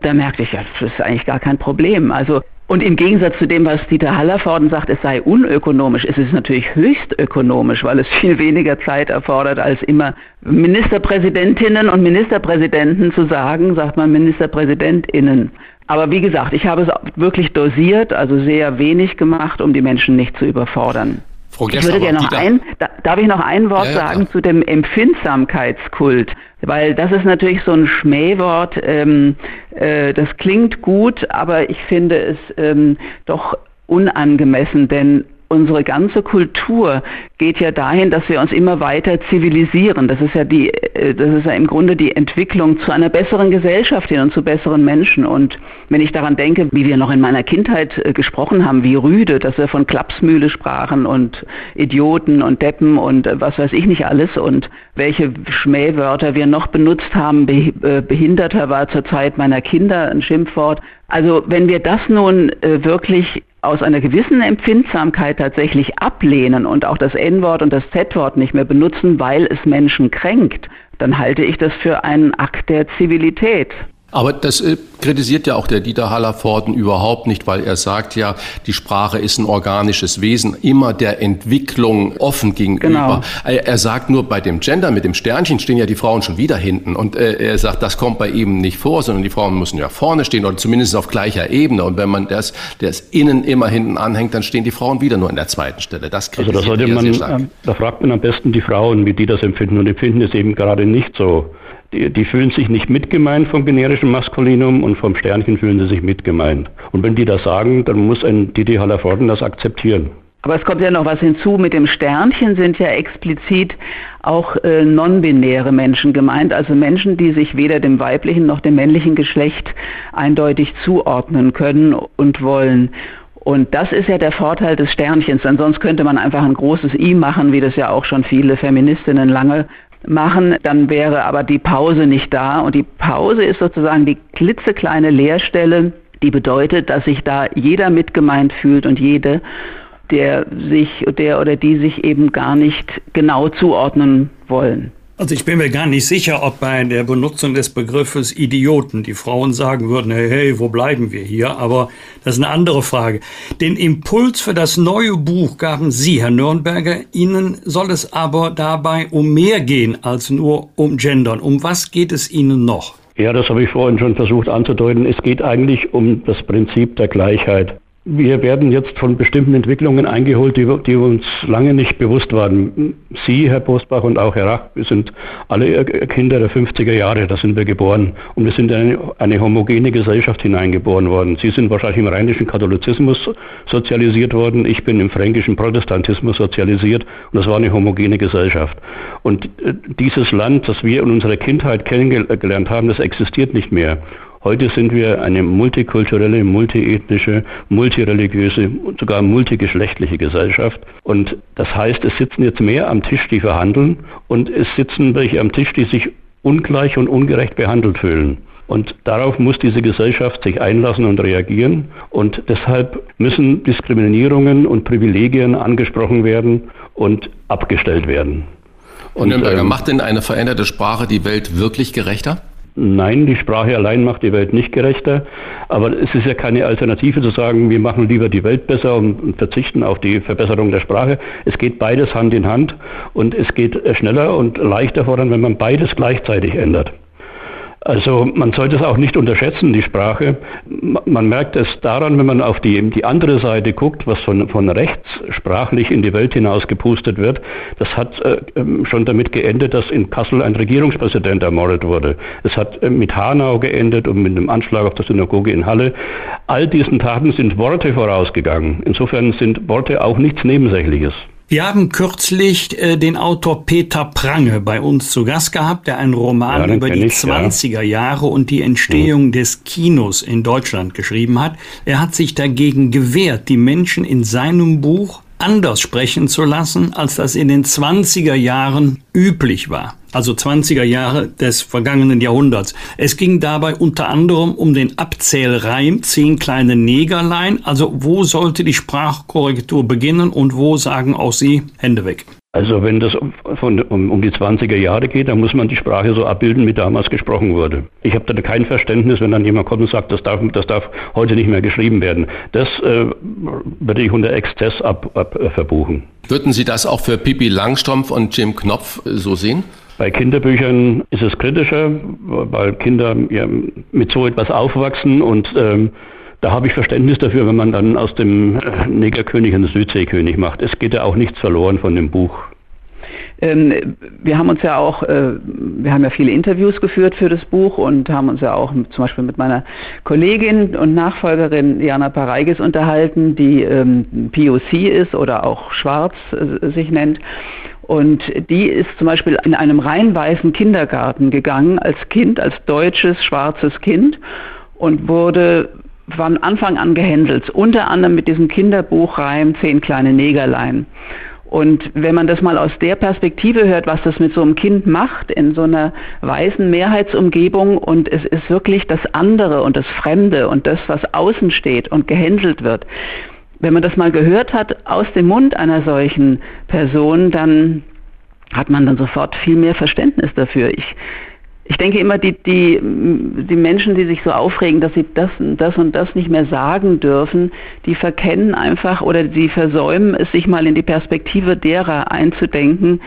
Da merkte ich, ja, das ist eigentlich gar kein Problem. Also und im Gegensatz zu dem, was Dieter Hallervorden sagt, es sei unökonomisch, es ist natürlich höchst ökonomisch, weil es viel weniger Zeit erfordert, als immer Ministerpräsidentinnen und Ministerpräsidenten zu sagen, sagt man Ministerpräsidentinnen. Aber wie gesagt, ich habe es wirklich dosiert, also sehr wenig gemacht, um die Menschen nicht zu überfordern. Frau ich würde gerne noch ein, darf ich noch ein Wort ja, ja, sagen klar. zu dem Empfindsamkeitskult? Weil das ist natürlich so ein Schmähwort, ähm, äh, das klingt gut, aber ich finde es ähm, doch unangemessen, denn unsere ganze Kultur geht ja dahin, dass wir uns immer weiter zivilisieren. Das ist ja die, äh, das ist ja im Grunde die Entwicklung zu einer besseren Gesellschaft hin und zu besseren Menschen. Und wenn ich daran denke, wie wir noch in meiner Kindheit äh, gesprochen haben, wie rüde, dass wir von Klapsmühle sprachen und Idioten und Deppen und äh, was weiß ich nicht alles und welche Schmähwörter wir noch benutzt haben. Behinderter war zur Zeit meiner Kinder ein Schimpfwort. Also wenn wir das nun wirklich aus einer gewissen Empfindsamkeit tatsächlich ablehnen und auch das N-Wort und das Z-Wort nicht mehr benutzen, weil es Menschen kränkt, dann halte ich das für einen Akt der Zivilität. Aber das äh, kritisiert ja auch der Dieter Hallervorden überhaupt nicht, weil er sagt ja, die Sprache ist ein organisches Wesen, immer der Entwicklung offen gegenüber. Genau. Er, er, sagt nur, bei dem Gender mit dem Sternchen stehen ja die Frauen schon wieder hinten. Und äh, er sagt, das kommt bei ihm nicht vor, sondern die Frauen müssen ja vorne stehen oder zumindest auf gleicher Ebene. Und wenn man das, das innen immer hinten anhängt, dann stehen die Frauen wieder nur an der zweiten Stelle. Das kritisiert also da sollte man, äh, da fragt man am besten die Frauen, wie die das empfinden. Und empfinden es eben gerade nicht so. Die, die, fühlen sich nicht mitgemeint vom generischen Maskulinum und vom Sternchen fühlen sie sich mitgemeint. Und wenn die das sagen, dann muss ein Didi Hallervorden das akzeptieren. Aber es kommt ja noch was hinzu. Mit dem Sternchen sind ja explizit auch äh, non-binäre Menschen gemeint, also Menschen, die sich weder dem weiblichen noch dem männlichen Geschlecht eindeutig zuordnen können und wollen. Und das ist ja der Vorteil des Sternchens, denn sonst könnte man einfach ein großes I machen, wie das ja auch schon viele Feministinnen lange machen, dann wäre aber die Pause nicht da. Und die Pause ist sozusagen die klitzekleine Leerstelle, die bedeutet, dass sich da jeder mitgemeint fühlt und jede, der sich, der oder die sich eben gar nicht genau zuordnen wollen. Also ich bin mir gar nicht sicher, ob bei der Benutzung des Begriffes Idioten die Frauen sagen würden, hey, hey, wo bleiben wir hier? Aber das ist eine andere Frage. Den Impuls für das neue Buch gaben Sie, Herr Nürnberger. Ihnen soll es aber dabei um mehr gehen als nur um Gendern. Um was geht es Ihnen noch? Ja, das habe ich vorhin schon versucht anzudeuten. Es geht eigentlich um das Prinzip der Gleichheit. Wir werden jetzt von bestimmten Entwicklungen eingeholt, die, die, uns lange nicht bewusst waren. Sie, Herr Postbach und auch Herr Rach, wir sind alle Kinder der 50er Jahre, da sind wir geboren. Und wir sind in eine, eine homogene Gesellschaft hineingeboren worden. Sie sind wahrscheinlich im rheinischen Katholizismus sozialisiert worden, ich bin im fränkischen Protestantismus sozialisiert und das war eine homogene Gesellschaft. Und äh, dieses Land, das wir in unserer Kindheit kennengelernt haben, das existiert nicht mehr. Heute sind wir eine multikulturelle, multiethnische, multireligiöse und sogar multigeschlechtliche Gesellschaft. Und das heißt, es sitzen jetzt mehr am Tisch, die verhandeln und es sitzen welche am Tisch, die sich ungleich und ungerecht behandelt fühlen. Und darauf muss diese Gesellschaft sich einlassen und reagieren. Und deshalb müssen Diskriminierungen und Privilegien angesprochen werden und abgestellt werden. Und, und ähm, macht denn eine veränderte Sprache die Welt wirklich gerechter? Nein, die Sprache allein macht die Welt nicht gerechter. Aber es ist ja keine Alternative zu sagen, wir machen lieber die Welt besser und, verzichten auf die Verbesserung der Sprache. Es geht beides Hand in Hand und es geht schneller und leichter voran, wenn man beides gleichzeitig ändert. Also man sollte es auch nicht unterschätzen, die Sprache. Man merkt es daran, wenn man auf die, die andere Seite guckt, was von, von rechts sprachlich in die Welt hinaus gepustet wird. Das hat äh, ähm, schon damit geendet, dass in Kassel ein Regierungspräsident ermordet wurde. Es hat äh, mit Hanau geendet und mit dem Anschlag auf der Synagoge in Halle. All diesen Taten sind Worte vorausgegangen. Insofern sind Worte auch nichts Nebensächliches. Wir haben kürzlich äh, den Autor Peter Prange bei uns zu Gast gehabt, der einen Roman ja, über die ich, 20er Jahre und die Entstehung mhm. des Kinos in Deutschland geschrieben hat. Er hat sich dagegen gewehrt, die Menschen in seinem Buch anders sprechen zu lassen, als das in den 20er Jahren üblich war. Also 20er Jahre des vergangenen Jahrhunderts. Es ging dabei unter anderem um den Abzählreim Zehn kleine Negerlein. Also wo sollte die Sprachkorrektur beginnen und wo sagen auch Sie Hände weg? Also wenn das von, um, um, die 20er Jahre geht, dann muss man die Sprache so abbilden, wie damals gesprochen wurde. Ich habe da kein Verständnis, wenn dann jemand kommt und sagt, das darf, das darf heute nicht mehr geschrieben werden. Das äh, würde ich unter Exzess ab, ab äh, verbuchen. Würden Sie das auch für Pippi Langstrumpf und Jim Knopf äh, so sehen? Bei Kinderbüchern ist es kritischer, weil Kinder ja, mit so etwas aufwachsen und ähm, da habe ich Verständnis dafür, wenn man dann aus dem äh, Negerkönig einen Südseekönig macht. Es geht ja auch nichts verloren von dem Buch. Ähm, wir haben uns ja auch, äh, wir haben ja viele Interviews geführt für das Buch und haben uns ja auch zum Beispiel mit meiner Kollegin und Nachfolgerin Jana Pareigis unterhalten, die ähm, POC ist oder auch Schwarz äh, sich nennt. Und die ist zum Beispiel in einem rein weißen Kindergarten gegangen, als Kind, als deutsches, schwarzes Kind und wurde von Anfang an gehändelt, unter anderem mit diesem Kinderbuchreim Zehn kleine Negerlein. Und wenn man das mal aus der Perspektive hört, was das mit so einem Kind macht in so einer weißen Mehrheitsumgebung und es ist wirklich das andere und das Fremde und das, was außen steht und gehänselt wird, wenn man das mal gehört hat aus dem Mund einer solchen Person, dann hat man dann sofort viel mehr Verständnis dafür. Ich Ich denke immer, die, die, die Menschen, die sich so aufregen, dass sie das, das und das nicht mehr sagen dürfen, die verkennen einfach oder sie versäumen es, sich mal in die Perspektive derer einzudenken,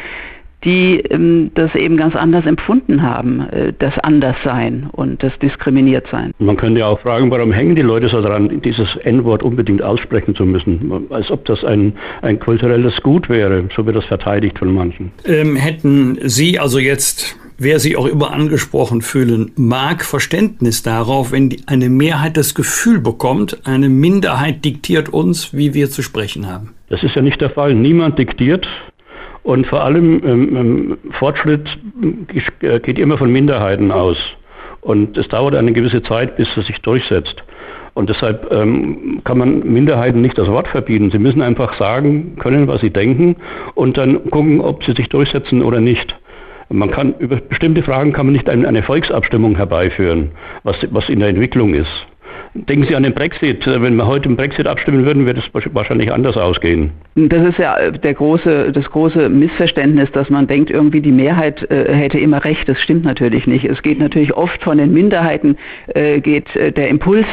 die ähm, das eben ganz anders empfunden haben, äh, das Anderssein und das Diskriminiertsein. Man könnte ja auch fragen, warum hängen die Leute so daran, dieses N-Wort unbedingt aussprechen zu müssen, als ob das ein, ein kulturelles Gut wäre, so wird das verteidigt von manchen. Ähm, hätten Sie also jetzt wer sich auch immer angesprochen fühlen mag, Verständnis darauf, wenn eine Mehrheit das Gefühl bekommt, eine Minderheit diktiert uns, wie wir zu sprechen haben. Das ist ja nicht der Fall. Niemand diktiert. Und vor allem ähm, ähm Fortschritt äh, geht immer von Minderheiten aus. Und es dauert eine gewisse Zeit, bis es sich durchsetzt. Und deshalb ähm, kann man Minderheiten nicht das Wort verbieten. Sie müssen einfach sagen können, was sie denken und dann gucken, ob sie sich durchsetzen oder nicht. Man kann über bestimmte Fragen kann man nicht eine, Volksabstimmung herbeiführen, was, was in der Entwicklung ist. Denken Sie an den Brexit. Wenn wir heute im Brexit abstimmen würden, würde es wahrscheinlich anders ausgehen. Das ist ja der große, das große Missverständnis, dass man denkt, irgendwie die Mehrheit äh, hätte immer recht. Das stimmt natürlich nicht. Es geht natürlich oft von den Minderheiten, äh, geht äh, der Impuls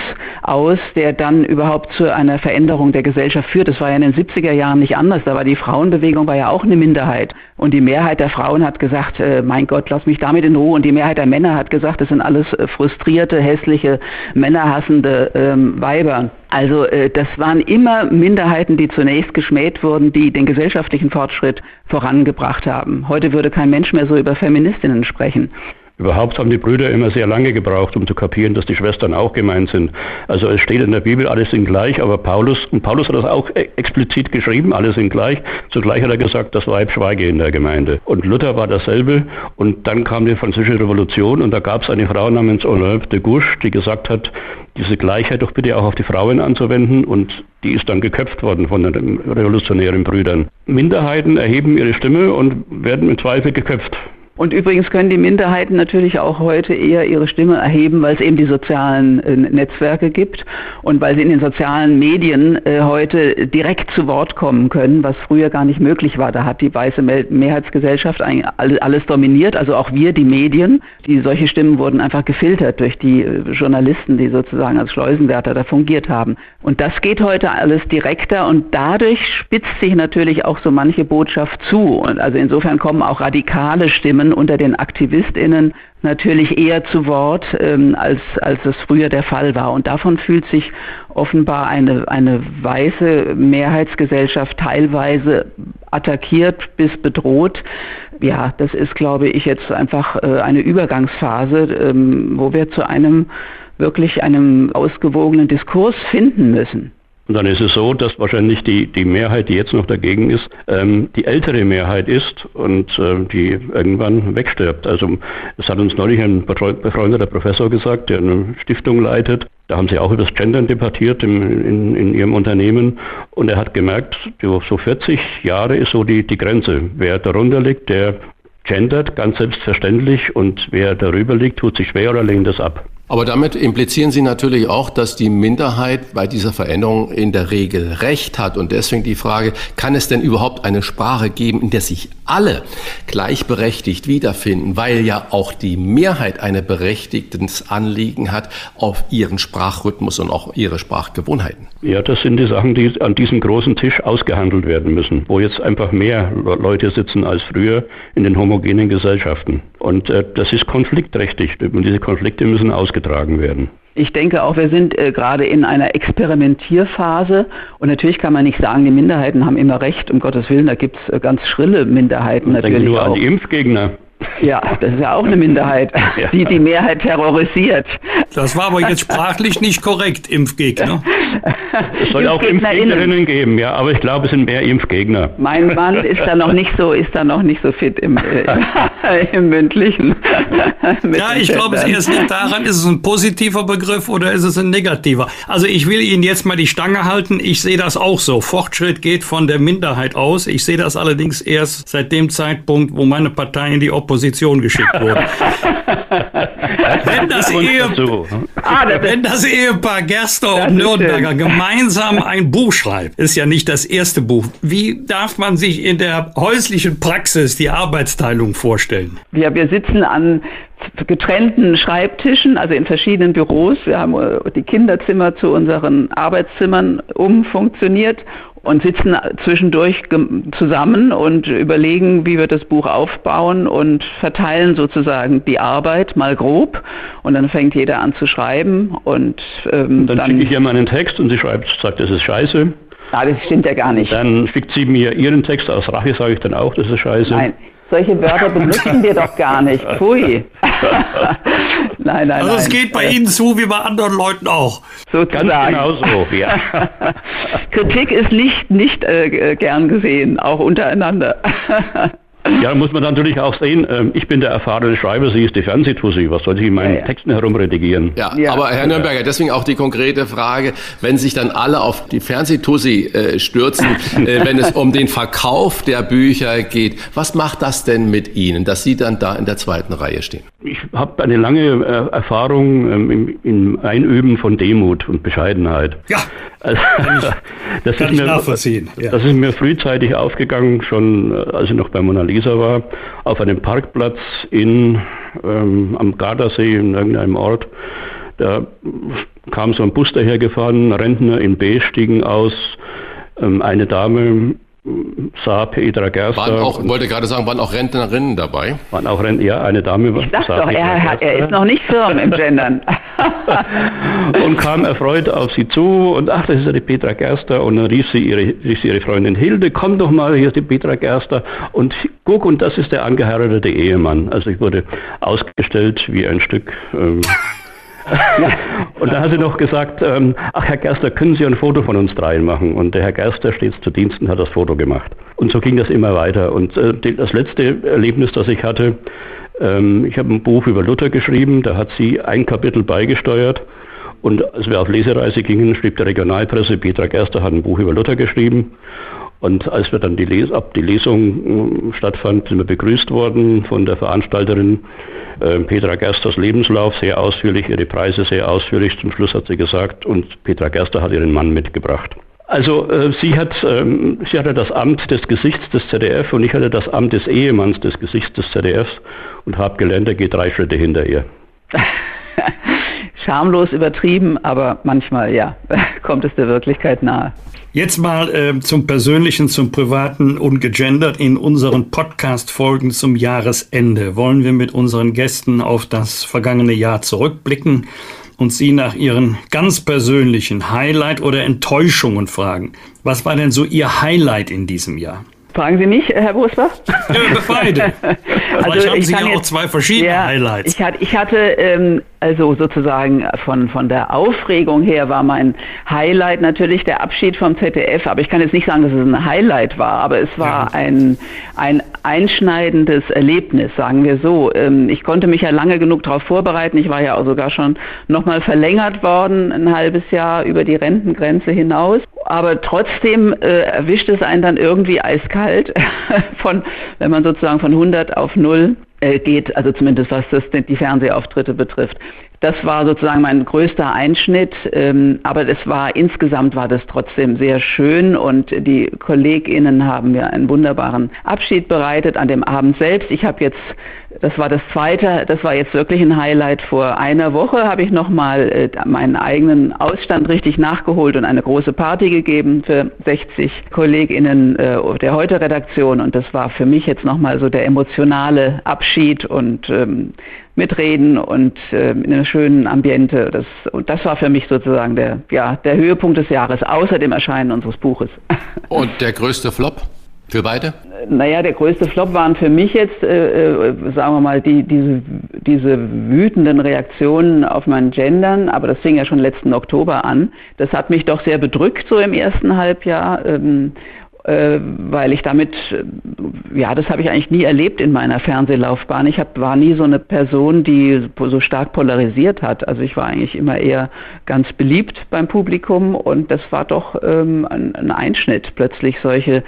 aus, der dann überhaupt zu einer Veränderung der Gesellschaft führt. Das war ja in den 70er Jahren nicht anders. Da war die Frauenbewegung war ja auch eine Minderheit. Und die Mehrheit der Frauen hat gesagt, äh, mein Gott, lass mich damit in Ruhe. Und die Mehrheit der Männer hat gesagt, das sind alles äh, frustrierte, hässliche, männerhassende ähm, Weiber. Also äh, das waren immer Minderheiten, die zunächst geschmäht wurden, die den gesellschaftlichen Fortschritt vorangebracht haben. Heute würde kein Mensch mehr so über Feministinnen sprechen. Überhaupt haben die Brüder immer sehr lange gebraucht, um zu kapieren, dass die Schwestern auch gemeint sind. Also es steht in der Bibel, alle sind gleich, aber Paulus, und Paulus hat das auch e- explizit geschrieben, alle sind gleich. Zugleich hat er gesagt, das Weib schweige in der Gemeinde. Und Luther war dasselbe. Und dann kam die Französische Revolution und da gab es eine Frau namens Olympe de Gouche, die gesagt hat, diese Gleichheit doch bitte auch auf die Frauen anzuwenden und die ist dann geköpft worden von den revolutionären Brüdern. Minderheiten erheben ihre Stimme und werden im Zweifel geköpft. Und übrigens können die Minderheiten natürlich auch heute eher ihre Stimme erheben, weil es eben die sozialen äh, Netzwerke gibt und weil sie in den sozialen Medien äh, heute direkt zu Wort kommen können, was früher gar nicht möglich war. Da hat die weiße Mehrheitsgesellschaft alles dominiert, also auch wir, die Medien. Die solche Stimmen wurden einfach gefiltert durch die äh, Journalisten, die sozusagen als Schleusenwärter da fungiert haben. Und das geht heute alles direkter und dadurch spitzt sich natürlich auch so manche Botschaft zu. Und also insofern kommen auch radikale Stimmen Frauen unter den AktivistInnen natürlich eher zu Wort, ähm, als, als es früher der Fall war. Und davon fühlt sich offenbar eine, eine weiße Mehrheitsgesellschaft teilweise attackiert bis bedroht. Ja, das ist, glaube ich, jetzt einfach äh, eine Übergangsphase, ähm, wo wir zu einem wirklich einem ausgewogenen Diskurs finden müssen. Und dann ist es so, dass wahrscheinlich die, die Mehrheit, die jetzt noch dagegen ist, ähm, die ältere Mehrheit ist und äh, die irgendwann wegstirbt. Also es hat uns neulich ein befreundeter Professor gesagt, der eine Stiftung leitet. Da haben sie auch über das Gendern debattiert im, in, in ihrem Unternehmen. Und er hat gemerkt, so 40 Jahre ist so die, die Grenze. Wer darunter liegt, der gendert ganz selbstverständlich und wer darüber liegt, tut sich schwer oder lehnt das ab. Aber damit implizieren Sie natürlich auch, dass die Minderheit bei dieser Veränderung in der Regel Recht hat. Und deswegen die Frage, kann es denn überhaupt eine Sprache geben, in der sich alle gleichberechtigt wiederfinden, weil ja auch die Mehrheit ein berechtigtes Anliegen hat auf ihren Sprachrhythmus und auch ihre Sprachgewohnheiten? Ja, das sind die Sachen, die an diesem großen Tisch ausgehandelt werden müssen, wo jetzt einfach mehr Leute sitzen als früher in den homogenen Gesellschaften. Und äh, das ist konfliktträchtig und diese Konflikte müssen ausgetragen werden. Ich denke auch, wir sind äh, gerade in einer Experimentierphase und natürlich kann man nicht sagen, die Minderheiten haben immer recht, um Gottes Willen, da gibt es äh, ganz schrille Minderheiten natürlich. Denke nur auch. an die Impfgegner. Ja, das ist ja auch eine Minderheit, die die Mehrheit terrorisiert. Das war aber jetzt sprachlich nicht korrekt, Impfgegner. Es soll auch Impfgegnerinnen geben, ja, aber ich glaube, es sind mehr Impfgegner. Mein Mann ist da noch nicht so, ist da noch nicht so fit im, äh, im mündlichen. ja, ich glaube, es erst nicht daran, ist es ein positiver Begriff oder ist es ein negativer? Also ich will Ihnen jetzt mal die Stange halten. Ich sehe das auch so. Fortschritt geht von der Minderheit aus. Ich sehe das allerdings erst seit dem Zeitpunkt, wo meine Partei in die Opposition geschickt wurde. wenn, das Ehe, ah, wenn das Ehepaar Gerster und Nürnberger gemeinsam ein Buch schreibt, ist ja nicht das erste Buch. Wie darf man sich in der häuslichen Praxis die Arbeitsteilung vorstellen? Ja, wir sitzen an getrennten Schreibtischen, also in verschiedenen Büros. Wir haben äh, die Kinderzimmer zu unseren Arbeitszimmern umfunktioniert und sitzen zwischendurch zusammen und überlegen, wie wir das Buch aufbauen und verteilen sozusagen die Arbeit mal grob und dann fängt jeder an zu schreiben und, ähm, dann, dann schicke ich ihr meinen Text und sie schreibt, sagt, das ist scheiße. Ah, das stimmt ja gar nicht. Dann schickt sie mir ihren Text aus Rache, sage ich dann auch, das ist scheiße. Nein, solche Wörter benutzen wir doch gar nicht. Pfui. nein, nein, also es geht bei Ihnen zu wie bei anderen Leuten auch. Sozusagen. Ganz genau so, ja. Kritik ist nicht, nicht äh, gern gesehen, auch untereinander. Ja, muss man natürlich auch sehen, ähm, ich bin der erfahrene Schreiber, sie ist die Fernsehtussi. Was soll ich in meinen ja, ja. Texten herumredigieren? Ja, ja, aber Herr Nürnberger, deswegen auch die konkrete Frage, wenn sich dann alle auf die Fernsehtussi äh, stürzen, äh, wenn es um den Verkauf der Bücher geht, was macht das denn mit Ihnen, dass Sie dann da in der zweiten Reihe stehen? Ich habe eine lange äh, Erfahrung ähm, im, im, Einüben von Demut und Bescheidenheit. Ja, also, kann ich, das, kann ist mir, nachvollziehen. das ist mir frühzeitig aufgegangen, schon äh, als ich noch bei Mona Lisa war, auf einem Parkplatz in, ähm, am Gardasee in irgendeinem Ort. Da kam so ein Bus dahergefahren, Rentner in B stiegen aus, ähm, eine Dame Saab, Petra Gerster. Waren auch, wollte gerade sagen, waren auch Rentnerinnen dabei? Waren auch Rentner, ja, eine Dame. Ich sag Saab, doch, er, hat, er ist noch nicht firm im Gendern. und kam erfreut auf sie zu und ach, das ist ja die Petra Gerster und dann rief sie ihre, rief sie ihre Freundin Hilde, komm doch mal, hier ist die Petra Gerster und guck, und das ist der angeheiratete Ehemann. Also ich wurde ausgestellt wie ein Stück ähm, und da hat sie noch gesagt, ähm, ach Herr Gerster, können Sie ein Foto von uns dreien machen? Und der Herr Gerster steht zu Diensten, hat das Foto gemacht. Und so ging das immer weiter. Und äh, das letzte Erlebnis, das ich hatte, ähm, ich habe ein Buch über Luther geschrieben, da hat sie ein Kapitel beigesteuert. Und als wir auf Lesereise gingen, schrieb die Regionalpresse, Petra Gerster hat ein Buch über Luther geschrieben. Und als wir dann die, Les ab die Lesung äh, stattfand, sind wir begrüßt worden von der Veranstalterin äh, Petra Gersters Lebenslauf sehr ausführlich, ihre Preise sehr ausführlich. Zum Schluss hat sie gesagt, und Petra Gerster hat ihren Mann mitgebracht. Also äh, sie, hat, ähm, sie hatte das Amt des Gesichts des ZDF und ich hatte das Amt des Ehemanns des Gesichts des ZDFs und habe gelernt, er geht drei Schritte hinter ihr. Schamlos übertrieben, aber manchmal ja, kommt es der Wirklichkeit nahe. Jetzt mal äh, zum Persönlichen, zum Privaten und gegendert. In unseren Podcast-Folgen zum Jahresende wollen wir mit unseren Gästen auf das vergangene Jahr zurückblicken und sie nach ihren ganz persönlichen Highlight oder Enttäuschungen fragen. Was war denn so Ihr Highlight in diesem Jahr? Fragen Sie mich, Herr Bosbach? Ja, beide. also Vielleicht haben Sie ja auch zwei verschiedene ja, Highlights. Ich hatte, ich hatte ähm, also sozusagen von, von der Aufregung her war mein Highlight natürlich der Abschied vom ZDF, aber ich kann jetzt nicht sagen, dass es ein Highlight war, aber es war ja. ein, ein einschneidendes Erlebnis, sagen wir so. Ähm, ich konnte mich ja lange genug darauf vorbereiten. Ich war ja auch sogar schon nochmal verlängert worden, ein halbes Jahr über die Rentengrenze hinaus. Aber trotzdem äh, erwischt es einen dann irgendwie eiskalt, von, wenn man sozusagen von 100 auf 0 äh, geht, also zumindest was das, die Fernsehauftritte betrifft. Das war sozusagen mein größter Einschnitt, ähm, aber es war insgesamt war das trotzdem sehr schön und die KollegInnen haben mir einen wunderbaren Abschied bereitet an dem Abend selbst. Ich habe jetzt, das war das zweite, das war jetzt wirklich ein Highlight. Vor einer Woche habe ich nochmal äh, meinen eigenen Ausstand richtig nachgeholt und eine große Party gegeben für 60 KollegInnen äh, der Heute-Redaktion und das war für mich jetzt nochmal so der emotionale Abschied und ähm, mitreden und äh, in einem schönen Ambiente. Das, und das war für mich sozusagen der, ja, der Höhepunkt des Jahres, außer dem Erscheinen unseres Buches. Und der größte Flop? Für beide? Naja, der größte Flop waren für mich jetzt, äh, äh, sagen wir mal, die, diese, diese wütenden Reaktionen auf mein Gendern, aber das fing ja schon letzten Oktober an. Das hat mich doch sehr bedrückt so im ersten Halbjahr. Ähm, äh, weil ich damit, äh, ja, das habe ich eigentlich nie erlebt in meiner Fernsehlaufbahn. Ich hab, war nie so eine Person, die so stark polarisiert hat. Also ich war eigentlich immer eher ganz beliebt beim Publikum und das war doch ähm, ein, ein Einschnitt, plötzlich solche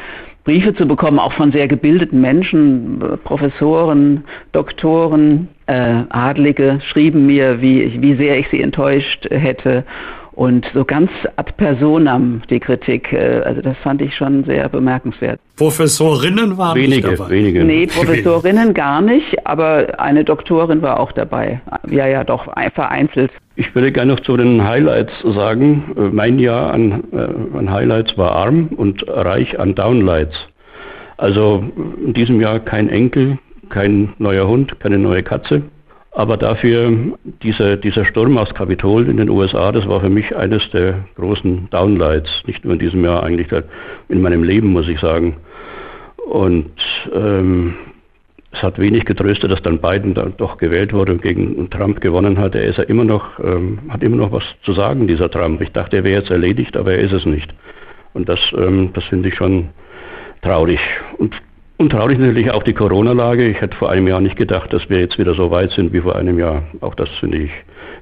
Briefe zu bekommen, auch von sehr gebildeten Menschen, Professoren, Doktoren, äh, Adlige schrieben mir, wie, wie sehr ich sie enttäuscht hätte und so ganz ad personam die Kritik. Äh, also das fand ich schon sehr bemerkenswert. Professorinnen waren wenige, nicht dabei. wenige. Nee, Professorinnen gar nicht, aber eine Doktorin war auch dabei. Ja, ja, doch vereinzelt. Ich würde gerne noch zu den Highlights sagen. Äh, mein Jahr an, äh, an Highlights war arm und reich an Downlights. Also in diesem Jahr kein Enkel, kein neuer Hund, keine neue Katze. Aber dafür dieser, dieser Sturm aus Kapitol in den USA, das war für mich eines der großen Downlights. Nicht nur in diesem Jahr, eigentlich in meinem Leben, muss ich sagen. Und ähm, es hat wenig getröstet, dass dann Biden dann doch gewählt wurde und gegen Trump gewonnen hat. Er ist ja immer noch, ähm, hat immer noch was zu sagen, dieser Trump. Ich dachte, er wäre jetzt erledigt, aber er ist es nicht. Und das, ähm, das finde ich schon traurig. Und und traurig natürlich auch die Corona-Lage. Ich hätte vor einem Jahr nicht gedacht, dass wir jetzt wieder so weit sind wie vor einem Jahr. Auch das finde ich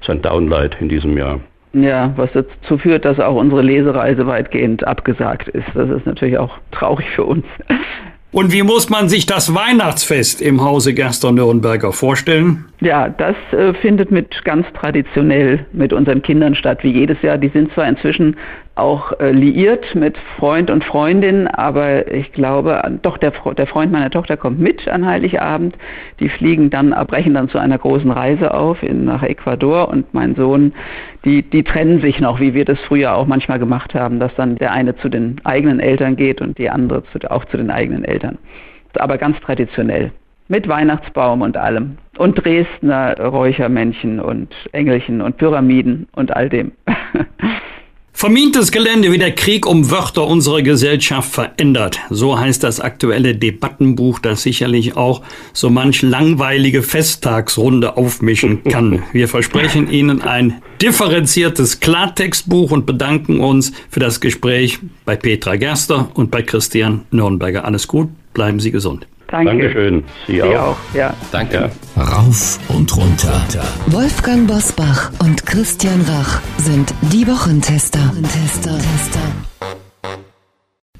ist ein Downlight in diesem Jahr. Ja, was dazu führt, dass auch unsere Lesereise weitgehend abgesagt ist. Das ist natürlich auch traurig für uns. Und wie muss man sich das Weihnachtsfest im Hause Gerster Nürnberger vorstellen? Ja, das äh, findet mit ganz traditionell mit unseren Kindern statt, wie jedes Jahr. Die sind zwar inzwischen auch äh, liiert mit Freund und Freundin, aber ich glaube, doch der, der Freund meiner Tochter kommt mit an Heiligabend. Die fliegen dann, brechen dann zu einer großen Reise auf in, nach Ecuador und mein Sohn, die, die trennen sich noch, wie wir das früher auch manchmal gemacht haben, dass dann der eine zu den eigenen Eltern geht und die andere zu, auch zu den eigenen Eltern. Aber ganz traditionell. Mit Weihnachtsbaum und allem. Und Dresdner Räuchermännchen und Engelchen und Pyramiden und all dem. Vermintes Gelände, wie der Krieg um Wörter unsere Gesellschaft verändert. So heißt das aktuelle Debattenbuch, das sicherlich auch so manch langweilige Festtagsrunde aufmischen kann. Wir versprechen Ihnen ein differenziertes Klartextbuch und bedanken uns für das Gespräch bei Petra Gerster und bei Christian Nürnberger. Alles gut, bleiben Sie gesund. Danke. Dankeschön. Sie, Sie auch. auch. Ja. Danke. Ja. Rauf und runter. Wolfgang Bosbach und Christian Rach sind die Wochentester. Wochentester.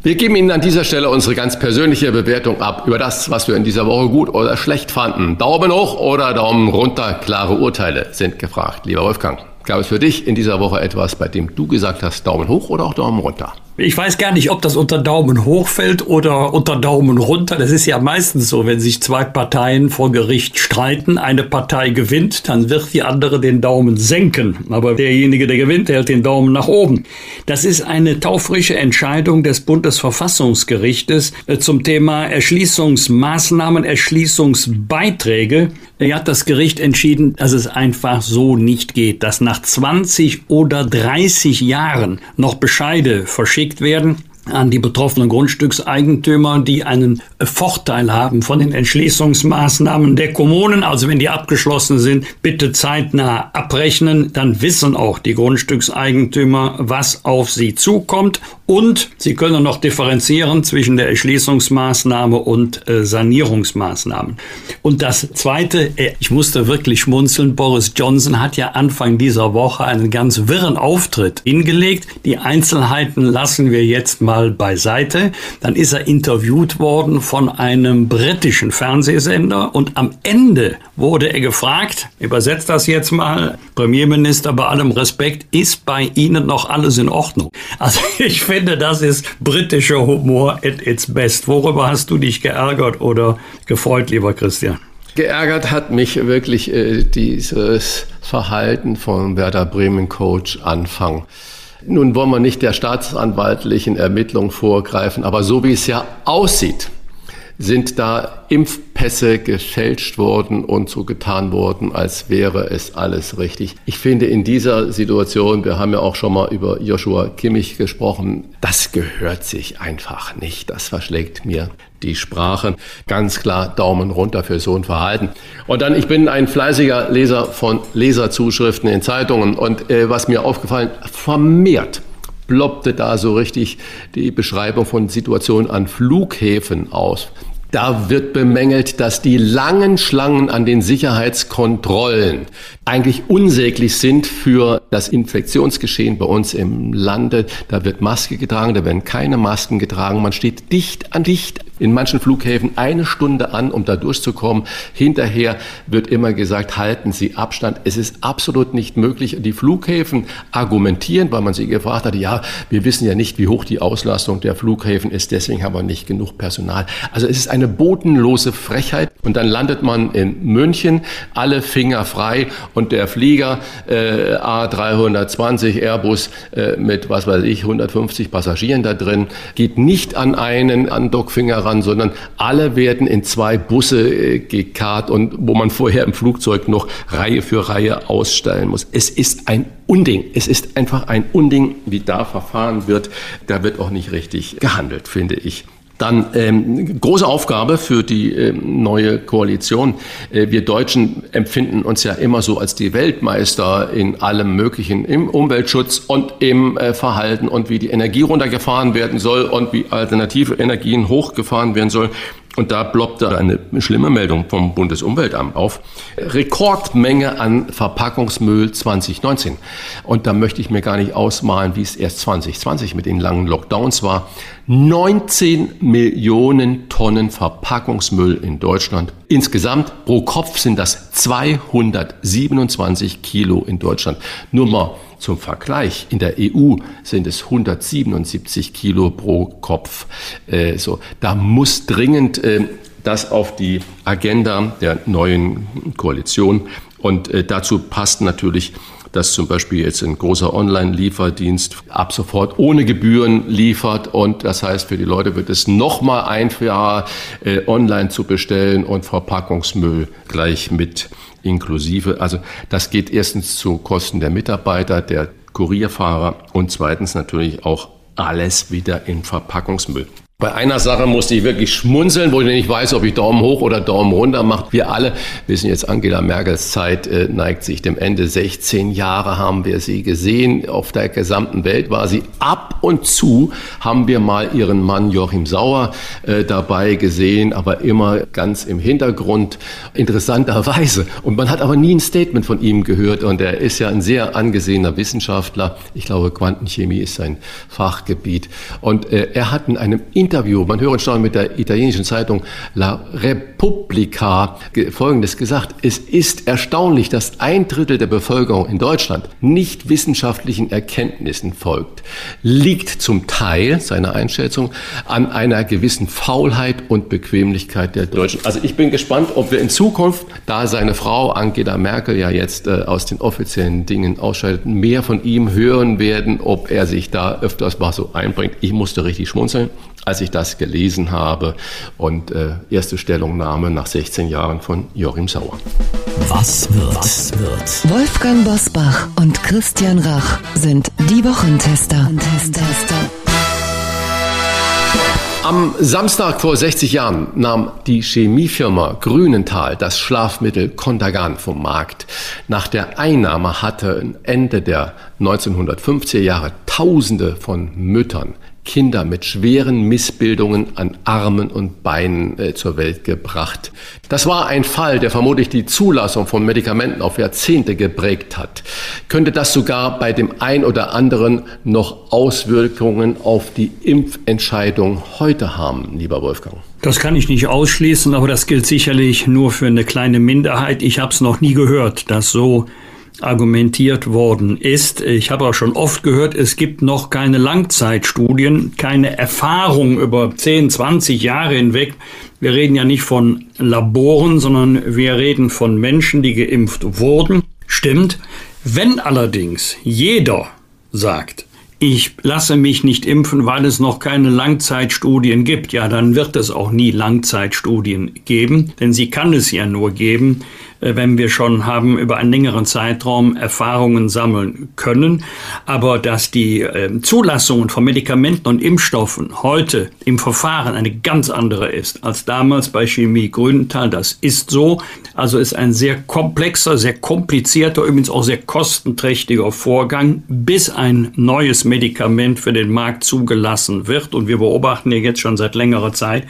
Wir geben Ihnen an dieser Stelle unsere ganz persönliche Bewertung ab über das, was wir in dieser Woche gut oder schlecht fanden. Daumen hoch oder Daumen runter, klare Urteile sind gefragt. Lieber Wolfgang, gab es für dich in dieser Woche etwas, bei dem du gesagt hast, Daumen hoch oder auch Daumen runter? Ich weiß gar nicht, ob das unter Daumen hoch fällt oder unter Daumen runter. Das ist ja meistens so, wenn sich zwei Parteien vor Gericht streiten, eine Partei gewinnt, dann wird die andere den Daumen senken. Aber derjenige, der gewinnt, hält den Daumen nach oben. Das ist eine taufrische Entscheidung des Bundesverfassungsgerichtes äh, zum Thema Erschließungsmaßnahmen, Erschließungsbeiträge. Er hat das Gericht entschieden, dass es einfach so nicht geht, dass nach 20 oder 30 Jahren noch Bescheide verschickt werden an die betroffenen Grundstückseigentümer, die einen Vorteil haben von den Entschließungsmaßnahmen der Kommunen. Also wenn die abgeschlossen sind, bitte zeitnah abrechnen. Dann wissen auch die Grundstückseigentümer, was auf sie zukommt. Und sie können noch differenzieren zwischen der Erschließungsmaßnahme und äh, Sanierungsmaßnahmen. Und das Zweite, äh, ich musste wirklich schmunzeln, Boris Johnson hat ja Anfang dieser Woche einen ganz wirren Auftritt hingelegt. Die Einzelheiten lassen wir jetzt mal mal beiseite. Dann ist er interviewt worden von einem britischen Fernsehsender und am Ende wurde er gefragt, übersetzt das jetzt mal, Premierminister, bei allem Respekt, ist bei Ihnen noch alles in Ordnung? Also ich finde, das ist britischer Humor at its best. Worüber hast du dich geärgert oder gefreut, lieber Christian? Geärgert hat mich wirklich äh, dieses Verhalten von Werder Bremen Coach Anfang. Nun wollen wir nicht der staatsanwaltlichen Ermittlung vorgreifen, aber so wie es ja aussieht, sind da Impfpässe gefälscht worden und so getan worden, als wäre es alles richtig. Ich finde in dieser Situation, wir haben ja auch schon mal über Joshua Kimmich gesprochen, das gehört sich einfach nicht. Das verschlägt mir die Sprache. Ganz klar Daumen runter für so ein Verhalten. Und dann, ich bin ein fleißiger Leser von Leserzuschriften in Zeitungen und äh, was mir aufgefallen, vermehrt ploppte da so richtig die Beschreibung von Situationen an Flughäfen aus. Da wird bemängelt, dass die langen Schlangen an den Sicherheitskontrollen eigentlich unsäglich sind für das Infektionsgeschehen bei uns im Lande. Da wird Maske getragen, da werden keine Masken getragen. Man steht dicht an dicht in manchen Flughäfen eine Stunde an, um da durchzukommen. Hinterher wird immer gesagt, halten Sie Abstand. Es ist absolut nicht möglich. Die Flughäfen argumentieren, weil man sie gefragt hat, ja, wir wissen ja nicht, wie hoch die Auslastung der Flughäfen ist, deswegen haben wir nicht genug Personal. Also es ist eine bodenlose Frechheit. Und dann landet man in München, alle Finger frei der Flieger äh, A320 Airbus äh, mit, was weiß ich, 150 Passagieren da drin, geht nicht an einen Andockfinger ran, sondern alle werden in zwei Busse äh, gekarrt und wo man vorher im Flugzeug noch Reihe für Reihe ausstellen muss. Es ist ein Unding. Es ist einfach ein Unding, wie da verfahren wird. Da wird auch nicht richtig gehandelt, finde ich. Dann ähm, große Aufgabe für die ähm, neue Koalition. Äh, wir Deutschen empfinden uns ja immer so als die Weltmeister in allem Möglichen, im Umweltschutz und im äh, Verhalten und wie die Energie runtergefahren werden soll und wie alternative Energien hochgefahren werden sollen. Und da ploppte eine schlimme Meldung vom Bundesumweltamt auf. Rekordmenge an Verpackungsmüll 2019. Und da möchte ich mir gar nicht ausmalen, wie es erst 2020 mit den langen Lockdowns war. 19 Millionen Tonnen Verpackungsmüll in Deutschland. Insgesamt pro Kopf sind das 227 Kilo in Deutschland. Nur mal zum Vergleich, in der EU sind es 177 Kilo pro Kopf. Äh, so, da muss dringend äh, das auf die Agenda der neuen Koalition. Und äh, dazu passt natürlich dass zum Beispiel jetzt ein großer Online-Lieferdienst ab sofort ohne Gebühren liefert und das heißt, für die Leute wird es nochmal einfacher, äh, online zu bestellen und Verpackungsmüll gleich mit inklusive. Also das geht erstens zu Kosten der Mitarbeiter, der Kurierfahrer und zweitens natürlich auch alles wieder in Verpackungsmüll. Bei einer Sache musste ich wirklich schmunzeln, wo ich nicht weiß, ob ich Daumen hoch oder Daumen runter mache. Wir alle wissen jetzt, Angela Merkels Zeit äh, neigt sich dem Ende. 16 Jahre haben wir sie gesehen. Auf der gesamten Welt war sie. Ab und zu haben wir mal ihren Mann Joachim Sauer äh, dabei gesehen, aber immer ganz im Hintergrund. Interessanterweise. Und man hat aber nie ein Statement von ihm gehört. Und er ist ja ein sehr angesehener Wissenschaftler. Ich glaube, Quantenchemie ist sein Fachgebiet. Und äh, er hat in einem Interview, man höre schon mit der italienischen Zeitung La Repubblica Folgendes gesagt. Es ist erstaunlich, dass ein Drittel der Bevölkerung in Deutschland nicht wissenschaftlichen Erkenntnissen folgt. Liegt zum Teil, seiner Einschätzung, an einer gewissen Faulheit und Bequemlichkeit der Deutschen. Also ich bin gespannt, ob wir in Zukunft, da seine Frau Angela Merkel ja jetzt äh, aus den offiziellen Dingen ausscheidet, mehr von ihm hören werden, ob er sich da öfters mal so einbringt. Ich musste richtig schmunzeln als ich das gelesen habe. Und äh, erste Stellungnahme nach 16 Jahren von Joachim Sauer. Was wird? Was wird? Wolfgang Bosbach und Christian Rach sind die Wochentester. Tester. Am Samstag vor 60 Jahren nahm die Chemiefirma Grünenthal das Schlafmittel Contagan vom Markt. Nach der Einnahme hatten Ende der 1950er Jahre Tausende von Müttern Kinder mit schweren Missbildungen an Armen und Beinen äh, zur Welt gebracht. Das war ein Fall, der vermutlich die Zulassung von Medikamenten auf Jahrzehnte geprägt hat. Könnte das sogar bei dem ein oder anderen noch Auswirkungen auf die Impfentscheidung heute haben, lieber Wolfgang? Das kann ich nicht ausschließen, aber das gilt sicherlich nur für eine kleine Minderheit. Ich habe es noch nie gehört, dass so argumentiert worden ist. Ich habe auch schon oft gehört, es gibt noch keine Langzeitstudien, keine Erfahrung über 10, 20 Jahre hinweg. Wir reden ja nicht von Laboren, sondern wir reden von Menschen, die geimpft wurden. Stimmt. Wenn allerdings jeder sagt, ich lasse mich nicht impfen, weil es noch keine Langzeitstudien gibt, ja, dann wird es auch nie Langzeitstudien geben, denn sie kann es ja nur geben, wenn wir schon haben über einen längeren Zeitraum Erfahrungen sammeln können. Aber dass die ähm, Zulassungen von Medikamenten und Impfstoffen heute im Verfahren eine ganz andere ist als damals bei Chemie Grünenthal, das ist so. Also ist ein sehr komplexer, sehr komplizierter, übrigens auch sehr kostenträchtiger Vorgang, bis ein neues Medikament für den Markt zugelassen wird. Und wir beobachten ja jetzt schon seit längerer Zeit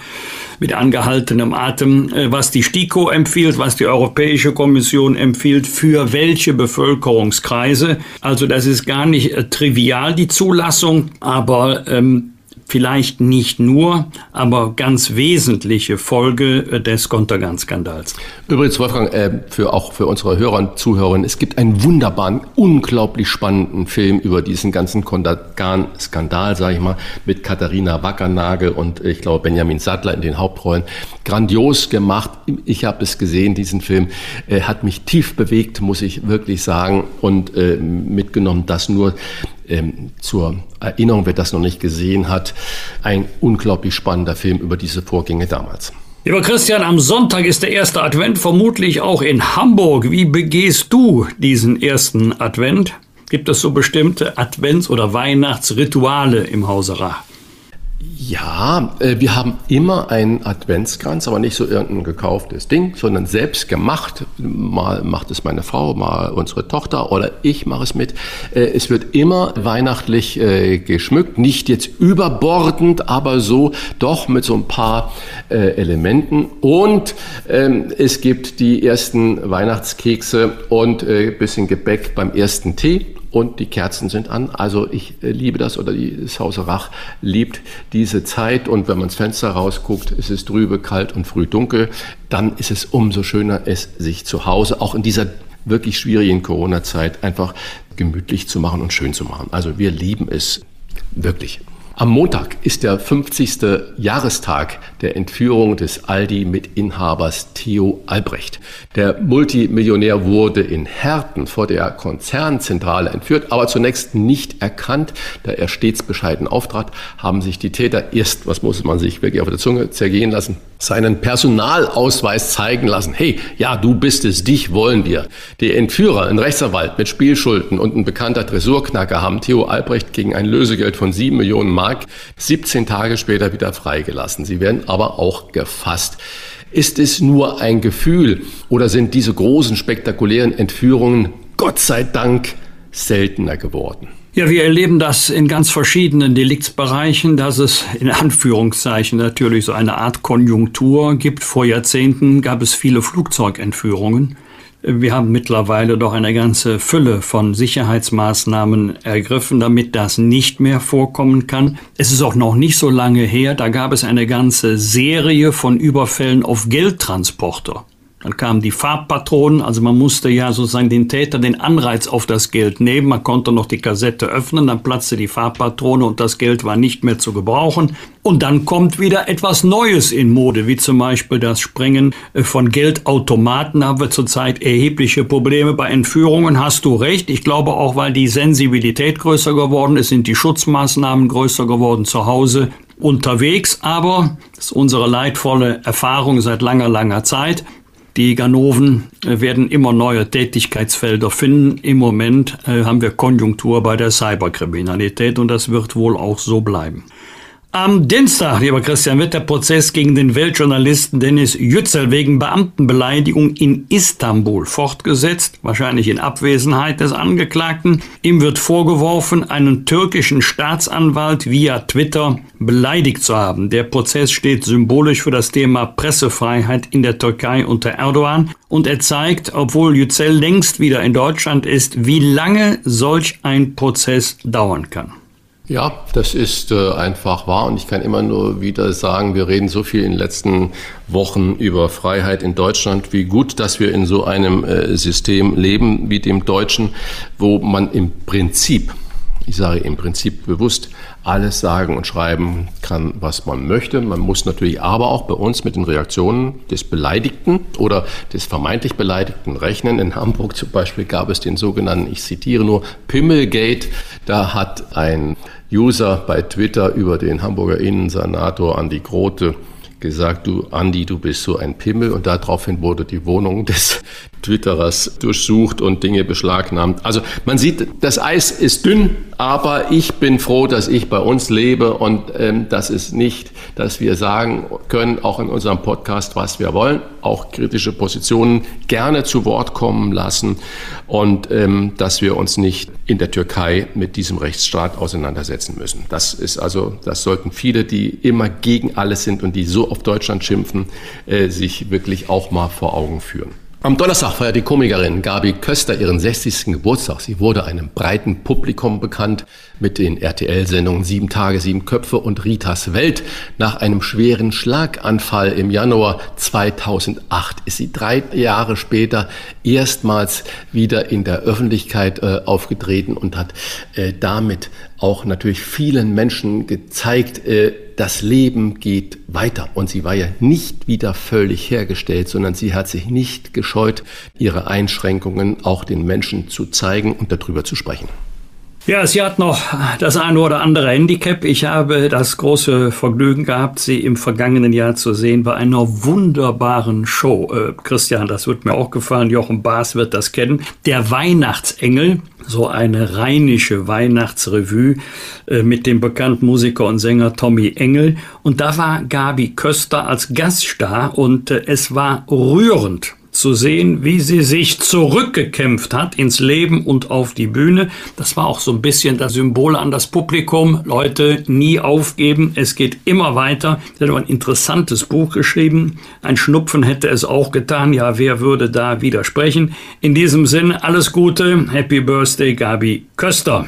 mit angehaltenem Atem, äh, was die STIKO empfiehlt, was die Europäische Kommission empfiehlt, für welche Bevölkerungskreise. Also das ist gar nicht äh, trivial, die Zulassung, aber ähm, vielleicht nicht nur, aber ganz wesentliche Folge äh, des Kontergan-Skandals. Übrigens, Wolfgang, äh, für auch für unsere Hörer und Zuhörerinnen, es gibt einen wunderbaren, unglaublich spannenden Film über diesen ganzen Kontergan-Skandal, sage ich mal, mit Katharina Wackernagel und ich glaube Benjamin Sattler in den Hauptrollen. Grandios gemacht. Ich habe es gesehen, diesen Film. Äh, hat mich tief bewegt, muss ich wirklich sagen, und äh, mitgenommen, dass nur ähm, zur Erinnerung, wer das noch nicht gesehen hat, ein unglaublich spannender Film über diese Vorgänge damals. Lieber Christian, am Sonntag ist der erste Advent, vermutlich auch in Hamburg. Wie begehst du diesen ersten Advent? Gibt es so bestimmte Advents- oder Weihnachtsrituale im Hause Rach? Ja, äh, wir haben immer einen Adventskranz, aber nicht so irgendein gekauftes Ding, sondern selbst gemacht. Mal macht es meine Frau, mal unsere Tochter oder ich mache es mit. Äh, es wird immer weihnachtlich äh, geschmückt, nicht jetzt überbordend, aber so doch mit so ein paar Elementen. Und ähm, es gibt die ersten Weihnachtskekse und ein bisschen Gebäck beim ersten Tee und die Kerzen sind an. Also ich äh, liebe das oder das Haus Rach liebt diese Zeit und wenn man ins Fenster rausguckt, es ist trübe, kalt und früh dunkel, dann ist es umso schöner, es sich zu Hause, auch in dieser wirklich schwierigen Corona-Zeit, einfach gemütlich zu machen und schön zu machen. Also wir lieben es wirklich. Am Montag ist der 50. Jahrestag der Entführung des Aldi-Mitinhabers Theo Albrecht. Der Multimillionär wurde in Herten vor der Konzernzentrale entführt, aber zunächst nicht erkannt. Da er stets bescheiden auftrat, haben sich die Täter erst, was muss man sich wirklich auf der Zunge zergehen lassen, seinen Personalausweis zeigen lassen. Hey, ja, du bist es, dich wollen wir. Die Entführer, ein Rechtsanwalt mit Spielschulden und ein bekannter Dressurknacker haben Theo Albrecht gegen ein Lösegeld von sieben Millionen Mark Mark 17 Tage später wieder freigelassen. Sie werden aber auch gefasst. Ist es nur ein Gefühl oder sind diese großen spektakulären Entführungen Gott sei Dank seltener geworden? Ja, wir erleben das in ganz verschiedenen Deliktsbereichen, dass es in Anführungszeichen natürlich so eine Art Konjunktur gibt. Vor Jahrzehnten gab es viele Flugzeugentführungen. Wir haben mittlerweile doch eine ganze Fülle von Sicherheitsmaßnahmen ergriffen, damit das nicht mehr vorkommen kann. Es ist auch noch nicht so lange her, da gab es eine ganze Serie von Überfällen auf Geldtransporter. Dann kamen die Farbpatronen, also man musste ja sozusagen den Täter den Anreiz auf das Geld nehmen. Man konnte noch die Kassette öffnen, dann platzte die Farbpatrone und das Geld war nicht mehr zu gebrauchen. Und dann kommt wieder etwas Neues in Mode, wie zum Beispiel das Sprengen äh, von Geldautomaten. Da haben wir zurzeit erhebliche Probleme bei Entführungen. Hast du recht. Ich glaube auch, weil die Sensibilität größer geworden ist, sind die Schutzmaßnahmen größer geworden zu Hause unterwegs. Aber, das ist unsere leidvolle Erfahrung seit langer, langer Zeit, die Ganoven äh, werden immer neue Tätigkeitsfelder finden. Im Moment äh, haben wir Konjunktur bei der Cyberkriminalität und das wird wohl auch so bleiben. Am Dienstag, lieber Christian, wird der Prozess gegen den Weltjournalisten Dennis Yücel wegen Beamtenbeleidigung in Istanbul fortgesetzt, wahrscheinlich in Abwesenheit des Angeklagten. Ihm wird vorgeworfen, einen türkischen Staatsanwalt via Twitter beleidigt zu haben. Der Prozess steht symbolisch für das Thema Pressefreiheit in der Türkei unter Erdogan und er zeigt, obwohl Yücel längst wieder in Deutschland ist, wie lange solch ein Prozess dauern kann. Ja, das ist äh, einfach wahr und ich kann immer nur wieder sagen, wir reden so viel in den letzten Wochen über Freiheit in Deutschland, wie gut, dass wir in so einem äh, System leben wie dem deutschen, wo man im Prinzip, ich sage im Prinzip bewusst, alles sagen und schreiben kann, was man möchte. Man muss natürlich aber auch bei uns mit den Reaktionen des Beleidigten oder des vermeintlich Beleidigten rechnen. In Hamburg zum Beispiel gab es den sogenannten, ich zitiere nur, Pimmelgate. Da hat ein User bei Twitter über den Hamburger Innensenator Andi Grote gesagt, du Andi, du bist so ein Pimmel. Und daraufhin wurde die Wohnung des Twitterers durchsucht und Dinge beschlagnahmt. Also man sieht, das Eis ist dünn, aber ich bin froh, dass ich bei uns lebe und ähm, das ist nicht, dass wir sagen können, auch in unserem Podcast, was wir wollen, auch kritische Positionen gerne zu Wort kommen lassen und ähm, dass wir uns nicht in der Türkei mit diesem Rechtsstaat auseinandersetzen müssen. Das ist also, das sollten viele, die immer gegen alles sind und die so auf Deutschland schimpfen, äh, sich wirklich auch mal vor Augen führen. Am Donnerstag feiert die Komikerin Gabi Köster ihren 60. Geburtstag. Sie wurde einem breiten Publikum bekannt mit den RTL-Sendungen Sieben Tage, Sieben Köpfe und Ritas Welt. Nach einem schweren Schlaganfall im Januar 2008 ist sie drei Jahre später erstmals wieder in der Öffentlichkeit äh, aufgetreten und hat äh, damit auch natürlich vielen Menschen gezeigt, äh, das Leben geht weiter. Und sie war ja nicht wieder völlig hergestellt, sondern sie hat sich nicht gescheut, ihre Einschränkungen auch den Menschen zu zeigen und darüber zu sprechen. Ja, sie hat noch das eine oder andere Handicap. Ich habe das große Vergnügen gehabt, sie im vergangenen Jahr zu sehen bei einer wunderbaren Show. Äh, Christian, das wird mir auch gefallen. Jochen Baas wird das kennen. Der Weihnachtsengel, so eine rheinische Weihnachtsrevue äh, mit dem bekannten Musiker und Sänger Tommy Engel. Und da war Gabi Köster als Gaststar und äh, es war rührend zu sehen, wie sie sich zurückgekämpft hat ins Leben und auf die Bühne. Das war auch so ein bisschen das Symbol an das Publikum. Leute, nie aufgeben, es geht immer weiter. Sie hat aber ein interessantes Buch geschrieben. Ein Schnupfen hätte es auch getan. Ja, wer würde da widersprechen? In diesem Sinne, alles Gute. Happy Birthday, Gabi Köster.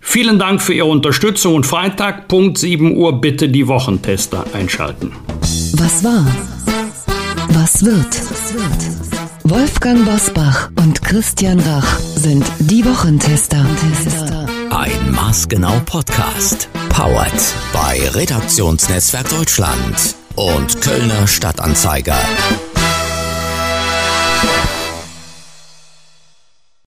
Vielen Dank für Ihre Unterstützung und Freitag, Punkt 7 Uhr, bitte die Wochentester einschalten. Was war? Was wird? Wolfgang Bosbach und Christian Rach sind die Wochentester. Ein Maßgenau Podcast. Powered bei Redaktionsnetzwerk Deutschland und Kölner Stadtanzeiger.